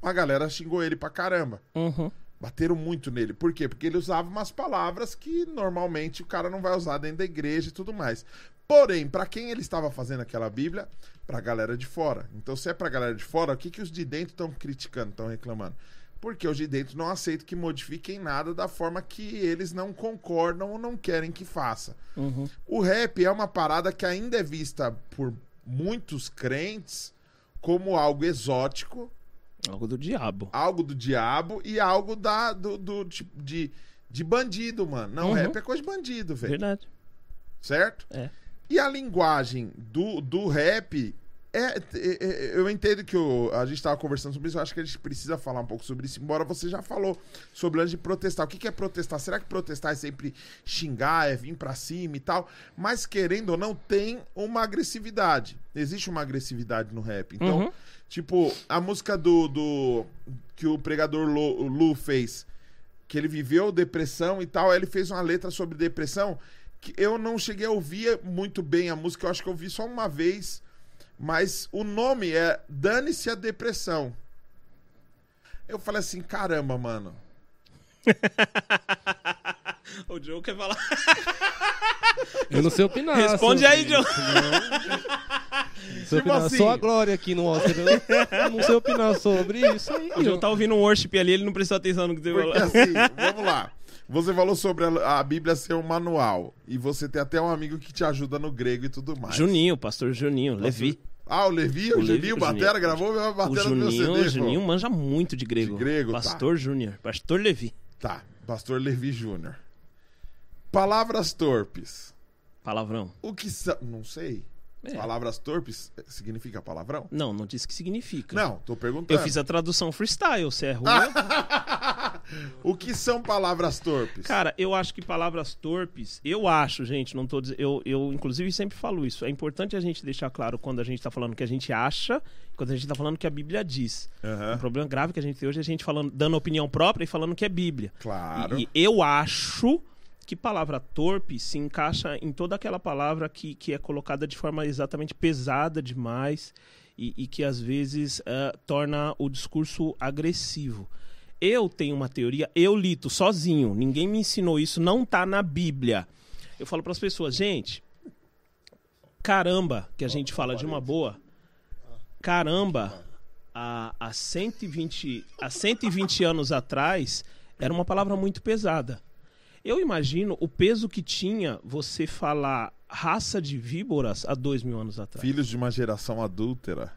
A galera xingou ele pra caramba. uhum. Bateram muito nele. Por quê? Porque ele usava umas palavras que normalmente o cara não vai usar dentro da igreja e tudo mais. Porém, pra quem ele estava fazendo aquela Bíblia? Pra galera de fora. Então, se é pra galera de fora, o que, que os de dentro estão criticando, estão reclamando? Porque os de dentro não aceitam que modifiquem nada da forma que eles não concordam ou não querem que faça. Uhum. O rap é uma parada que ainda é vista por muitos crentes como algo exótico, Algo do diabo. algo do diabo e algo da, do, do tipo de, de bandido, mano. Não, Uhum. rap é coisa de bandido, velho. Verdade. Certo? É. E a linguagem do, do rap. É, é- é- eu entendo que o- a gente tava conversando sobre isso, eu acho que a gente precisa falar um pouco sobre isso, embora você já falou sobre o lance de protestar. O que, que é protestar? Será que protestar é sempre xingar, é vir pra cima e tal? Mas querendo ou não, tem uma agressividade. Existe uma agressividade no rap. Então, Uhum. tipo, a música do, do que o pregador Lu, Lu fez, que ele viveu depressão e tal, ele fez uma letra sobre depressão que eu não cheguei a ouvir muito bem a música, eu acho que eu ouvi só uma vez, mas o nome é Dane-se a Depressão. Eu falei assim, caramba, mano. O Joe quer falar. Eu não sei opinar. Responde aí, Joe. Não sei Tipo opinar. assim- Só a Glória aqui no Oscar. Eu eu não sei opinar sobre isso aí. O Joe tá ouvindo um worship ali, ele não prestou atenção no que você falou. assim, vamos lá. Você falou sobre a, a Bíblia ser um manual. E você tem até um amigo que te ajuda no grego e tudo mais. Juninho, pastor Juninho, Levi. Ah, o Levi, o, O Levi, Levi, o Batera, Juninho. gravou a O Batera no meu Juninho, CD. o Juninho pô. manja muito de grego. De grego, tá. Pastor Júnior, pastor Levi. Tá, Pastor Levi Júnior. Palavras torpes. Palavrão. O que são. Não sei. É. Palavras torpes eh, significa palavrão? Não, não disse que significa. Não, tô perguntando. Eu fiz a tradução freestyle, você é ruim. o que são palavras torpes? Cara, eu acho que palavras torpes, eu acho, gente, não tô dizendo, eu, eu inclusive sempre falo isso. É importante a gente deixar claro quando a gente tá falando que a gente acha, quando a gente tá falando que a Bíblia diz. Aham. Um problema grave que a gente tem hoje é a gente falando, dando opinião própria e falando que é Bíblia. Claro. E, e eu acho que palavra torpe se encaixa em toda aquela palavra que, que é colocada de forma exatamente pesada demais e, e que às vezes eh, torna o discurso agressivo. Eu tenho uma teoria, eu lito sozinho, ninguém me ensinou isso, não tá na Bíblia. Eu falo para as pessoas, gente, caramba, que a gente fala de uma boa, caramba, há, há 120, há 120 anos atrás, era uma palavra muito pesada. Eu imagino o peso que tinha você falar raça de víboras há dois mil anos atrás. Filhos de uma geração adúltera.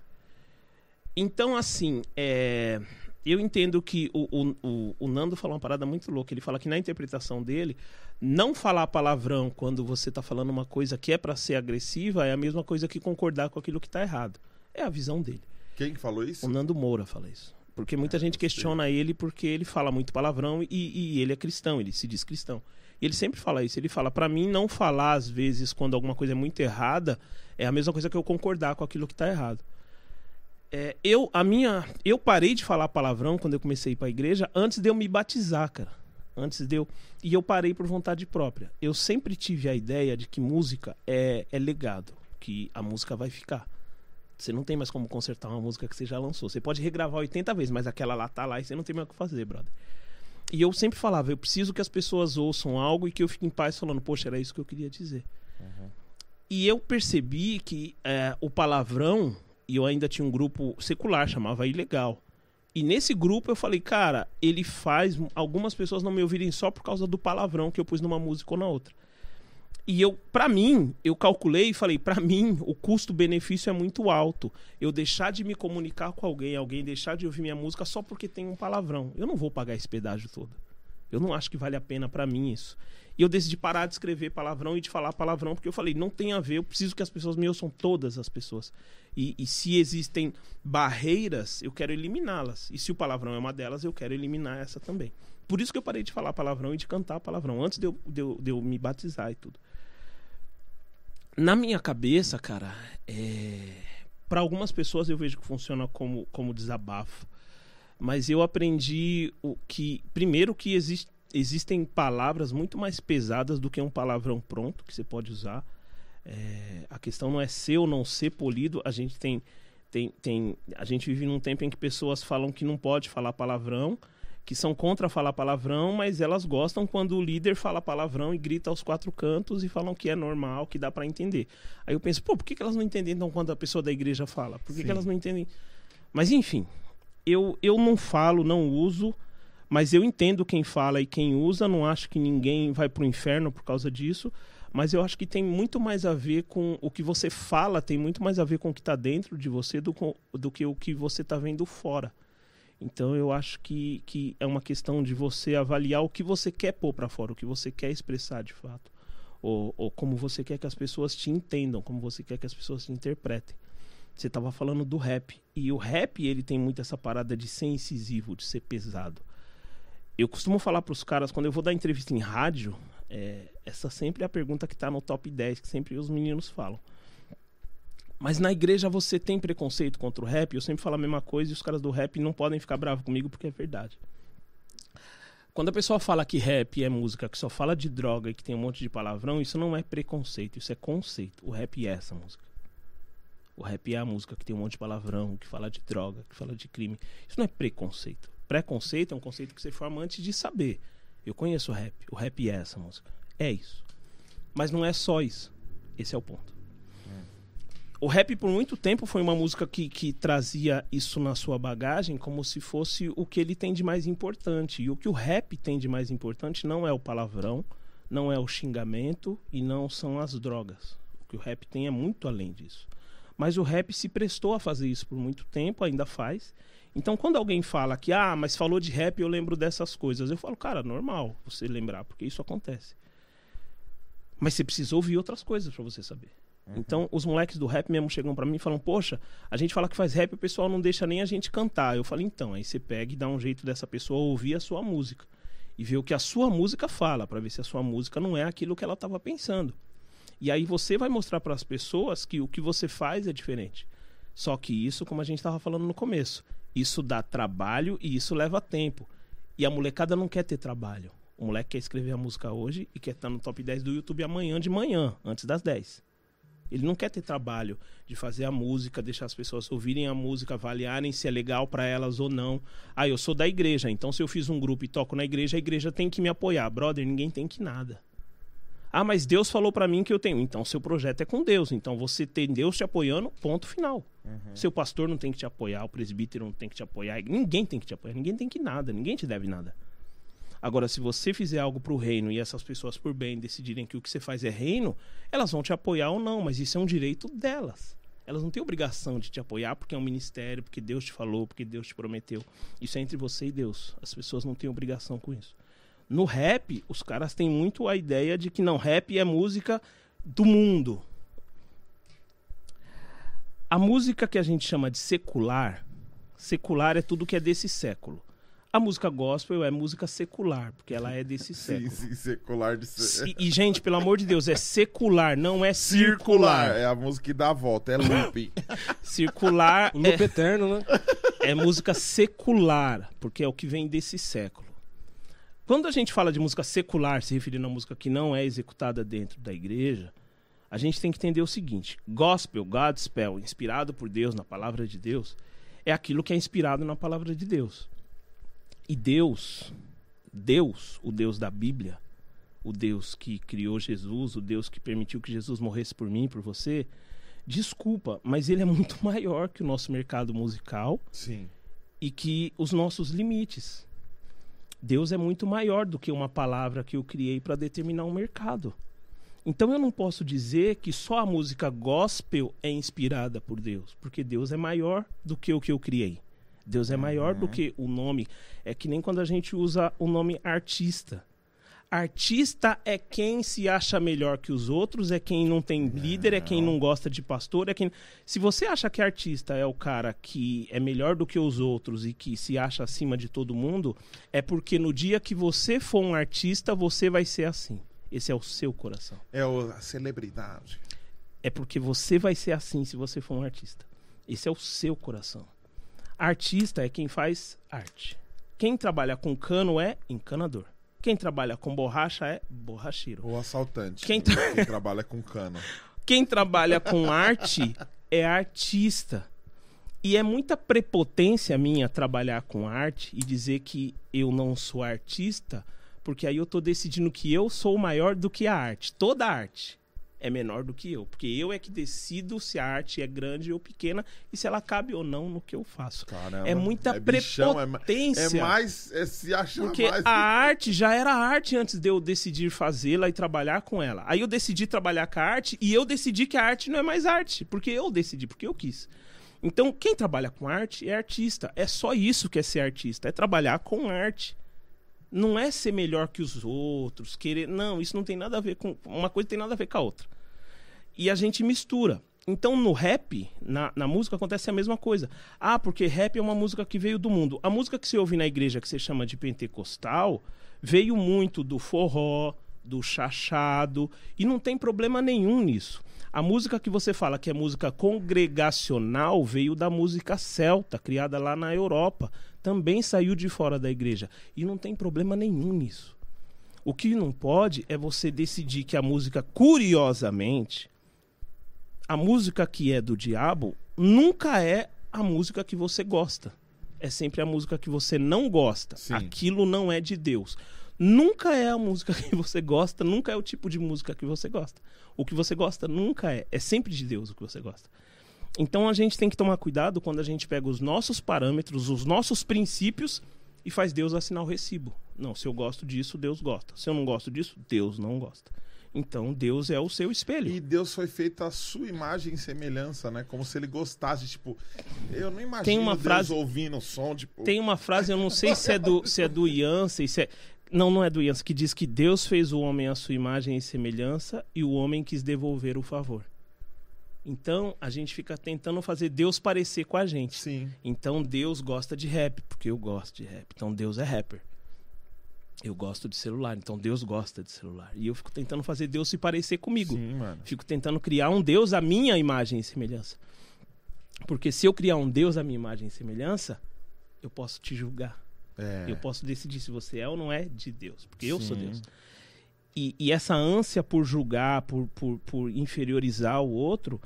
Então, assim, é, eu entendo que o, o, o, Nando falou uma parada muito louca. Ele fala que na interpretação dele, não falar palavrão quando você está falando uma coisa que é para ser agressiva é a mesma coisa que concordar com aquilo que está errado. É a visão dele. Quem que falou isso? O Nando Moura fala isso. Porque muita gente questiona ele porque ele fala muito palavrão e, e ele é cristão, ele se diz cristão. E ele sempre fala isso. Ele fala, para mim, não falar às vezes quando alguma coisa é muito errada é a mesma coisa que eu concordar com aquilo que tá errado. É, eu, a minha, eu parei de falar palavrão quando eu comecei a ir pra igreja antes de eu me batizar, cara. Antes de eu. E eu parei por vontade própria. Eu sempre tive a ideia de que música é, é legado, que a música vai ficar. Você não tem mais como consertar uma música que você já lançou. Você pode regravar 80 vezes, mas aquela lá tá lá e você não tem mais o que fazer, brother. E eu sempre falava, eu preciso que as pessoas ouçam algo e que eu fique em paz falando, poxa, era isso que eu queria dizer. E eu percebi que é, o palavrão, e eu ainda tinha um grupo secular, chamava Ilegal. E nesse grupo eu falei, cara, ele faz algumas pessoas não me ouvirem só por causa do palavrão que eu pus numa música ou na outra. E eu, pra mim, eu calculei e falei, pra mim, o custo-benefício é muito alto. Eu deixar de me comunicar com alguém, alguém deixar de ouvir minha música só porque tem um palavrão. Eu não vou pagar esse pedágio todo. Eu não acho que vale a pena pra mim isso. E eu decidi parar de escrever palavrão e de falar palavrão, porque eu falei, não tem a ver, eu preciso que as pessoas me ouçam, todas as pessoas. E, e se existem barreiras, eu quero eliminá-las. E se o palavrão é uma delas, eu quero eliminar essa também. Por isso que eu parei de falar palavrão e de cantar palavrão, antes de eu, de eu, de eu me batizar e tudo. Na minha cabeça, cara, é... para algumas pessoas eu vejo que funciona como, como desabafo. Mas eu aprendi o que. Primeiro, que existe, existem palavras muito mais pesadas do que um palavrão pronto que você pode usar. É, a questão não é ser ou não ser polido. A gente tem, tem, tem. A gente vive num tempo em que pessoas falam que não pode falar palavrão, que são contra falar palavrão, mas elas gostam quando o líder fala palavrão e grita aos quatro cantos e falam que é normal, que dá pra entender. Aí eu penso, pô, por que, que elas não entendem então quando a pessoa da igreja fala? Por que, que elas não entendem? Mas enfim, eu, eu não falo, não uso, mas eu entendo quem fala e quem usa. Não acho que ninguém vai pro inferno por causa disso. Mas eu acho que tem muito mais a ver com o que você fala, tem muito mais a ver com o que está dentro de você do, do que o que você está vendo fora. Então eu acho que, que é uma questão de você avaliar o que você quer pôr para fora, o que você quer expressar de fato. Ou, ou como você quer que as pessoas te entendam, como você quer que as pessoas te interpretem. Você estava falando do rap. E o rap, ele tem muito essa parada de ser incisivo, de ser pesado. Eu costumo falar para os caras, quando eu vou dar entrevista em rádio, é, essa sempre é a pergunta que está no top 10, que sempre os meninos falam. Mas na igreja você tem preconceito contra o rap? Eu sempre falo a mesma coisa e os caras do rap não podem ficar bravos comigo porque é verdade. Quando a pessoa fala que rap é música que só fala de droga e que tem um monte de palavrão, isso não é preconceito, isso é conceito. O rap é essa música. O rap é a música que tem um monte de palavrão, que fala de droga, que fala de crime. Isso não é preconceito. Preconceito é um conceito que você forma antes de saber. Eu conheço o rap. O rap é essa música. É isso. Mas não é só isso. Esse é o ponto. O rap, por muito tempo, foi uma música que, que trazia isso na sua bagagem como se fosse o que ele tem de mais importante. E o que o rap tem de mais importante não é o palavrão, não é o xingamento e não são as drogas. O que o rap tem é muito além disso. Mas o rap se prestou a fazer isso por muito tempo, ainda faz. Então, quando alguém fala que, ah, mas falou de rap, eu lembro dessas coisas, eu falo, cara, normal você lembrar, porque isso acontece. Mas você precisa ouvir outras coisas pra você saber. Então, os moleques do rap mesmo chegam pra mim e falam: Poxa, a gente fala que faz rap, o pessoal não deixa nem a gente cantar. Eu falo: Então, aí você pega e dá um jeito dessa pessoa ouvir a sua música e ver o que a sua música fala, pra ver se a sua música não é aquilo que ela tava pensando. E aí você vai mostrar para as pessoas que o que você faz é diferente. Só que isso, como a gente estava falando no começo, isso dá trabalho e isso leva tempo. E a molecada não quer ter trabalho. O moleque quer escrever a música hoje e quer estar no top 10 do YouTube amanhã de manhã, antes das 10. Ele não quer ter trabalho de fazer a música, deixar as pessoas ouvirem a música, avaliarem se é legal para elas ou não. Ah, eu sou da igreja, então se eu fiz um grupo e toco na igreja, a igreja tem que me apoiar. Brother, ninguém tem que nada. Ah, mas Deus falou para mim que eu tenho. Então seu projeto é com Deus. Então você tem Deus te apoiando, ponto final. Seu pastor não tem que te apoiar, o presbítero não tem que te apoiar, ninguém tem que te apoiar, ninguém tem que nada, ninguém te deve nada. Agora, se você fizer algo pro reino e essas pessoas por bem decidirem que o que você faz é reino, elas vão te apoiar ou não, mas isso é um direito delas. Elas não têm obrigação de te apoiar porque é um ministério, porque Deus te falou, porque Deus te prometeu. Isso é entre você e Deus. As pessoas não têm obrigação com isso. No rap, os caras têm muito a ideia de que não, rap é música do mundo. A música que a gente chama de secular, secular é tudo que é desse século. A música gospel é música secular, porque ela é desse Sim, século. sim, secular de ser. E, gente, pelo amor de Deus, é secular, não é Circular. circular. É a música que dá a volta, é loop. Circular O loop eterno, né? é, é música secular, porque é o que vem desse século. Quando a gente fala de música secular, se referindo a música que não é executada dentro da igreja, a gente tem que entender o seguinte: gospel, Godspell, inspirado por Deus na palavra de Deus, é aquilo que é inspirado na palavra de Deus. E Deus, Deus, o Deus da Bíblia, o Deus que criou Jesus, o Deus que permitiu que Jesus morresse por mim, por você, desculpa, mas ele é muito maior que o nosso mercado musical Sim. e que os nossos limites. Deus é muito maior do que uma palavra que eu criei para determinar um mercado. Então eu não posso dizer que só a música gospel é inspirada por Deus, porque Deus é maior do que o que eu criei. Deus é maior do que o nome. É que nem quando a gente usa o nome artista. Artista é quem se acha melhor que os outros, é quem não tem líder, é quem não gosta de pastor, é quem. Se você acha que artista é o cara que é melhor do que os outros e que se acha acima de todo mundo, é porque no dia que você for um artista, você vai ser assim. Esse é o seu coração. É a celebridade. É porque você vai ser assim se você for um artista. Esse é o seu coração. Artista é quem faz arte. Quem trabalha com cano é encanador. Quem trabalha com borracha é borracheiro. O assaltante. Quem Quem, tá- trabalha com cano. Quem trabalha com arte é artista. E é muita prepotência minha trabalhar com arte e dizer que eu não sou artista, porque aí eu tô decidindo que eu sou maior do que a arte. Toda arte é menor do que eu, porque eu é que decido se a arte é grande ou pequena e se ela cabe ou não no que eu faço. Caramba. É muita bichão, é ma- prepotência. É mais. É se achar Porque mais. a arte já era arte antes de eu decidir fazê-la e trabalhar com ela. Aí eu decidi trabalhar com a arte e eu decidi que a arte não é mais arte, porque eu decidi, porque eu quis. Então, quem trabalha com arte é artista. É só isso que é ser artista, é trabalhar com arte. Não é ser melhor que os outros, querer. Não, isso não tem nada a ver com. Uma coisa tem nada a ver com a outra. E a gente mistura. Então, no rap, na, na música, acontece a mesma coisa. Ah, porque rap é uma música que veio do mundo. A música que você ouve na igreja, que você chama de pentecostal, veio muito do forró, do chachado, e não tem problema nenhum nisso. A música que você fala que é música congregacional veio da música celta, criada lá na Europa. Também saiu de fora da igreja. E não tem problema nenhum nisso. O que não pode é você decidir que a música, curiosamente, a música que é do diabo nunca é a música que você gosta. É sempre a música que você não gosta. Sim. Aquilo não é de Deus. Nunca é a música que você gosta, nunca é o tipo de música que você gosta. O que você gosta nunca é. É sempre de Deus o que você gosta. Então a gente tem que tomar cuidado quando a gente pega os nossos parâmetros, os nossos princípios e faz Deus assinar o recibo. Não, se eu gosto disso, Deus gosta. Se eu não gosto disso, Deus não gosta. Então Deus é o seu espelho. E Deus foi feito à sua imagem e semelhança, né? Como se ele gostasse, tipo, eu não imagino Tem uma Deus frase- ouvindo o som, tipo, Tem uma frase, eu não sei se é do, se é do Yancey, se é... Não, não é do Yancey, que diz que Deus fez o homem à sua imagem e semelhança e o homem quis devolver o favor. Então, a gente fica tentando fazer Deus parecer com a gente. sim. Então, Deus gosta de rap, porque eu gosto de rap. Então, Deus é rapper. Eu gosto de celular, então Deus gosta de celular. E eu fico tentando fazer Deus se parecer comigo. Sim. Fico tentando criar um Deus à minha imagem e semelhança. Porque se eu criar um Deus à minha imagem e semelhança, eu posso te julgar. É. Eu posso decidir se você é ou não é de Deus, porque eu sou. Deus. E, e essa ânsia por julgar, por, por, por inferiorizar o outro,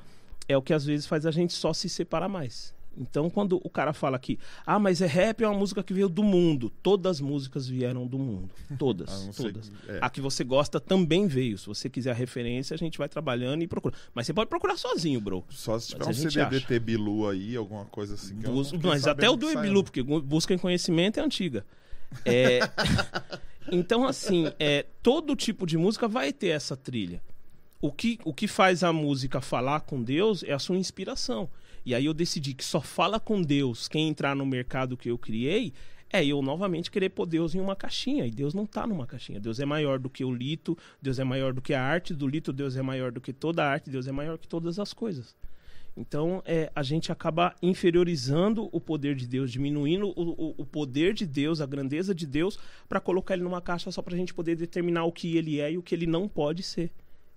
é o que às vezes faz a gente só se separar mais. Então, quando o cara fala que, ah, mas é rap é uma música que veio do mundo. Todas as músicas vieram do mundo. Todas, A não ser todas. que- é. A que você gosta também veio. Se você quiser a referência, a gente vai trabalhando e procura. Mas você pode procurar sozinho, bro. Só se tiver Mas um CD. DT Bilu aí, alguma coisa assim. Bus- mas até o do. Ebilu, porque busca em conhecimento é antiga. É, então, assim, é, todo tipo de música vai ter essa trilha. O que, o que faz a música falar com Deus é a sua inspiração. E aí eu decidi que só fala com Deus quem entrar no mercado que eu criei, é eu novamente querer pôr Deus em uma caixinha. E Deus não tá numa caixinha. Deus é maior do que o lito, Deus é maior do que a arte do lito, Deus é maior do que toda a arte, Deus é maior que todas as coisas. Então, é, a gente acaba inferiorizando o poder de Deus, diminuindo o, o- o poder de Deus, a grandeza de Deus, para colocar ele numa caixa só para a gente poder determinar o que ele é e o que ele não pode ser.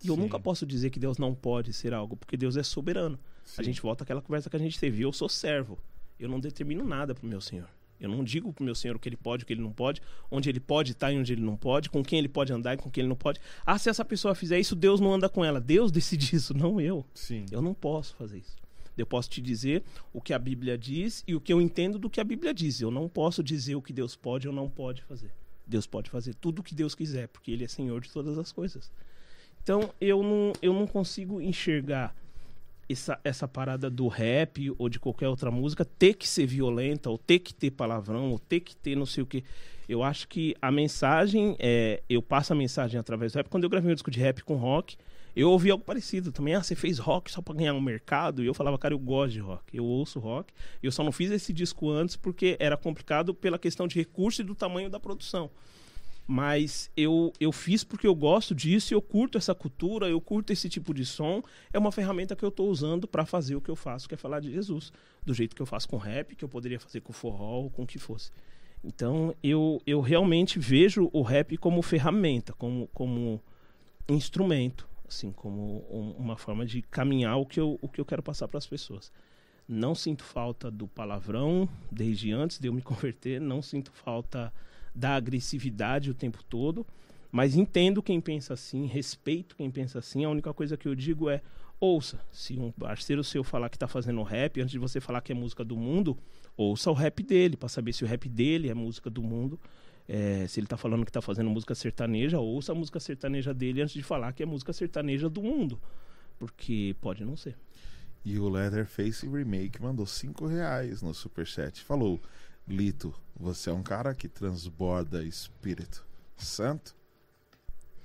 E eu Sim. nunca posso dizer que Deus não pode ser algo, porque Deus é soberano. A Sim. gente volta àquela conversa que a gente teve. Eu sou servo. Eu não determino nada pro meu Senhor. Eu não digo pro meu senhor o que ele pode, o que ele não pode, onde ele pode estar e onde ele não pode, com quem ele pode andar e com quem ele não pode. Ah, se essa pessoa fizer isso, Deus não anda com ela. Deus decide isso, não eu. Sim. Eu não posso fazer isso. Eu posso te dizer o que a Bíblia diz e o que eu entendo do que a Bíblia diz. Eu não posso dizer o que Deus pode ou não pode fazer. Deus pode fazer tudo o que Deus quiser, porque Ele é Senhor de todas as coisas. Então eu não, eu não consigo enxergar essa, essa parada do rap ou de qualquer outra música ter que ser violenta, ou ter que ter palavrão, ou ter que ter não sei o que. Eu acho que a mensagem, é, eu passo a mensagem através do rap. Quando eu gravei um disco de rap com rock, eu ouvi algo parecido também. Ah, você fez rock só pra ganhar um mercado? E eu falava, cara, eu gosto de rock, eu ouço rock. Eu só não fiz esse disco antes porque era complicado pela questão de recurso e do tamanho da produção. Mas eu, eu fiz porque eu gosto disso, eu curto essa cultura, eu curto esse tipo de som. É uma ferramenta que eu estou usando para fazer o que eu faço, que é falar de Jesus. Do jeito que eu faço com rap, que eu poderia fazer com forró com o que fosse. Então eu, eu realmente vejo o rap como ferramenta, como, como instrumento, assim, como um- uma forma de caminhar o que eu, o que eu quero passar para as pessoas. Não sinto falta do palavrão desde antes de eu me converter, não sinto falta da agressividade o tempo todo, mas entendo quem pensa assim, respeito quem pensa assim. A única coisa que eu digo é: ouça, se um parceiro seu falar que está fazendo rap, antes de você falar que é música do mundo, ouça o rap dele, para saber se o rap dele é música do mundo. É, se ele tá falando que tá fazendo música sertaneja, ouça a música sertaneja dele antes de falar que é música sertaneja do mundo. Porque pode não ser. E o Leatherface Remake mandou 5 reais no superchat. Falou: Lito, você é um cara que transborda espírito santo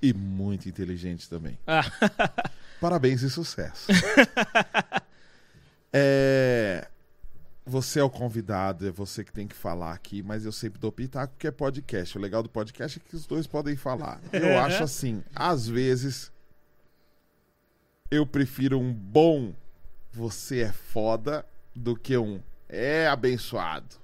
e muito inteligente também. Ah. Parabéns e sucesso. é, você é o convidado, é você que tem que falar aqui, mas eu sempre dou pitaco porque é podcast. O legal do podcast é que os dois podem falar. Eu acho assim, às vezes eu prefiro um bom você é foda do que um é abençoado.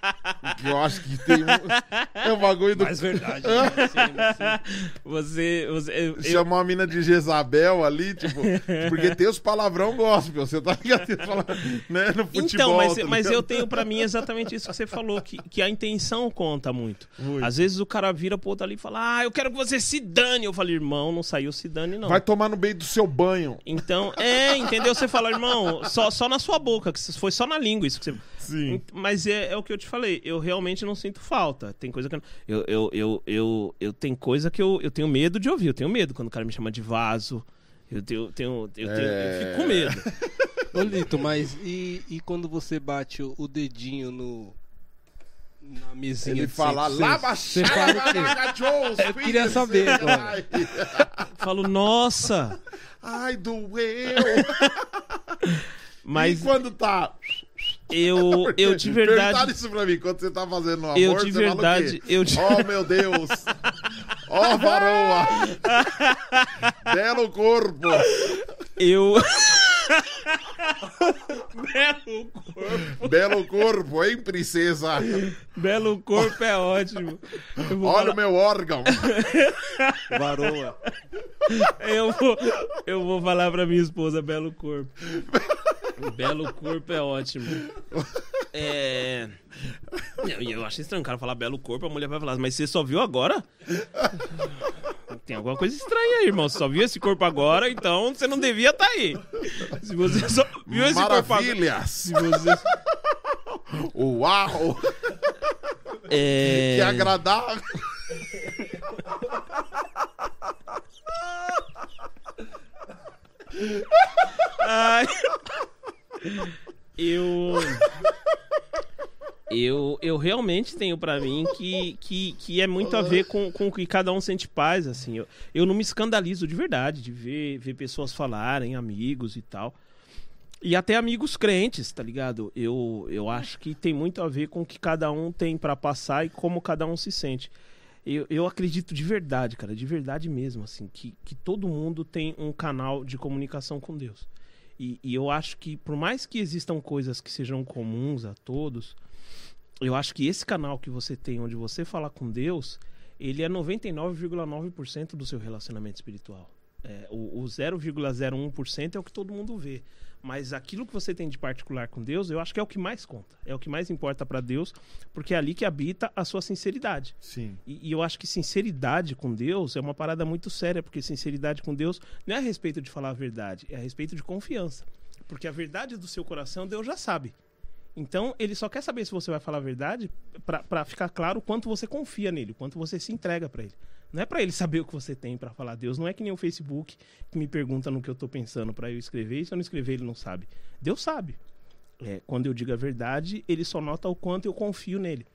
eu acho que tem um. É o bagulho do. Mais verdade. Você. você eu- eu- Chamou a mina de Jezabel ali, tipo. Porque tem os palavrão gospel, você tá ligado? Os palavrão, né, no futebol. Então, mas, tá mas eu tenho pra mim exatamente isso que você falou, que, que a intenção conta muito. Muito. Às vezes o cara vira pro outro ali e fala, ah, eu quero que você se dane. Eu falei, irmão, não saiu se dane, não. Vai tomar no meio do seu banho. Então, é, entendeu? Você fala, irmão, só, só na sua boca, que foi só na língua isso que você. Sim. Mas é, é o que eu te falei, eu realmente não sinto falta. Tem coisa que eu, eu, eu, eu, eu, eu tenho coisa que eu, eu tenho medo de ouvir. Eu tenho medo quando o cara me chama de vaso. Eu tenho, tenho, eu, tenho, eu fico com medo. Ô, Lito, mas e, e quando você bate o, o dedinho no. Na mesinha Ele fala, fala o quê? Eu queria saber agora. Falo, nossa! Ai, doeu. Mas E quando tá. Eu, eu de Perguntaram verdade. isso pra mim, quando você tá fazendo um amor, Eu de você fala o verdade. quê? Eu de... Oh, meu Deus! Ó, varoa! Belo corpo! Eu. Belo corpo. Belo corpo, hein, princesa? Belo corpo é ótimo. Olha falar, o meu órgão. Varoa. eu, vou, eu vou falar pra minha esposa, belo corpo. Belo corpo é ótimo. É. Eu, eu acho estranho o cara falar belo corpo, a mulher vai falar, mas você só viu agora? Tem alguma coisa estranha aí, irmão. Você só viu esse corpo agora, então você não devia estar aí. Se você só viu esse corpo agora. Maravilhas! Se você. Uau! É... Que agradável! Ai. Eu. Eu, eu realmente tenho pra mim que, que, que é muito a ver com, com o que cada um sente paz, assim. Eu, eu não me escandalizo de verdade de ver, ver pessoas falarem, amigos e tal. E até amigos crentes, tá ligado? Eu, eu acho que tem muito a ver com o que cada um tem pra passar e como cada um se sente. Eu, eu acredito de verdade, cara, de verdade mesmo, assim, que, que todo mundo tem um canal de comunicação com Deus. E, e eu acho que, por mais que existam coisas que sejam comuns a todos, eu acho que esse canal que você tem, onde você fala com Deus, ele é 99,9% do seu relacionamento espiritual. É, o o 0,01% é o que todo mundo vê. Mas aquilo que você tem de particular com Deus, eu acho que é o que mais conta. É o que mais importa para Deus, porque é ali que habita a sua sinceridade. Sim. E, e eu acho que sinceridade com Deus é uma parada muito séria, porque sinceridade com Deus não é a respeito de falar a verdade, é a respeito de confiança. Porque a verdade do seu coração, Deus já sabe. Então, ele só quer saber se você vai falar a verdade pra ficar claro o quanto você confia nele, o quanto você se entrega pra ele. Não é pra ele saber o que você tem pra falar. Deus não é que nem o Facebook que me pergunta no que eu tô pensando pra eu escrever, e se eu não escrever, ele não sabe. Deus sabe. É, quando eu digo a verdade, ele só nota o quanto eu confio nele.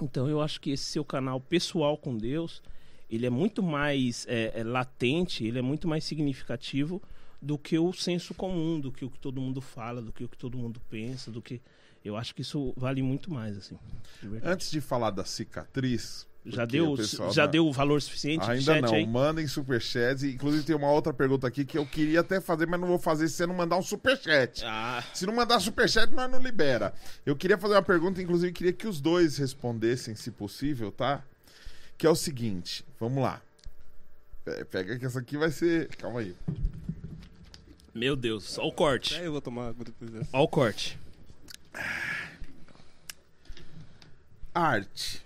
Então eu acho que esse seu canal pessoal com Deus, ele é muito mais é, é, latente, ele é muito mais significativo do que o senso comum, do que o que todo mundo fala, do que o que todo mundo pensa, do que eu acho que isso vale muito mais assim. de. Antes de falar da cicatriz. Já deu, já da- deu o valor suficiente Ainda chat não, aí? mandem superchats. Inclusive tem uma outra pergunta aqui que eu queria até fazer, mas não vou fazer se você não mandar um superchat. Ah, Se não mandar superchat, nós não libera. Eu queria fazer uma pergunta, inclusive queria que os dois respondessem, se possível, tá? Que é o seguinte, vamos lá. Pe- Pega que essa aqui vai ser... Calma aí. meu Deus, só o corte. Aí eu vou tomar água depois dessa. Ó o corte. Arte.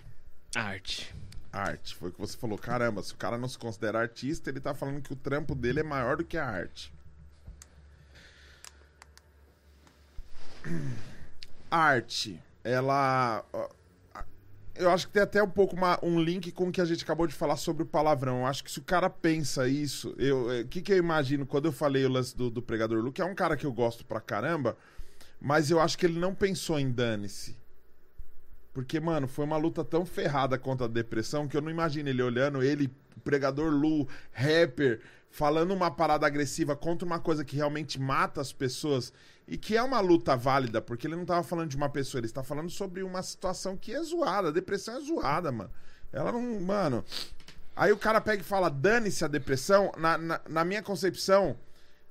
Arte. Arte. Foi o que você falou. Caramba, se o cara não se considera artista, ele tá falando que o trampo dele é maior do que a arte. Arte, ela. Eu acho que tem até um pouco uma- um link com o que a gente acabou de falar sobre o palavrão. Eu acho que se o cara pensa isso. O que, que eu imagino quando eu falei o lance do, do pregador Luke? É um cara que eu gosto pra caramba, mas eu acho que ele não pensou em dane-se. Porque, mano, foi uma luta tão ferrada contra a depressão que eu não imagino ele olhando, ele, pregador Lu, rapper, falando uma parada agressiva contra uma coisa que realmente mata as pessoas e que é uma luta válida, porque ele não tava falando de uma pessoa, ele está falando sobre uma situação que é zoada. A depressão é zoada, mano. Ela não. Mano. Aí o cara pega e fala: dane-se a depressão. Na, na, na minha concepção,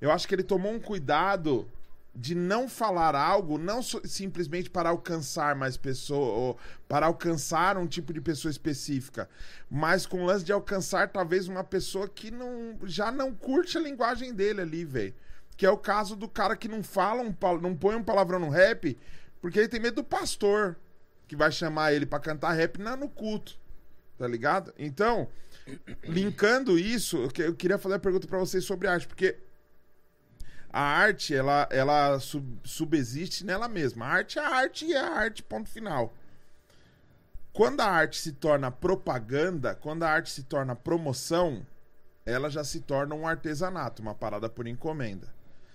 eu acho que ele tomou um cuidado de não falar algo, não so- simplesmente para alcançar mais pessoas, para alcançar um tipo de pessoa específica, mas com o lance de alcançar talvez uma pessoa que não, já não curte a linguagem dele ali, velho. Que é o caso do cara que não fala, um, não põe um palavrão no rap, porque ele tem medo do pastor, que vai chamar ele para cantar rap na, no culto, tá ligado? Então, linkando isso, eu eu queria fazer a pergunta para vocês sobre arte, porque a arte, ela, ela sub- subexiste nela mesma. A arte é a arte e é a arte, ponto final. Quando a arte se torna propaganda, quando a arte se torna promoção, ela já se torna um artesanato, uma parada por encomenda.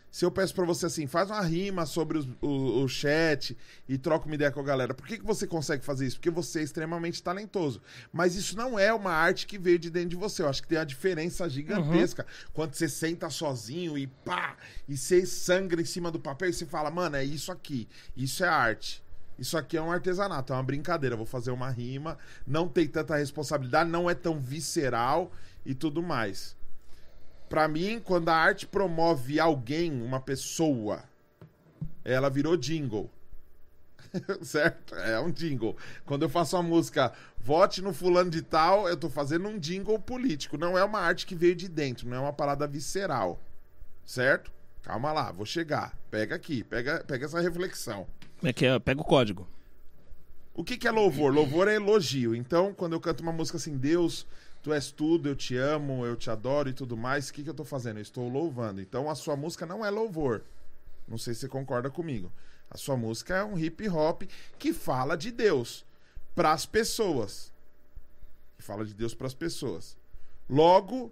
Se eu peço pra você assim, faz uma rima sobre os- o, o chat e troca uma ideia com a galera, por que, que você consegue fazer isso? Porque você é extremamente talentoso. Mas isso não é uma arte que veio de dentro de você. Eu acho que tem uma diferença gigantesca. Quando você senta sozinho e pá, e você sangra em cima do papel e você fala, mano, é isso aqui. Isso é arte. Isso aqui é um artesanato, é uma brincadeira. Eu vou fazer uma rima, não tem tanta responsabilidade, não é tão visceral e tudo mais. Pra mim, quando a arte promove alguém, uma pessoa, ela virou jingle. certo? É um jingle. Quando eu faço uma música, vote no fulano de tal, eu tô fazendo um jingle político. Não é uma arte que veio de dentro, não é uma parada visceral. Certo? Calma lá, vou chegar. Pega aqui, pega, pega essa reflexão. É que é, pega o código. O que, que é louvor? Louvor é elogio. Então, quando eu canto uma música assim, Deus, tu és tudo, eu te amo, eu te adoro e tudo mais, o que, que eu tô fazendo? Eu estou louvando. Então, a sua música não é louvor. Não sei se você concorda comigo. A sua música é um hip hop que fala de Deus para as pessoas. Que fala de Deus para as pessoas. Logo,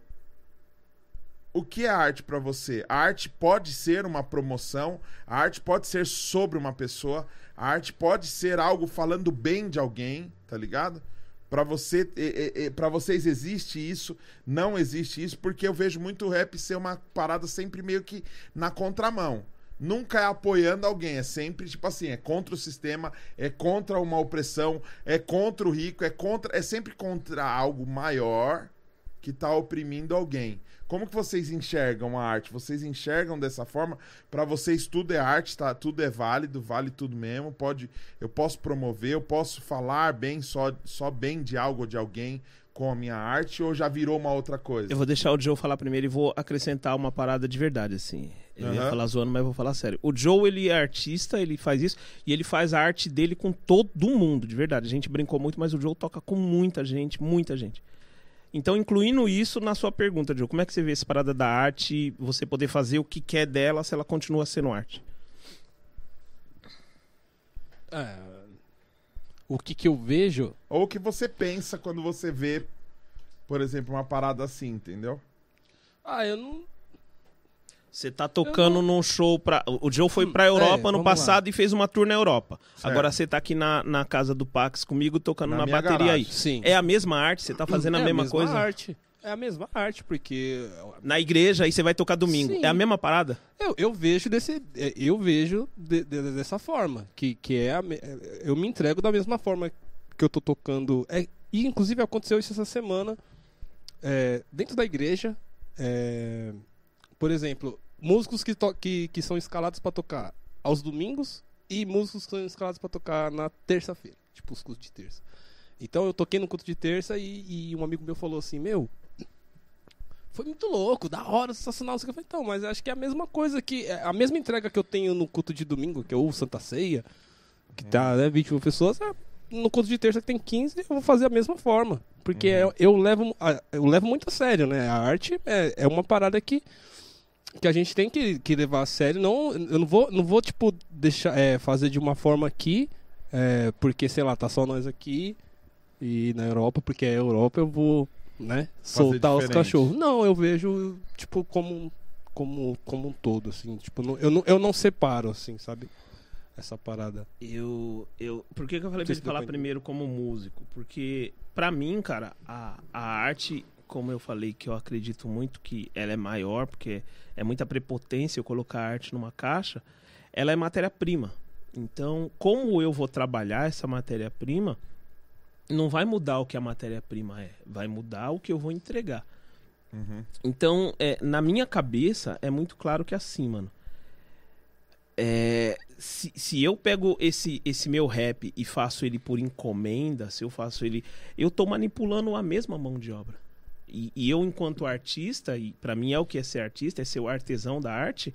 o que é arte para você? A arte pode ser uma promoção, a arte pode ser sobre uma pessoa, a arte pode ser algo falando bem de alguém, tá ligado? Para você, para vocês existe isso? Não existe isso? Porque eu vejo muito rap ser uma parada sempre meio que na contramão. Nunca é apoiando alguém, é sempre tipo assim, é contra o sistema, é contra uma opressão, é contra o rico, é contra, é sempre contra algo maior que tá oprimindo alguém. Como que vocês enxergam a arte? Vocês enxergam dessa forma? Para vocês tudo é arte, tá? Tudo é válido, vale tudo mesmo. Pode, eu posso promover, eu posso falar bem só, só bem de algo ou de alguém com a minha arte ou já virou uma outra coisa? Eu vou deixar o Joe falar primeiro e vou acrescentar uma parada de verdade, assim. Eu ia Aham. falar zoando, mas vou falar sério. O Joe, ele é artista, ele faz isso, e ele faz a arte dele com todo mundo, de verdade. A gente brincou muito, mas o Joe toca com muita gente, muita gente. Então, incluindo isso na sua pergunta, Joe, como é que você vê essa parada da arte, você poder fazer o que quer dela se ela continua sendo arte? É, o que que eu vejo Ou o que você pensa quando você vê, por exemplo, uma parada assim, entendeu? Ah, eu não. Você tá tocando num show pra. O Joe foi pra Hum, Europa é, ano passado e fez uma tour na Europa. Certo. Agora você tá aqui na, na casa do Pax comigo tocando Na na, bateria garagem. aí. Sim. É a mesma arte? Você tá fazendo é a mesma, coisa? arte. É a mesma arte, porque Na igreja, aí você vai tocar domingo. Sim. É a mesma parada? eu, eu vejo desse. é, Eu vejo de- de- dessa forma. Que, que é a é, Eu me entrego da mesma forma que eu tô tocando. É, e inclusive aconteceu isso essa semana. é, dentro da igreja. é, por exemplo, músicos que, que, que são escalados pra tocar aos domingos e músicos que são escalados pra tocar na terça-feira. Tipo, os cultos de terça. Então eu toquei no culto de terça e, e um amigo meu falou assim: Meu, foi muito louco, da hora, sensacional. Eu falei, então, mas acho que é a mesma coisa que. é A mesma entrega que eu tenho no culto de domingo, que é o Santa Ceia, que tá, né, 21 pessoas, é, no culto de terça que tem 15, eu vou fazer a mesma forma. Porque eu, eu levo, eu levo muito a sério, né? A arte é, é uma parada que, que a gente tem que, que levar a sério. Não, eu não vou, não vou tipo, deixar, é, fazer de uma forma aqui, é, porque, sei lá, tá só nós aqui e na Europa, porque é Europa, eu vou, né, soltar os diferente. cachorros. Não, eu vejo, tipo, como, como, como um todo, assim. Tipo, não- eu, não, eu não separo, assim, sabe? Essa parada. Eu. eu por que, que eu falei pra ele falar primeiro como músico? Porque, pra mim, cara, a, a arte, como eu falei, que eu acredito muito que ela é maior, porque é muita prepotência eu colocar a arte numa caixa, ela é matéria-prima. Então, como eu vou trabalhar essa matéria-prima, não vai mudar o que a matéria-prima é, vai mudar o que eu vou entregar. Então, é, na minha cabeça, é muito claro que é assim, mano. É, se, se eu pego esse, esse meu rap e faço ele por encomenda, se eu faço ele. Eu tô manipulando a mesma mão de obra. E, e eu, enquanto artista, e pra mim é o que é ser artista, é ser o artesão da arte,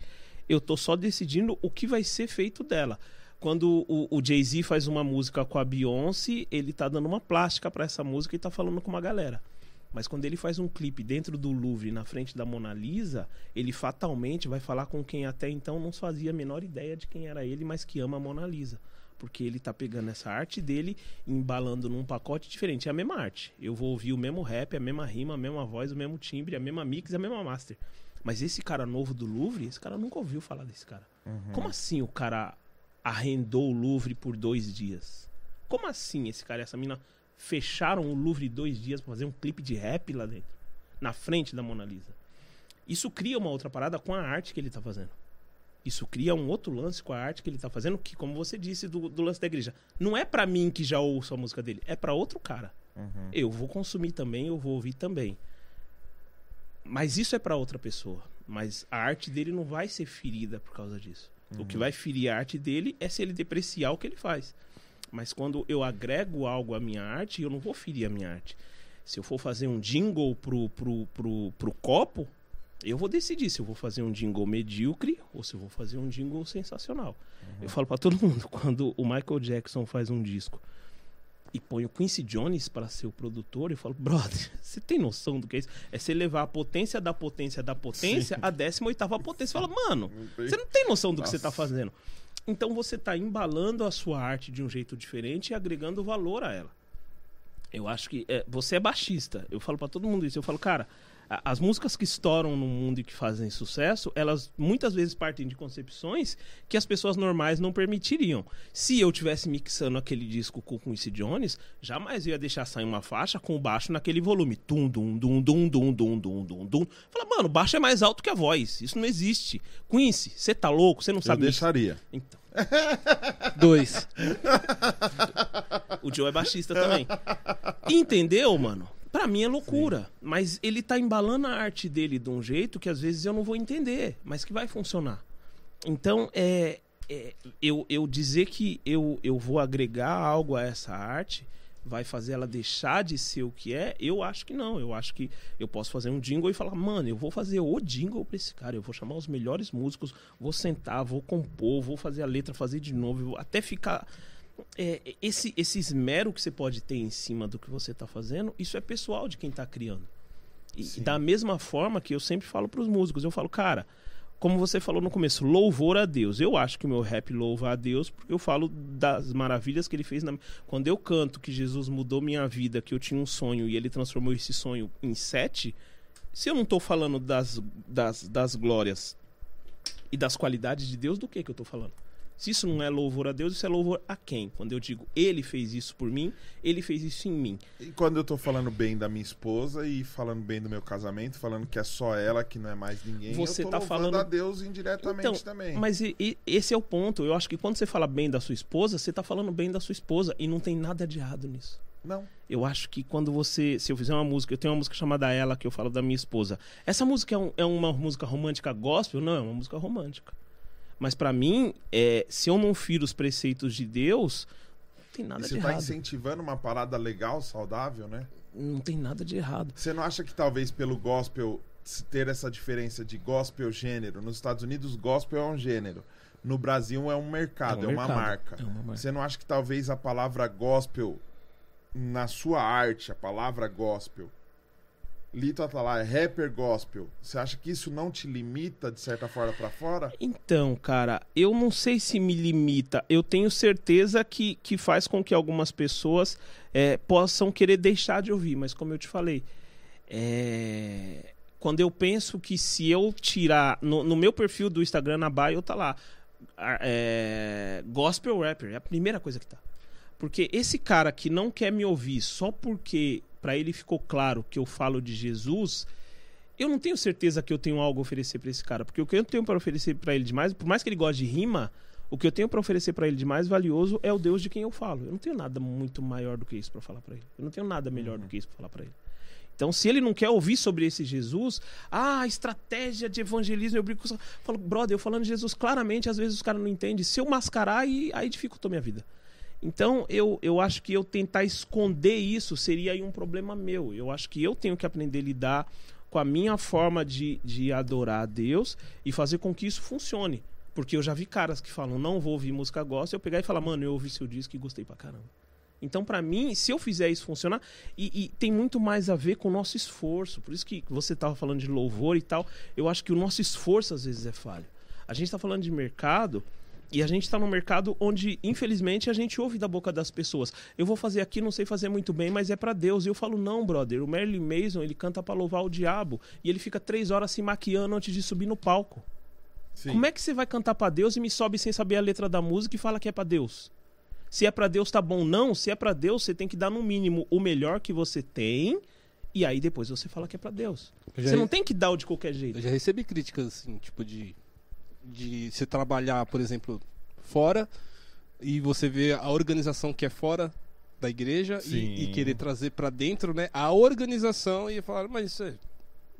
eu tô só decidindo o que vai ser feito dela. Quando o, o Jay-Z faz uma música com a Beyoncé, ele tá dando uma plástica pra essa música e tá falando com uma galera. Mas quando ele faz um clipe dentro do Louvre, na frente da Mona Lisa, ele fatalmente vai falar com quem até então não fazia a menor ideia de quem era ele, mas que ama a Mona Lisa. Porque ele tá pegando essa arte dele embalando num pacote diferente. É a mesma arte. Eu vou ouvir o mesmo rap, a mesma rima, a mesma voz, o mesmo timbre, a mesma mix, a mesma master. Mas esse cara novo do Louvre, esse cara nunca ouviu falar desse cara. Como assim o cara arrendou o Louvre por dois dias? Como assim esse cara e essa mina fecharam o Louvre dois dias pra fazer um clipe de rap lá dentro? Na frente da Mona Lisa. Isso cria uma outra parada com a arte que ele tá fazendo. Isso cria um outro lance com a arte que ele tá fazendo, que, como você disse do, do lance da igreja, não é pra mim que já ouço a música dele, é pra outro cara. Eu vou consumir também, eu vou ouvir também. Mas isso é pra outra pessoa. Mas a arte dele não vai ser ferida por causa disso. O que vai ferir a arte dele é se ele depreciar o que ele faz. Mas quando eu agrego algo à minha arte, eu não vou ferir a minha arte. Se eu for fazer um jingle pro, pro, pro, pro copo, eu vou decidir se eu vou fazer um jingle medíocre ou se eu vou fazer um jingle sensacional. Eu falo pra todo mundo, quando o Michael Jackson faz um disco e põe o Quincy Jones para ser o produtor, eu falo, brother, você tem noção do que é isso? É você levar a potência da potência da potência à 18 potência. Você fala, mano, você não tem noção do que você tá fazendo. Então você tá embalando a sua arte de um jeito diferente e agregando valor a ela. Eu acho que é, você é baixista. Eu falo pra todo mundo isso. Eu falo, cara, as músicas que estouram no mundo e que fazem sucesso, elas muitas vezes partem de concepções que as pessoas normais não permitiriam. Se eu tivesse mixando aquele disco com o Quincy Jones, jamais eu ia deixar sair uma faixa com o baixo naquele volume. Tum, dum, dum, dum, dum, dum, dum, dum, dum. Fala, mano, o baixo é mais alto que a voz. Isso não existe. Quincy, você tá louco? Você não Eu sabe mixar. deixaria. Então, Dois. o Joe é baixista também. Entendeu, mano? Pra mim é loucura. Mas ele tá embalando a arte dele de um jeito que às vezes eu não vou entender, mas que vai funcionar. Então, é, é, eu, eu dizer que eu, eu vou agregar algo a essa arte vai fazer ela deixar de ser o que é, eu acho que não. Eu acho que eu posso fazer um jingle e falar, mano, eu vou fazer o jingle pra esse cara, eu vou chamar os melhores músicos, vou sentar, vou compor, vou fazer a letra, fazer de novo, até ficar. É, esse, esse esmero que você pode ter em cima do que você tá fazendo, isso é pessoal de quem tá criando. E Sim. da mesma forma que eu sempre falo pros músicos, eu falo, cara, como você falou no começo, louvor a Deus. Eu acho que o meu rap louva a Deus porque eu falo das maravilhas que ele fez. Na... Quando eu canto que Jesus mudou minha vida, que eu tinha um sonho e ele transformou esse sonho em sete, se eu não tô falando das, das, das glórias e das qualidades de Deus, do que que eu tô falando? Se isso não é louvor a Deus, isso é louvor a quem? Quando eu digo ele fez isso por mim, ele fez isso em mim. E quando eu tô falando bem da minha esposa e falando bem do meu casamento, falando que é só ela, que não é mais ninguém, Você eu tô tá louvando falando- a Deus indiretamente Então, também. Mas e- e- esse é o ponto. Eu acho que quando você fala bem da sua esposa, você tá falando bem da sua esposa e não tem nada de errado nisso. Não. Eu acho que quando você. Se eu fizer uma música, eu tenho uma música chamada Ela, que eu falo da minha esposa. Essa música é, um- é uma música romântica gospel? Não, é uma música romântica. Mas pra mim, é, se eu não firo os preceitos de Deus, não tem E nada de você tá errado. incentivando uma parada legal, saudável, né? Não tem nada de errado. Você não acha que talvez pelo gospel ter essa diferença de gospel gênero? Nos Estados Unidos, gospel é um gênero. No Brasil é um mercado, é, um uma mercado, marca. é uma marca. Você não acha que talvez a palavra gospel na sua arte, a palavra gospel, Lito Atalaya, rapper gospel, você acha que isso não te limita de certa forma pra fora? Então, cara, eu não sei se me limita. Eu tenho certeza que, que faz com que algumas pessoas é, possam querer deixar de ouvir. Mas como eu te falei, é, quando eu penso que se eu tirar no, no meu perfil do Instagram na bio tá lá é, gospel rapper é a primeira coisa que tá. Porque esse cara que não quer me ouvir só porque pra ele ficou claro que eu falo de Jesus, eu não tenho certeza que eu tenho algo a oferecer pra esse cara, porque o que eu tenho pra oferecer pra ele de mais, por mais que ele goste de rima, o que eu tenho pra oferecer pra ele de mais valioso é o Deus de quem eu falo. Eu não tenho nada muito maior do que isso pra falar pra ele. Eu não tenho nada melhor do que isso pra falar pra ele. Então, se ele não quer ouvir sobre esse Jesus, ah, estratégia de evangelismo, eu brinco os- falo, brother, eu falando de Jesus, claramente, às vezes os caras não entendem. Se eu mascarar, aí, aí dificultou minha vida. Então, eu, eu acho que eu tentar esconder isso seria aí um problema meu. Eu acho que eu tenho que aprender a lidar com a minha forma de, de adorar a Deus e fazer com que isso funcione. Porque eu já vi caras que falam, não vou ouvir música gospel, eu pegar e falar, mano, eu ouvi seu disco e gostei pra caramba. Então, pra mim, se eu fizer isso funcionar, e, e tem muito mais a ver com o nosso esforço. Por isso que você tava falando de louvor e tal. Eu acho que o nosso esforço às vezes é falho. A gente tá falando de mercado e a gente tá num mercado onde, infelizmente, a gente ouve da boca das pessoas. Eu vou fazer aqui, não sei fazer muito bem, mas é pra Deus. E eu falo, não, brother. O Marilyn Mason, ele canta pra louvar o diabo. E ele fica três horas se maquiando antes de subir no palco. Sim. Como é que você vai cantar pra Deus e me sobe sem saber a letra da música e fala que é pra Deus? Se é pra Deus, tá bom. Não, se é pra Deus, você tem que dar no mínimo o melhor que você tem. E aí depois você fala que é pra Deus. Você re- não tem que dar o de qualquer jeito. Eu já recebi críticas, assim, tipo, de. De você trabalhar, por exemplo, fora e você vê a organização que é fora da igreja e, e querer trazer pra dentro, né, a organização e falar, mas isso é,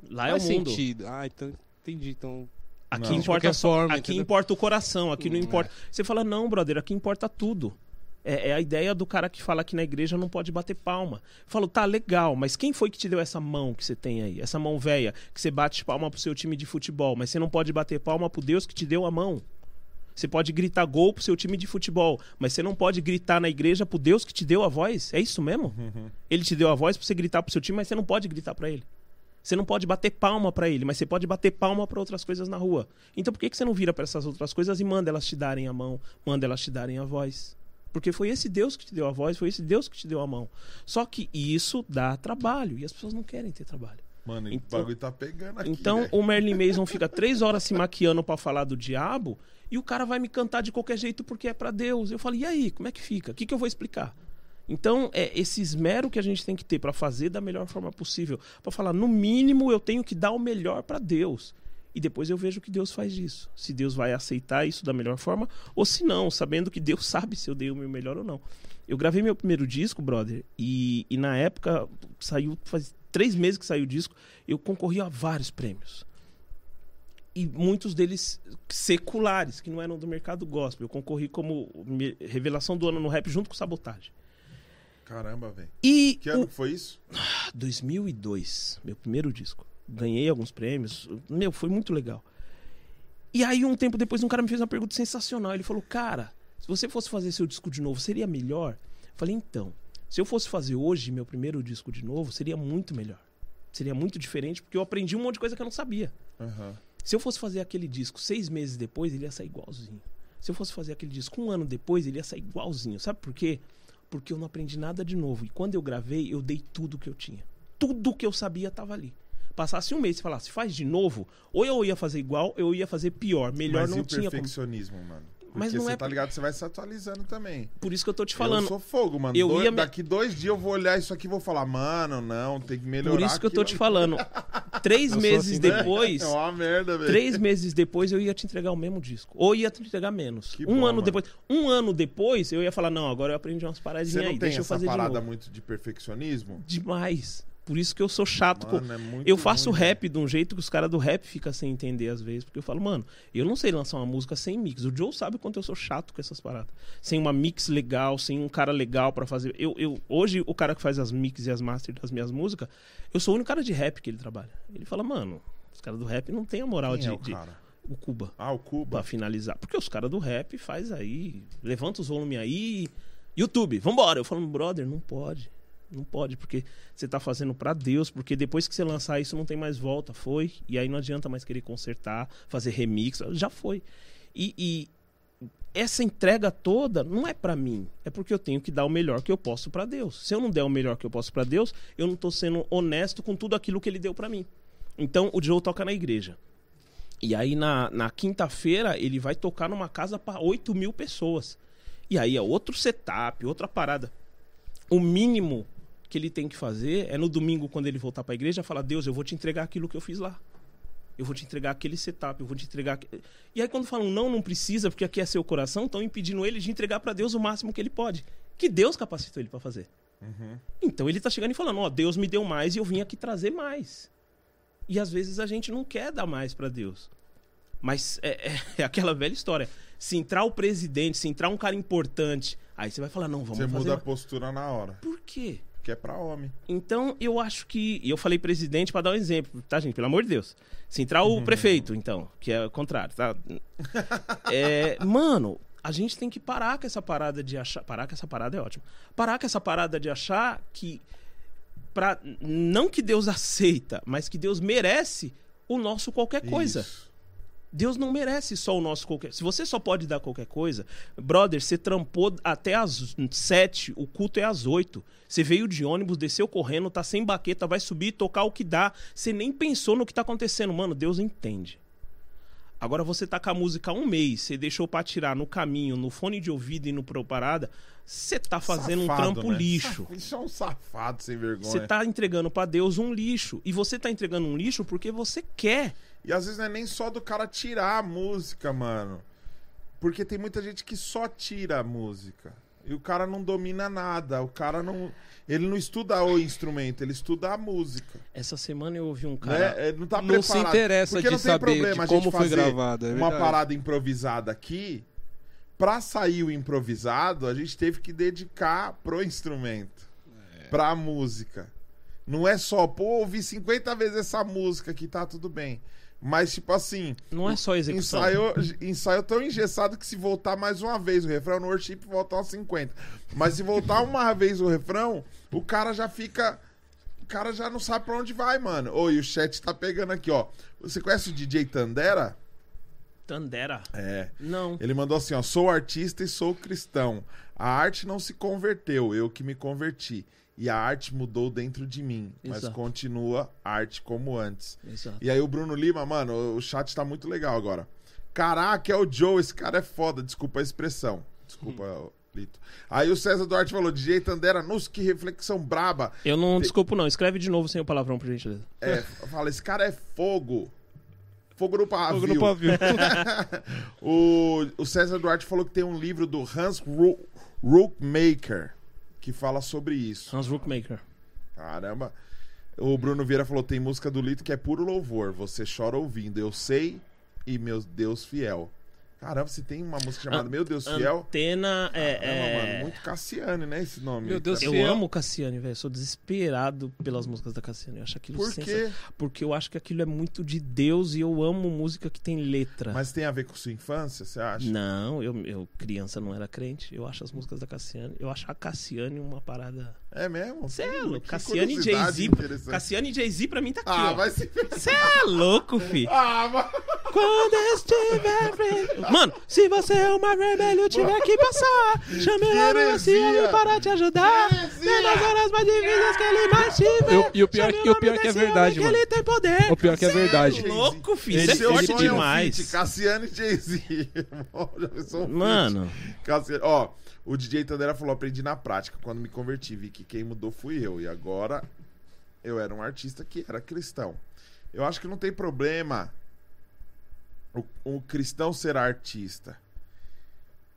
Lá é o mundo. sentido. Ah, então entendi. Então, Aqui Não. importa forma, aqui entendeu? importa o coração, aqui não importa. Você fala, não, brother, aqui importa tudo. É, é a ideia do cara que fala que na igreja não pode bater palma. Falo, tá legal, mas quem foi que te deu essa mão que você tem aí? Essa mão velha, que você bate palma pro seu time de futebol, mas você não pode bater palma pro Deus que te deu a mão. Você pode gritar gol pro seu time de futebol, mas você não pode gritar na igreja pro Deus que te deu a voz. É isso mesmo? Ele te deu a voz pra você gritar pro seu time, mas você não pode gritar pra ele. Você não pode bater palma pra ele, mas você pode bater palma pra outras coisas na rua. Então por que, que você não vira pra essas outras coisas e manda elas te darem a mão, manda elas te darem a voz? Porque foi esse Deus que te deu a voz, foi esse Deus que te deu a mão. Só que isso dá trabalho e as pessoas não querem ter trabalho. Mano, o Então- bagulho tá pegando aqui. Então velho. o Merlin Mason fica três horas se maquiando pra falar do diabo e o cara vai me cantar de qualquer jeito porque é pra Deus. Eu falo, e aí, como é que fica? O que, que eu vou explicar? Então, é esse esmero que a gente tem que ter pra fazer da melhor forma possível. Pra falar, no mínimo, eu tenho que dar o melhor pra Deus. E depois eu vejo que Deus faz disso. Se Deus vai aceitar isso da melhor forma, ou se não, sabendo que Deus sabe se eu dei o meu melhor ou não. Eu gravei meu primeiro disco, brother, e, e na época saiu, faz três meses que saiu o disco, eu concorri a vários prêmios. E muitos deles seculares, que não eram do mercado gospel. Eu concorri como revelação do ano no rap junto com Sabotagem. Caramba, velho. Que ano o- que foi isso? 2002, meu primeiro disco. Ganhei alguns prêmios. Meu, foi muito legal. E aí, um tempo depois, um cara me fez uma pergunta sensacional. Ele falou: Cara, se você fosse fazer seu disco de novo, seria melhor? Eu falei: Então, se eu fosse fazer hoje meu primeiro disco de novo, seria muito melhor. Seria muito diferente, porque eu aprendi um monte de coisa que eu não sabia. Aham. Se eu fosse fazer aquele disco seis meses depois, ele ia sair igualzinho. Se eu fosse fazer aquele disco um ano depois, ele ia sair igualzinho. Sabe por quê? Porque eu não aprendi nada de novo. E quando eu gravei, eu dei tudo que eu tinha. Tudo que eu sabia estava ali. Passasse um mês e falasse, faz de novo, ou eu ia fazer igual, ou eu ia fazer pior. Melhor Mas e não o tinha como. perfeccionismo, mano? Porque Mas não você é tá ligado, você vai se atualizando também. Por isso que eu tô te Eu falando. sou fogo, mano. Eu ia Daqui dois dias eu vou olhar isso aqui e vou falar, mano, não, tem que melhorar. Por isso que eu tô te ali." falando. Três Eu meses assim, depois. É uma merda, velho. Três meses depois eu ia te entregar o mesmo disco. Ou ia te entregar menos. Que um bom, ano mano. depois. Um ano depois eu ia falar, não, agora eu aprendi umas paradinhas Você não aí, tem deixa eu essa fazer de parada novo. muito de perfeccionismo? Demais. Por isso que eu sou chato. Mano, é Eu faço ruim, rap de um jeito que os caras do rap ficam sem entender às vezes. Porque eu falo, mano, eu não sei lançar uma música sem mix. O Joe sabe o quanto eu sou chato com essas paradas. Sem uma mix legal, sem um cara legal pra fazer. Eu, eu, hoje, o cara que faz as mix e as masters das minhas músicas, eu sou o único cara de rap que ele trabalha. Ele fala, mano, os caras do rap não tem a moral Quem de, é o de-? O Cuba. Ah, o Pra Cuba. finalizar. Porque os caras do rap faz aí, levanta os volumes aí. YouTube, vambora. Eu falo, brother, não pode. Não pode, porque você tá fazendo pra Deus, porque depois que você lançar isso não tem mais volta, foi. E aí não adianta mais querer consertar, fazer remix, já foi. E, e essa entrega toda não é pra mim, é porque eu tenho que dar o melhor que eu posso pra Deus. Se eu não der o melhor que eu posso pra Deus, eu não tô sendo honesto com tudo aquilo que ele deu pra mim. Então o Joe toca na igreja. E aí na, na quinta-feira ele vai tocar numa casa para 8 mil pessoas. E aí é outro setup, outra parada. O mínimo que ele tem que fazer é no domingo, quando ele voltar para a igreja, falar: Deus, eu vou te entregar aquilo que eu fiz lá. Eu vou te entregar aquele setup, eu vou te entregar. aque-" E aí, quando falam não, não precisa, porque aqui é seu coração, estão impedindo ele de entregar para Deus o máximo que ele pode. Que Deus capacitou ele para fazer. Então ele tá chegando e falando: Ó, Deus me deu mais e eu vim aqui trazer mais. E às vezes a gente não quer dar mais para Deus. Mas é, é- é aquela velha história. Se entrar o presidente, se entrar um cara importante, aí você vai falar: não, vamos Você fazer. muda a mais." postura na hora. Por quê? Que é pra homem. Então, eu acho que. E eu falei presidente para dar um exemplo, tá, gente? Pelo amor de Deus. Se entrar o prefeito, então, que é o contrário, tá? É, mano, a gente tem que parar com essa parada de achar. Parar com essa parada é ótimo. Parar com essa parada de achar que. Pra, não que Deus aceita, mas que Deus merece o nosso qualquer coisa. Isso. Deus não merece só o nosso qualquer. Se você só pode dar qualquer coisa, brother, você trampou até às sete, o culto é às oito. Você veio de ônibus, desceu correndo, tá sem baqueta, vai subir, tocar o que dá. Você nem pensou no que tá acontecendo, mano. Deus entende. Agora você tá com a música há um mês, você deixou pra tirar no caminho, no fone de ouvido e no pro parada, você tá fazendo Safado, um trampo né? lixo. Isso é um safado sem vergonha. Você tá entregando pra Deus um lixo. E você tá entregando um lixo porque você quer. E às vezes não é nem só do cara tirar a música, mano. Porque tem muita gente que só tira a música. E o cara não domina nada. O cara não. Ele não estuda o instrumento, ele estuda a música. Essa semana eu ouvi um cara. né? Não tá Não se preparado. interessa Porque de não tem saber problema de a gente como foi fazer gravado, é uma parada improvisada aqui. Pra sair o improvisado, a gente teve que dedicar pro instrumento. É. Pra música. Não é só, pô, ouvi 50 vezes essa música aqui, tá tudo bem. Mas, tipo assim, Não é só execução. Ensaio, ensaio tão engessado que se voltar mais uma vez o refrão no worship, volta aos 50. Mas se voltar uma vez o refrão, o cara já fica. O cara já não sabe pra onde vai, mano. Oi, o chat tá pegando aqui, ó. Você conhece o DJ Tandera? Tandera. É. Não. Ele mandou assim, ó. Sou artista e sou cristão. A arte não se converteu, eu que me converti. E a arte mudou dentro de mim. Mas Exato. continua arte como antes. Exato. E aí o Bruno Lima, mano, o chat tá muito legal agora. Caraca, é o Joe, esse cara é foda, desculpa a expressão. Desculpa, Hum. Lito. Aí o César Duarte falou, DJ Tandera, nossa, que reflexão braba. Eu não desculpo, não. Escreve de novo sem o palavrão, por gentileza. É, fala, esse cara é fogo. Fogo no pavio. Fogo no pavio. o, o César Duarte falou que tem um livro do Hans Ru- Rookmaker que fala sobre isso. Hans Rookmaker. Caramba. O Bruno Vieira falou: tem música do Lito que é puro louvor. Você chora ouvindo. Eu sei e meu Deus fiel. Caramba, se tem uma música chamada Meu Deus Fiel. Antena é. Caramba, é- mano, muito Cassiane, né? Esse nome. Meu Deus, Eu Fiel. amo Cassiane, velho. Sou desesperado pelas músicas da Cassiane. Eu acho aquilo Por quê? Porque eu acho que aquilo é muito de Deus e eu amo música que tem letra. Mas tem a ver com sua infância, você acha? Não, eu, eu criança não era crente. Eu acho as músicas da Cassiane. Eu acho a Cassiane uma parada. É mesmo? Cê é louco. Cassiane e Jay-Z. e Jay-Z pra mim tá aqui, Ah, ó. vai se. Você é louco, fi. Ah, mas. Quando estiver frente. Mano, se você é uma rebelde tiver que passar, chame lá no Heresia. Cielo para te ajudar. Nas horas mais difíceis que ele mais tiver. Eu- e o pior- chame e o pior que é verdade, mano. Que ele tem poder. O pior que é verdade. Cê louco, filho. Ele- Isso é Seu forte sonho é um demais. feat, Cassiane e Jay-Z. Mano, Cassiane- Ó, o DJ Tandera falou: aprendi na prática. Quando me converti, vi que quem mudou fui eu. E agora eu era um artista que era cristão. Eu acho que não tem problema o, o cristão ser artista.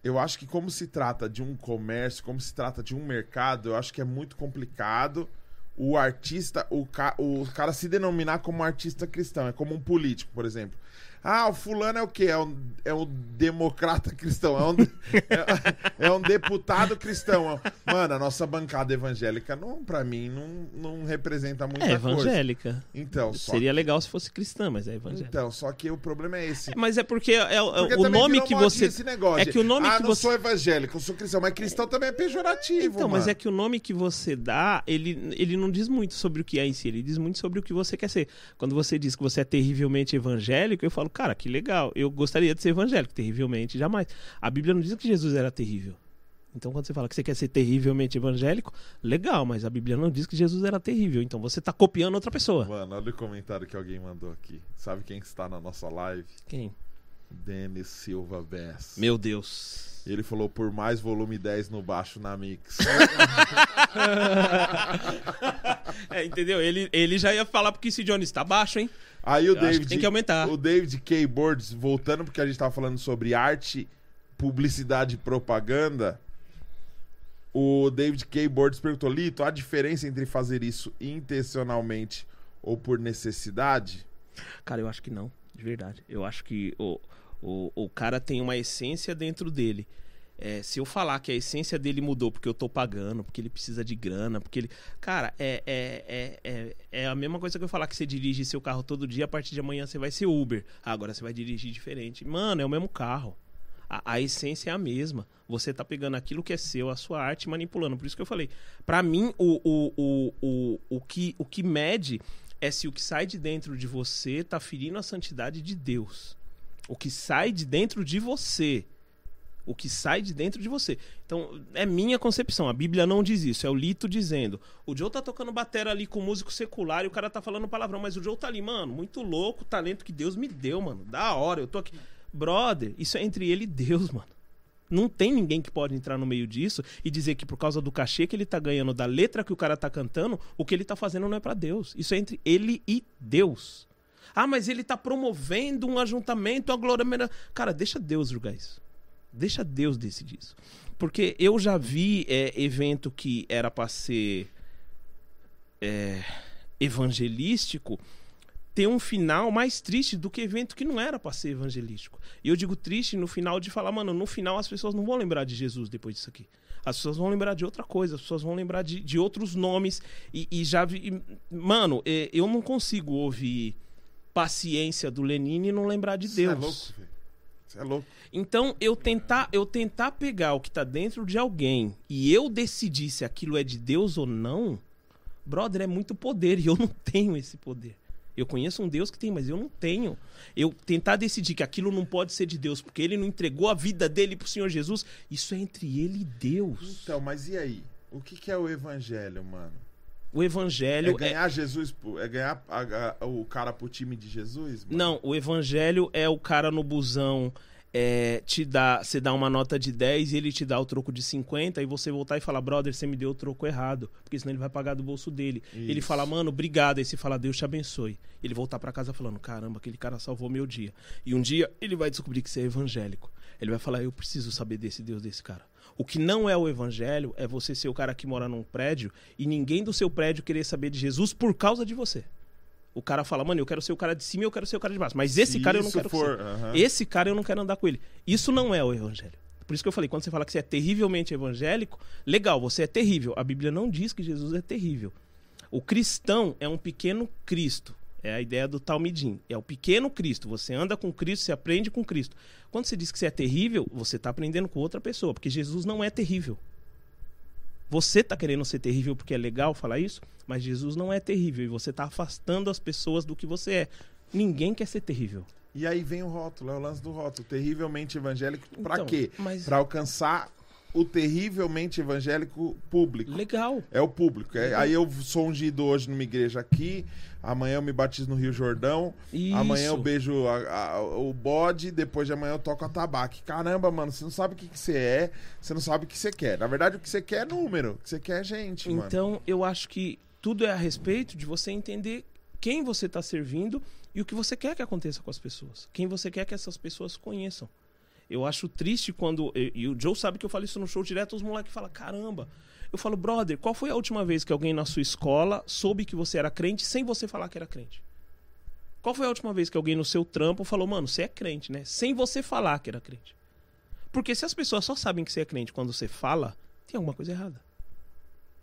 Eu acho que, como se trata de um comércio, como se trata de um mercado, eu acho que é muito complicado o artista, o, ca, o cara se denominar como artista cristão. É como um político, por exemplo. Ah, o fulano é o quê? É um, é um democrata cristão. É um, é, é um deputado cristão. Mano, a nossa bancada evangélica, não, pra mim, não, não representa muita é coisa. evangélica. Então, só, Seria legal se fosse cristã, mas é evangélica. então, só que o problema é esse. Mas é porque é, o- Porque o nome que você. Esse negócio é que o nome ah, que não você. sou evangélico, eu sou cristão. Mas cristão também é pejorativo, Então, mas mano. é que o nome que você dá, ele, ele não diz muito sobre o que é em si, ele diz muito sobre o que você quer ser. Quando você diz que você é terrivelmente evangélico, eu falo, cara, que legal, eu gostaria de ser evangélico, terrivelmente, jamais. A Bíblia não diz que Jesus era terrível. Então, quando você fala que você quer ser terrivelmente evangélico, legal, mas a Bíblia não diz que Jesus era terrível. Então, você tá copiando outra pessoa. Mano, olha o comentário que alguém mandou aqui. Sabe quem está na nossa live? Quem? Denis Silva Bess. Meu Deus. Ele falou por mais volume 10 no baixo na Mix. É, entendeu? Ele, ele já ia falar porque esse Jones tá baixo, hein? Aí o Eu David. que tem que aumentar. O David K. Boards, voltando porque a gente tava falando sobre arte, publicidade e propaganda. O David K. Boards perguntou: Lito, há diferença entre fazer isso intencionalmente ou por necessidade? Cara, eu acho que não, de verdade. Eu acho que o, o, o cara tem uma essência dentro dele. É, se eu falar que a essência dele mudou porque eu tô pagando, porque ele precisa de grana, porque ele. Cara, é, é, é, é, é a mesma coisa que eu falar que você dirige seu carro todo dia, a partir de amanhã você vai ser Uber. Agora você vai dirigir diferente. Mano, é o mesmo carro. A, a essência é a mesma. Você tá pegando aquilo que é seu, a sua arte, manipulando. Por isso que eu falei. Pra mim, o, o, o, o, o, que, o que mede é se o que sai de dentro de você tá ferindo a santidade de Deus. O que sai de dentro de você. O que sai de dentro de você. Então, é minha concepção. A Bíblia não diz isso. É o Lito dizendo. O Joe tá tocando batera ali com músico secular e o cara tá falando palavrão. Mas o Joe tá ali, mano, muito louco, o talento que Deus me deu, mano. Da hora, eu tô aqui. Brother, isso é entre ele e Deus, mano. Não tem ninguém que pode entrar no meio disso e dizer que por causa do cachê que ele tá ganhando, da letra que o cara tá cantando, o que ele tá fazendo não é pra Deus. Isso é entre ele e Deus. Ah, mas ele tá promovendo um ajuntamento, uma glória. Cara, deixa Deus julgar isso. Deixa Deus decidir isso. Porque eu já vi é, evento que era pra ser é, evangelístico ter um final mais triste do que evento que não era pra ser evangelístico. E eu digo triste no final de falar, mano, no final as pessoas não vão lembrar de Jesus depois disso aqui. As pessoas vão lembrar de outra coisa, as pessoas vão lembrar de, de outros nomes. E, e já vi. e, mano, é, eu não consigo ouvir paciência do Lenine e não lembrar de é Deus. louco, velho. Você é louco. Então, eu tentar, eu tentar pegar o que tá dentro de alguém e eu decidir se aquilo é de Deus ou não, brother, é muito poder e eu não tenho esse poder. Eu conheço um Deus que tem, mas eu não tenho. Eu tentar decidir que aquilo não pode ser de Deus, porque ele não entregou a vida dele pro Senhor Jesus, isso é entre ele e Deus. Então, mas e aí? O que, que é o evangelho, mano? O É evangelho é, ganhar Jesus, pro- é ganhar a- a- o cara pro time de Jesus? Mano? Não, o evangelho é o cara no busão é, te dá, você dá uma nota de 10 e ele te dá o troco de 50 e você voltar e falar, brother, você me deu o troco errado, porque senão ele vai pagar do bolso dele. Ele Isso. fala, mano, obrigado, aí você fala, Deus te abençoe. Ele voltar pra casa falando, caramba, aquele cara salvou meu dia. E um dia ele vai descobrir que você é evangélico. Ele vai falar, eu preciso saber desse Deus, desse cara. O que não é o evangelho é você ser o cara que mora num prédio e ninguém do seu prédio querer saber de Jesus por causa de você. O cara fala, mano, eu quero ser o cara de cima e eu quero ser o cara de baixo. Mas esse Se cara eu não quero for, ser. Esse cara eu não quero andar com ele. Isso não é o evangelho. Por isso que eu falei, quando você fala que você é terrivelmente evangélico, legal, você é terrível. A Bíblia não diz que Jesus é terrível. O cristão é um pequeno Cristo. É a ideia do Talmidim. É o pequeno Cristo. Você anda com Cristo, você aprende com Cristo. Quando você diz que você é terrível, você está aprendendo com outra pessoa, porque Jesus não é terrível. Você está querendo ser terrível porque é legal falar isso, mas Jesus não é terrível e você está afastando as pessoas do que você é. Ninguém quer ser terrível. E aí vem o rótulo, é o lance do rótulo. Terrivelmente evangélico, pra Então, quê? mas- Pra alcançar o terrivelmente evangélico público. Legal. É o público. É- aí eu sou ungido hoje numa igreja aqui, amanhã eu me batizo no Rio Jordão, Isso. amanhã eu beijo a- a- o bode, depois de amanhã eu toco a tabaque. Caramba, mano, você não sabe o que, que você é, você não sabe o que você quer. Na verdade, o que você quer é número, o que você quer é gente, mano. Então, eu acho que tudo é a respeito de você entender quem você está servindo e o que você quer que aconteça com as pessoas. Quem você quer que essas pessoas conheçam. Eu acho triste quando. E, e o Joe sabe que eu falo isso no show direto, os moleques falam: caramba. Eu falo, brother, qual foi a última vez que alguém na sua escola soube que você era crente sem você falar que era crente? Qual foi a última vez que alguém no seu trampo falou, mano, você é crente, né? Sem você falar que era crente. Porque se as pessoas só sabem que você é crente quando você fala, tem alguma coisa errada.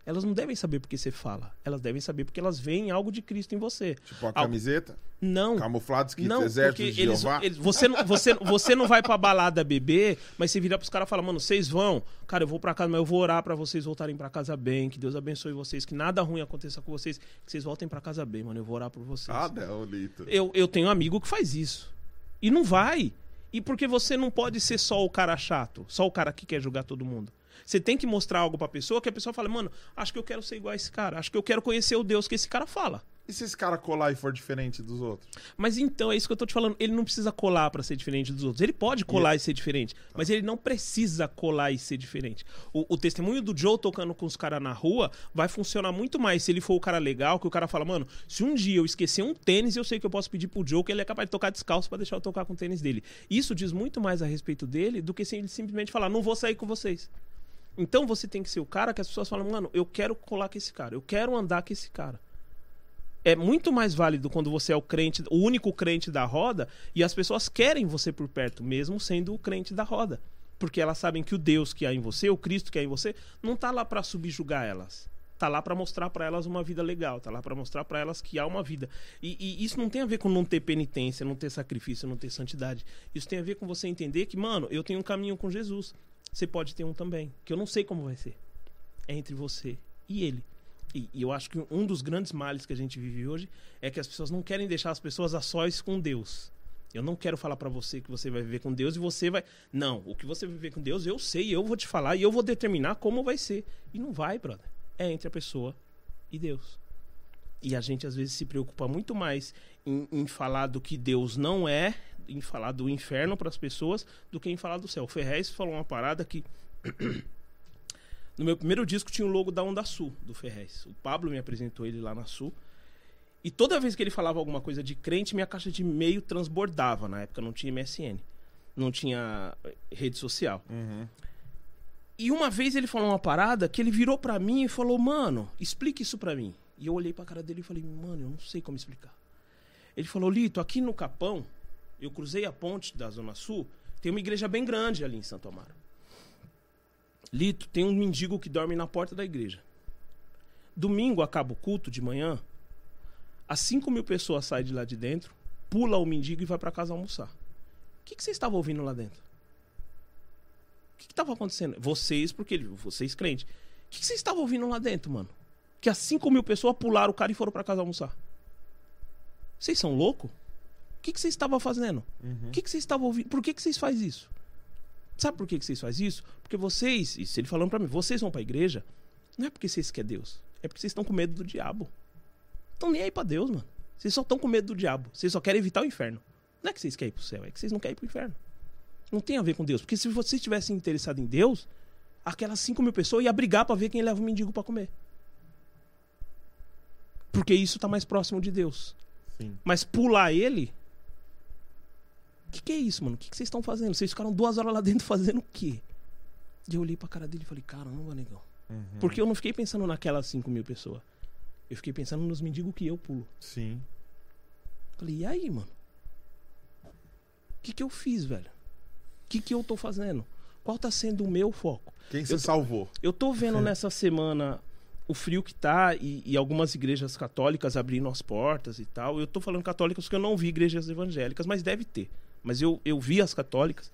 Elas não devem saber porque você fala. Elas devem saber porque elas veem algo de Cristo em você. Tipo a camiseta, Não. camuflado, escrito Não, Exército de eles, Jeová. eles- você, não- você, você não vai pra balada beber, mas você vira pros caras e fala, mano, vocês vão. Cara, eu vou pra casa, mas eu vou orar pra vocês voltarem pra casa bem. Que Deus abençoe vocês, que nada ruim aconteça com vocês. Que vocês voltem pra casa bem, mano. Eu vou orar por vocês. Ah, não, Lito. Eu, eu tenho um amigo que faz isso. E não vai. E porque você não pode ser só o cara chato, só o cara que quer julgar todo mundo. Você tem que mostrar algo pra pessoa que a pessoa fala, mano, acho que eu quero ser igual a esse cara. Acho que eu quero conhecer o Deus que esse cara fala. E se esse cara colar e for diferente dos outros? Mas então, é isso que eu tô te falando. Ele não precisa colar pra ser diferente dos outros. Ele pode colar e ser diferente, mas ele não precisa colar e ser diferente. O, o testemunho do Joe tocando com os caras na rua vai funcionar muito mais se ele for o cara legal, que o cara fala, mano, se um dia eu esquecer um tênis, eu sei que eu posso pedir pro Joe que ele é capaz de tocar descalço pra deixar eu tocar com o tênis dele. Isso diz muito mais a respeito dele do que se ele simplesmente falar, não vou sair com vocês. Então você tem que ser o cara que as pessoas falam, mano, eu quero colar com esse cara, eu quero andar com esse cara é muito mais válido quando você é o crente, o único crente da roda, e as pessoas querem você por perto, mesmo sendo o crente da roda. Porque elas sabem que o Deus que há em você, o Cristo que há em você, não tá lá para subjugar elas. Tá lá para mostrar para elas uma vida legal, tá lá para mostrar para elas que há uma vida. E, e isso não tem a ver com não ter penitência, não ter sacrifício, não ter santidade. Isso tem a ver com você entender que, mano, eu tenho um caminho com Jesus. Você pode ter um também, que eu não sei como vai ser. É entre você e ele. E, e eu acho que um dos grandes males que a gente vive hoje é que as pessoas não querem deixar as pessoas a sós com Deus. Eu não quero falar pra você que você vai viver com Deus e você vai. Não, o que você vai viver com Deus eu sei, eu vou te falar e eu vou determinar como vai ser. E não vai, brother. É entre a pessoa e Deus. E a gente às vezes se preocupa muito mais em, em falar do que Deus não é, em falar do inferno para as pessoas, do que em falar do céu. O Ferrez falou uma parada que no meu primeiro disco tinha o logo da Onda Sul, do Ferrez. O Pablo me apresentou ele lá na Sul. E toda vez que ele falava alguma coisa de crente, minha caixa de e-mail transbordava. Na época não tinha MSN. Não tinha eh, rede social. E uma vez ele falou uma parada que ele virou pra mim e falou: Mano, explique isso pra mim. E eu olhei pra cara dele e falei: Mano, eu não sei como explicar. Ele falou: Lito, aqui no Capão, eu cruzei a ponte da Zona Sul, tem uma igreja bem grande ali em Santo Amaro. Lito, tem um mendigo que dorme na porta da igreja. Domingo acaba o culto de manhã, as 5 mil pessoas saem de lá de dentro, pula o mendigo e vai pra casa almoçar. O que, que vocês estavam ouvindo lá dentro? O que estava acontecendo? Vocês, porque vocês crentes. O que, que vocês estavam ouvindo lá dentro, mano? Que as 5 mil pessoas pularam o cara e foram pra casa almoçar. Vocês são loucos? O que, que vocês estavam fazendo? O que, que vocês estavam ouvindo? Por que, que vocês fazem isso? Sabe por que, que vocês fazem isso? Porque vocês, isso ele falando pra mim, vocês vão pra igreja, não é porque vocês querem Deus, é porque vocês estão com medo do diabo. Estão nem aí pra Deus, mano. Vocês só estão com medo do diabo. Vocês só querem evitar o inferno. Não é que vocês querem ir pro céu, é que vocês não querem ir pro inferno. Não tem a ver com Deus. Porque se vocês estivessem interessados em Deus, aquelas 5 mil pessoas iam brigar pra ver quem leva o mendigo pra comer. Porque isso tá mais próximo de Deus. Sim. Mas pular ele. O que, que é isso, mano? O que, que vocês estão fazendo? Vocês ficaram duas horas lá dentro fazendo o quê? E eu olhei pra cara dele e falei, caramba, negão. Porque eu não fiquei pensando naquelas 5 mil pessoas. Eu fiquei pensando nos mendigos que eu pulo. Sim. Falei, e aí, mano? O que, que eu fiz, velho? O que, que eu tô fazendo? Qual tá sendo o meu foco? Quem você Eu- salvou? Eu tô vendo nessa semana o frio que tá e, e algumas igrejas católicas abrindo as portas e tal. Eu tô falando católicas porque eu não vi igrejas evangélicas, mas deve ter. Mas eu, eu vi as católicas.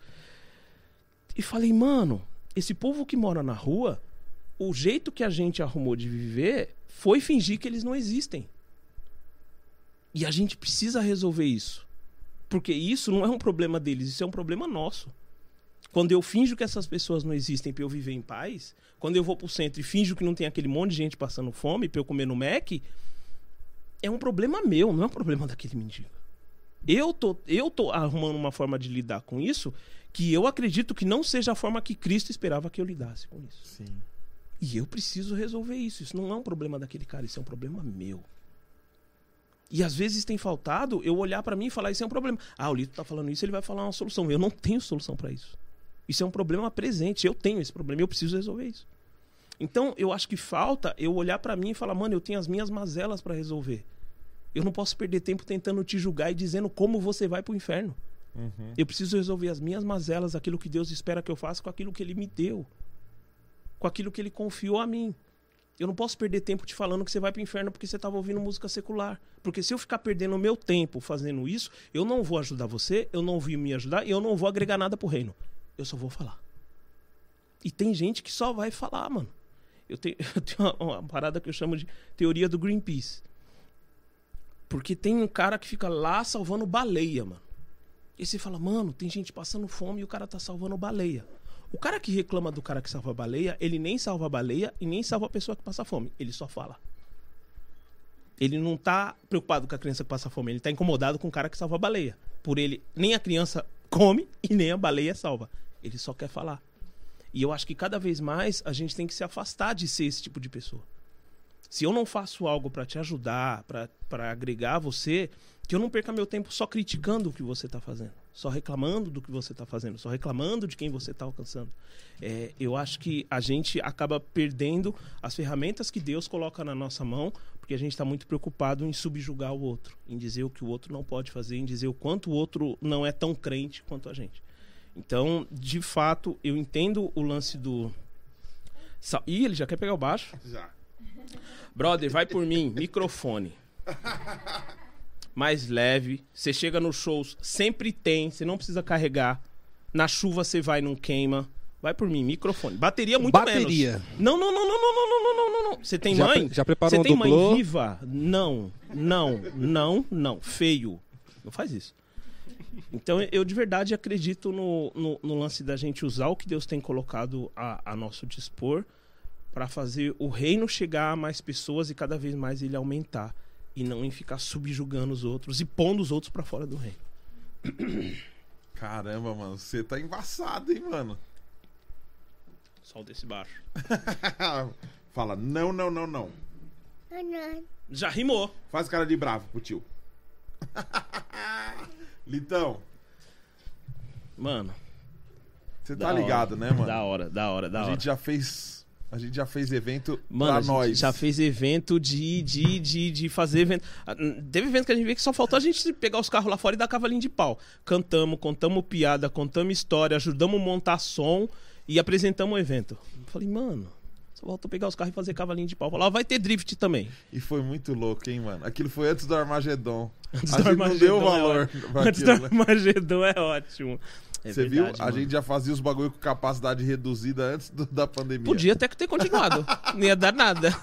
E falei, mano, esse povo que mora na rua, o jeito que a gente arrumou de viver foi fingir que eles não existem. E a gente precisa resolver isso. Porque isso não é um problema deles, isso é um problema nosso. Quando eu finjo que essas pessoas não existem pra eu viver em paz, quando eu vou pro centro e finjo que não tem aquele monte de gente passando fome pra eu comer no Mac, é um problema meu, não é um problema daquele mendigo. Eu tô, eu tô arrumando uma forma de lidar com isso que eu acredito que não seja a forma que Cristo esperava que eu lidasse com isso. Sim. E eu preciso resolver isso. Isso não é um problema daquele cara, isso é um problema meu. E às vezes tem faltado eu olhar pra mim e falar: Isso é um problema. Ah, o Lito tá falando isso, ele vai falar uma solução. Eu não tenho solução pra isso. Isso é um problema presente. Eu tenho esse problema, eu preciso resolver isso. Então, eu acho que falta eu olhar pra mim e falar: Mano, eu tenho as minhas mazelas pra resolver. Eu não posso perder tempo tentando te julgar e dizendo como você vai pro inferno. Uhum. Eu preciso resolver as minhas mazelas, aquilo que Deus espera que eu faça com aquilo que Ele me deu, com aquilo que Ele confiou a mim. Eu não posso perder tempo te falando que você vai pro inferno porque você estava ouvindo música secular. Porque se eu ficar perdendo o meu tempo fazendo isso, eu não vou ajudar você, eu não vou me ajudar e eu não vou agregar nada pro reino. Eu só vou falar. E tem gente que só vai falar, mano. Eu tenho, eu tenho uma, uma parada que eu chamo de teoria do Greenpeace. Porque tem um cara que fica lá salvando baleia, mano. E você fala, mano, tem gente passando fome e o cara tá salvando baleia. O cara que reclama do cara que salva baleia, ele nem salva baleia e nem salva a pessoa que passa fome. Ele só fala. Ele não tá preocupado com a criança que passa fome, ele tá incomodado com o cara que salva baleia. Por ele, nem a criança come e nem a baleia salva. Ele só quer falar. E eu acho que cada vez mais a gente tem que se afastar de ser esse tipo de pessoa. Se eu não faço algo pra te ajudar, pra agregar você, que eu não perca meu tempo só criticando o que você tá fazendo, só reclamando do que você tá fazendo, só reclamando de quem você tá alcançando. É, eu acho que a gente acaba perdendo as ferramentas que Deus coloca na nossa mão, porque a gente está muito preocupado em subjugar o outro, em dizer o que o outro não pode fazer, em dizer o quanto o outro não é tão crente quanto a gente. Então, de fato, eu entendo o lance do. Ih, ele já quer pegar o baixo? Já. Brother, vai por mim, microfone. Mais leve. Você chega nos shows, sempre tem, você não precisa carregar. Na chuva você vai, não queima. Vai por mim, microfone. Bateria muito Bateria. menos. Não, não, não, não, não, não, não, não, não, não. Você tem Já mãe? pre- já preparou Você um tem mãe dublô? viva? Não, não, não, não. Feio. Não faz isso. Então eu de verdade acredito no, no, no lance da gente usar o que Deus tem colocado a, a nosso dispor para fazer o reino chegar a mais pessoas e cada vez mais ele aumentar e não em ficar subjugando os outros e pondo os outros para fora do reino. Caramba, mano, você tá embaçado, hein, mano? Só o desse baixo. Fala, não, não, não, não. Já rimou. Faz cara de bravo pro tio. Litão, Mano. você tá ligado, hora. né, mano? Da hora, da hora, da A hora. gente já fez. A gente já fez evento Mano, pra nós. já fez evento de, de, de, de fazer evento. Ah, hum, Teve evento que a gente vê que só faltou a gente pegar os carros lá fora e dar cavalinho de pau. Cantamos, contamos piada, contamos história, ajudamos a montar som e apresentamos o evento. Eu Falei, mano, só faltou pegar os carros e fazer cavalinho de pau. Falar, "Ó, vai ter drift também. E foi muito louco, hein, mano? Aquilo foi antes do Armagedon. Antes a do gente não deu Armagedon é valor pra Antes do né? Armagedon é ótimo. É Você viu? verdade, A mano. gente já fazia os bagulho com capacidade reduzida antes do- da pandemia. Podia até que ter continuado. Não ia dar nada.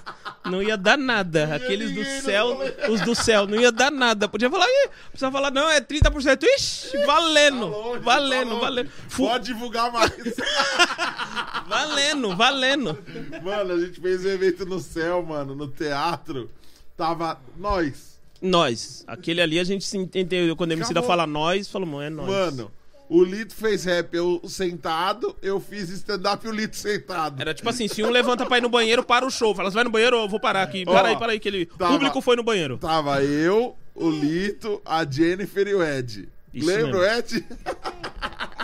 Não ia dar nada. Aqueles do céu, os do céu, não ia dar nada. Podia falar, ih, precisa falar, não, é 30%. Ixi, valendo. Tá longe, valendo, tá valendo. Fu- Pode divulgar mais. valendo, valendo. mano, a gente fez um evento no céu, mano, no teatro. Tava nós. Nós. Aquele ali a gente se entendeu. Quando a Emicida Acabou. fala nós, falou, é nós. Mano, o Lito fez rap, eu sentado, eu fiz stand-up e o Lito sentado. Era tipo assim, se um levanta pra ir no banheiro, para o show. Fala, você vai no banheiro, eu vou parar aqui. Para Ó, aí, para aí, que ele... O tava- público foi no banheiro. Tava eu, o Lito, a Jennifer e o Ed. Isso Lembra o mesmo. Ed?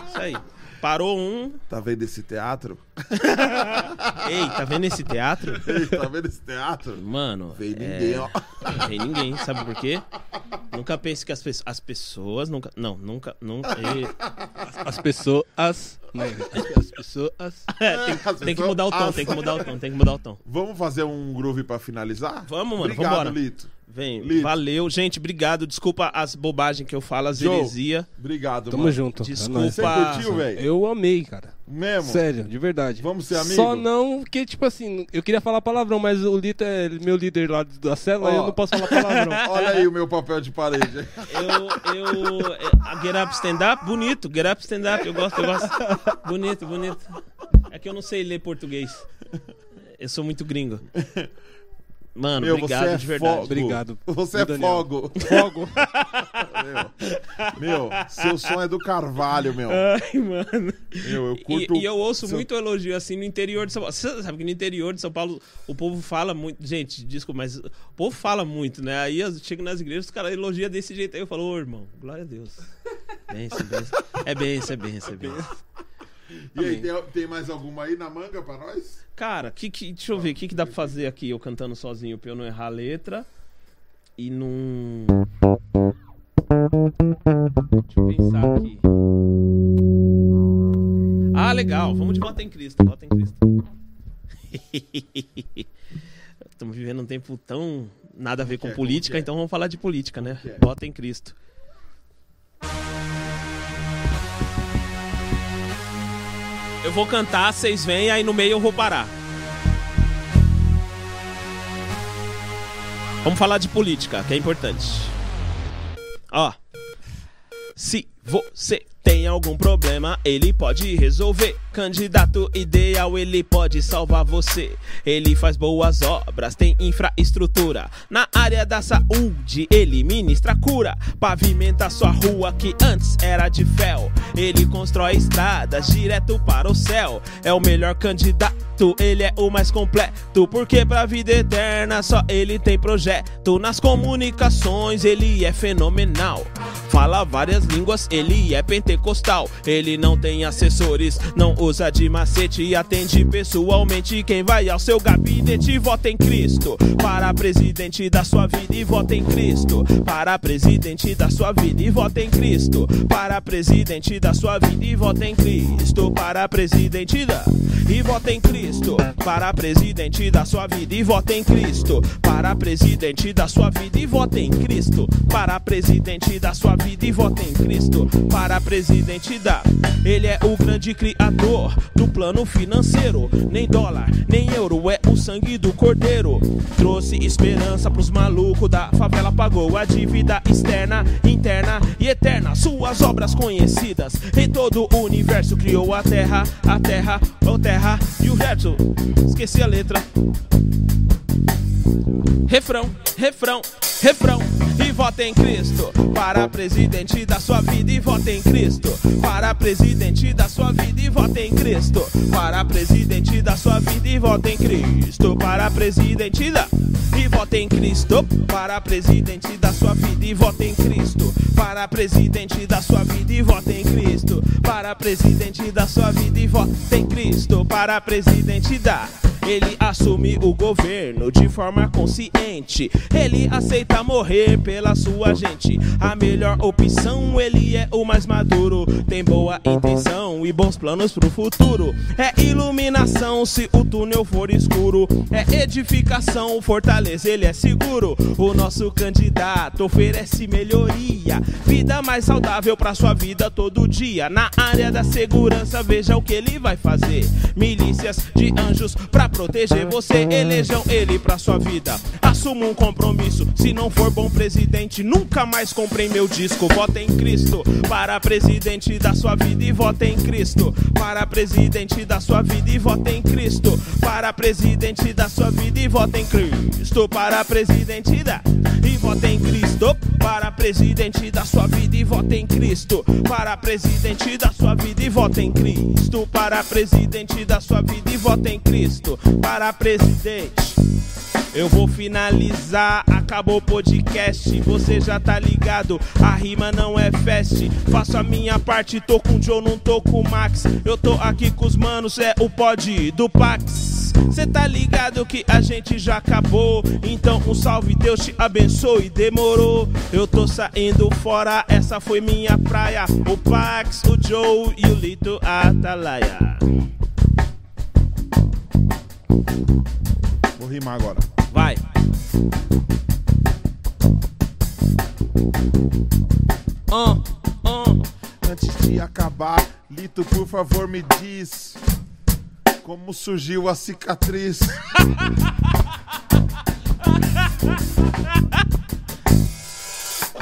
Isso aí. Parou um. Tá vendo esse teatro? Ei, tá vendo esse teatro? Ei, tá vendo esse teatro? Mano. Veio é- ninguém, ó. Não veio ninguém, sabe por quê? Nunca pense que as, pe- as pessoas nunca. Não, nunca. nunca e- As pessoas. Né? As, as pessoas. É, tem, As tem que mudar o tom, as- tem que mudar o tom, tem que mudar o tom. Vamos fazer um groove pra finalizar? Vamos, mano, Obrigado, vambora. Lito. Vem, Lito. valeu. Gente, obrigado. Desculpa as bobagens que eu falo, as Joe. heresia. Obrigado, Tamo mano. junto. É Desculpa. nóis. Você curtiu, velho? Eu amei, cara. Mesmo? Sério, de verdade. Vamos ser amigos? Só não que, tipo assim, eu queria falar palavrão, mas o Lito é meu líder lá da célula Ó. e eu não posso falar palavrão. Olha aí o meu papel de parede. Eu, eu. é, Get Up Stand Up, bonito. Get Up Stand Up, eu gosto, eu gosto. Bonito, bonito. É que eu não sei ler português. Eu sou muito gringo. Mano, Meu, obrigado você é de verdade. fogo. Obrigado. Você é fogo. Fogo. Meu, meu, seu som é do Carvalho, meu. Ai, mano. Meu, eu E, curto. e eu ouço seu- muito elogio assim no interior de São Paulo. Você sabe que no interior de São Paulo o povo fala muito. Gente, desculpa, mas o povo fala muito, né? Aí eu chego nas igrejas, os caras elogiam desse jeito. Aí eu falo, ô irmão, glória a Deus. Benção, benção. É benção, é benção, é benção. E aí, tem, tem mais alguma aí na manga pra nós? Cara, que, que, deixa eu ver, o que, que dá pra fazer aqui? Eu cantando sozinho pra eu não errar a letra. E não. Deixa eu pensar aqui. Ah, legal. Vamos de Bota em Cristo. Bota em Cristo. Estamos vivendo um tempo tão nada a ver com é? Política, é? então vamos falar de política, né? é? Bota em Cristo. Eu vou cantar, vocês vêm, aí no meio eu vou parar. Vamos falar de política, que é importante. Ó. Se você tem algum problema, ele pode resolver. Candidato ideal, ele pode salvar você. Ele faz boas obras, tem infraestrutura. Na área da saúde, ele ministra cura. Pavimenta sua rua que antes era de fel. Ele constrói estradas direto para o céu. É o melhor candidato, ele é o mais completo. Porque pra vida eterna só ele tem projeto. Nas comunicações, ele é fenomenal. Fala várias línguas, ele é pentecostal. Ele não tem assessores, não usa de macete e atende pessoalmente. Quem vai ao seu gabinete, vota em Cristo. Para presidente da sua vida e vota em Cristo. Para presidente da sua vida e vota em Cristo. Para presidente da sua vida e vota em Cristo. Para presidente da e vota em Cristo. Para presidente da sua vida e vota em Cristo. Para presidente da sua vida e vota em Cristo. Para presidente da sua vida e vota em Cristo. Para presidente da. Ele é o grande criador do plano financeiro. Nem dólar, nem euro, é o sangue do cordeiro. Trouxe esperança pros malucos da favela, pagou a dívida externa, interna e eterna. Suas obras conhecidas em todo o universo. Criou a terra, a terra, a terra e o verso. Esqueci a letra. Refrão, refrão, refrão. E vota em Cristo. Para presidente da sua vida e vota em Cristo. Para presidente da sua vida e vota em Cristo. Para presidente da sua vida e vota em Cristo. Para presidente da e vota em Cristo. Para presidente da sua vida e vota em Cristo. Para presidente da sua vida e vota em Cristo. Para presidente da sua vida e vota em Cristo. Para presidente da ele assume o governo de forma consciente. Ele aceita morrer pela sua gente. A melhor opção, ele é o mais maduro. Tem boa intenção e bons planos pro futuro. É iluminação se o túnel for escuro. É edificação, fortaleza, ele é seguro. O nosso candidato oferece melhoria. Vida mais saudável pra sua vida todo dia. Na área da segurança, veja o que ele vai fazer. Milícias de anjos pra proteger você. Elejam ele pra sua vida. Assuma um compromisso. Se não for bom presidente, nunca mais comprei meu disco. Vota em Cristo. Para presidente da sua vida e vota em Cristo. Para presidente da sua vida e vota em Cristo. Para presidente da sua vida e vota em Cristo. Para presidente da e vota em Cristo. Para presidente da sua vida e vota em Cristo. Para presidente da sua vida e vota em Cristo. Para presidente da sua vida e vota em Cristo. Para presidente. Eu vou finalizar, acabou o podcast. Você já tá ligado, a rima não é fest. Faço a minha parte, tô com o Joe, não tô com o Max. Eu tô aqui com os manos, é o pod do Pax. Cê tá ligado que a gente já acabou. Então um salve, Deus te abençoe. Demorou, eu tô saindo fora. Essa foi minha praia. O Pax, o Joe e o Lito Atalaia. Vou rimar agora. Vai. Antes de acabar, Lito, por favor, me diz como surgiu a cicatriz.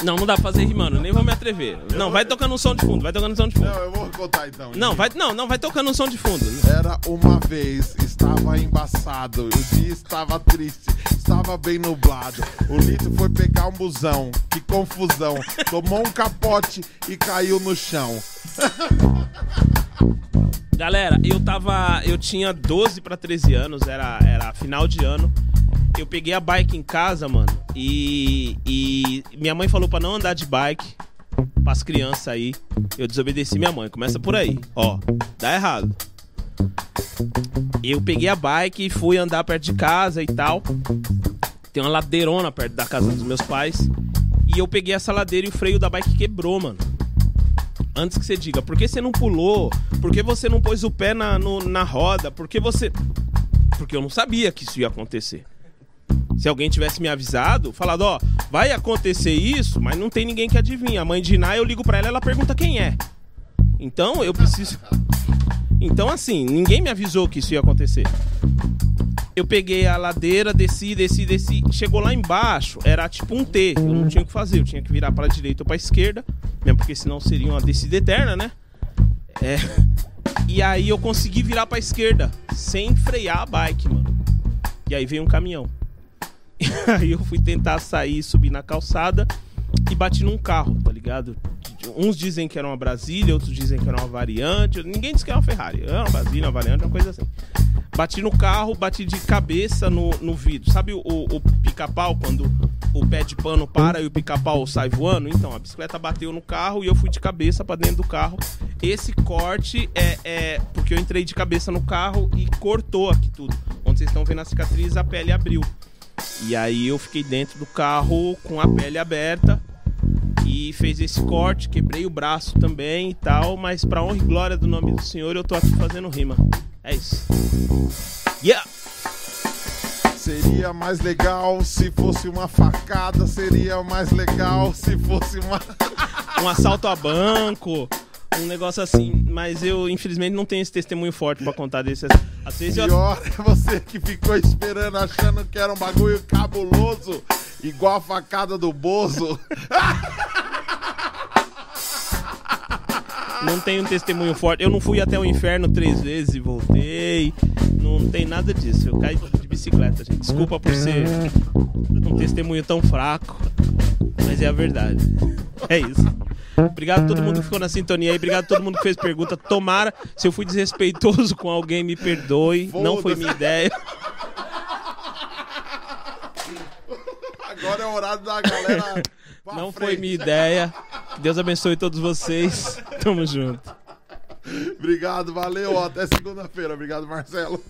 Não, não dá pra fazer rimando, nem vou me atrever. Não, vai tocando um som de fundo, vai tocando um som de fundo. Não, eu vou contar então. Não, vai, não, não, vai tocando um som de fundo. Era uma vez, estava embaçado, o dia estava triste, estava bem nublado. O Lito foi pegar um busão, que confusão. Tomou um capote e caiu no chão. Galera, eu tava. Eu tinha 12 pra 13 anos, era, era final de ano. Eu peguei a bike em casa, mano. E, e minha mãe falou pra não andar de bike pras crianças aí. Eu desobedeci minha mãe. Começa por aí. Ó, dá errado. Eu peguei a bike e fui andar perto de casa e tal. Tem uma ladeirona perto da casa dos meus pais. E eu peguei essa ladeira e o freio da bike quebrou, mano antes que você diga, por que você não pulou? Por que você não pôs o pé na, no- na roda? Por que você. Porque eu não sabia que isso ia acontecer. Se alguém tivesse me avisado, falado, ó, vai acontecer isso, mas não tem ninguém que adivinha. A mãe de Iná, eu ligo pra ela, ela pergunta quem é. Então eu preciso. Então, assim, ninguém me avisou que isso ia acontecer. Eu peguei a ladeira, desci, desci, desci. Chegou lá embaixo, era tipo um T. Eu não tinha o que fazer, eu tinha que virar pra direita ou pra esquerda. Mesmo porque senão seria uma descida eterna, né? É. E aí eu consegui virar pra esquerda, sem frear a bike, mano. E aí veio um caminhão. Aí eu fui tentar sair, subir na calçada e bati num carro, tá ligado? Uns dizem que era uma Brasília, outros dizem que era uma variante. Ninguém diz que é uma Ferrari. É uma Brasília, uma variante, uma coisa assim. Bati no carro, bati de cabeça no, no vidro. Sabe o, o pica-pau quando o pé de pano para e o pica-pau sai voando? Então, a bicicleta bateu no carro e eu fui de cabeça pra dentro do carro. Esse corte é, é porque eu entrei de cabeça no carro e cortou aqui tudo. Onde vocês estão vendo a cicatriz, a pele abriu. E aí eu fiquei dentro do carro com a pele aberta e fez esse corte, quebrei o braço também e tal, mas pra honra e glória do nome do Senhor, eu tô aqui fazendo rima. É isso. Yeah! Seria mais legal se fosse uma facada, seria mais legal se fosse uma. Um assalto a banco, um negócio assim, mas eu infelizmente não tenho esse testemunho forte pra contar desse. Às vezes eu Pior é você que ficou esperando achando que era um bagulho cabuloso, igual a facada do Bozo. não tenho um testemunho forte. Eu não fui até o inferno três vezes e voltei. Não tem nada disso. Eu caí de bicicleta, gente. Desculpa por ser um testemunho tão fraco, mas é a verdade. É isso. Obrigado a todo mundo que ficou na sintonia aí. Obrigado a todo mundo que fez pergunta. Tomara, se eu fui desrespeitoso com alguém, me perdoe. Não foi minha ideia. Agora é o horário da galera. Não foi frente. minha ideia. Que Deus abençoe todos vocês. Tamo junto. Obrigado, valeu. Até segunda-feira. Obrigado, Marcelo.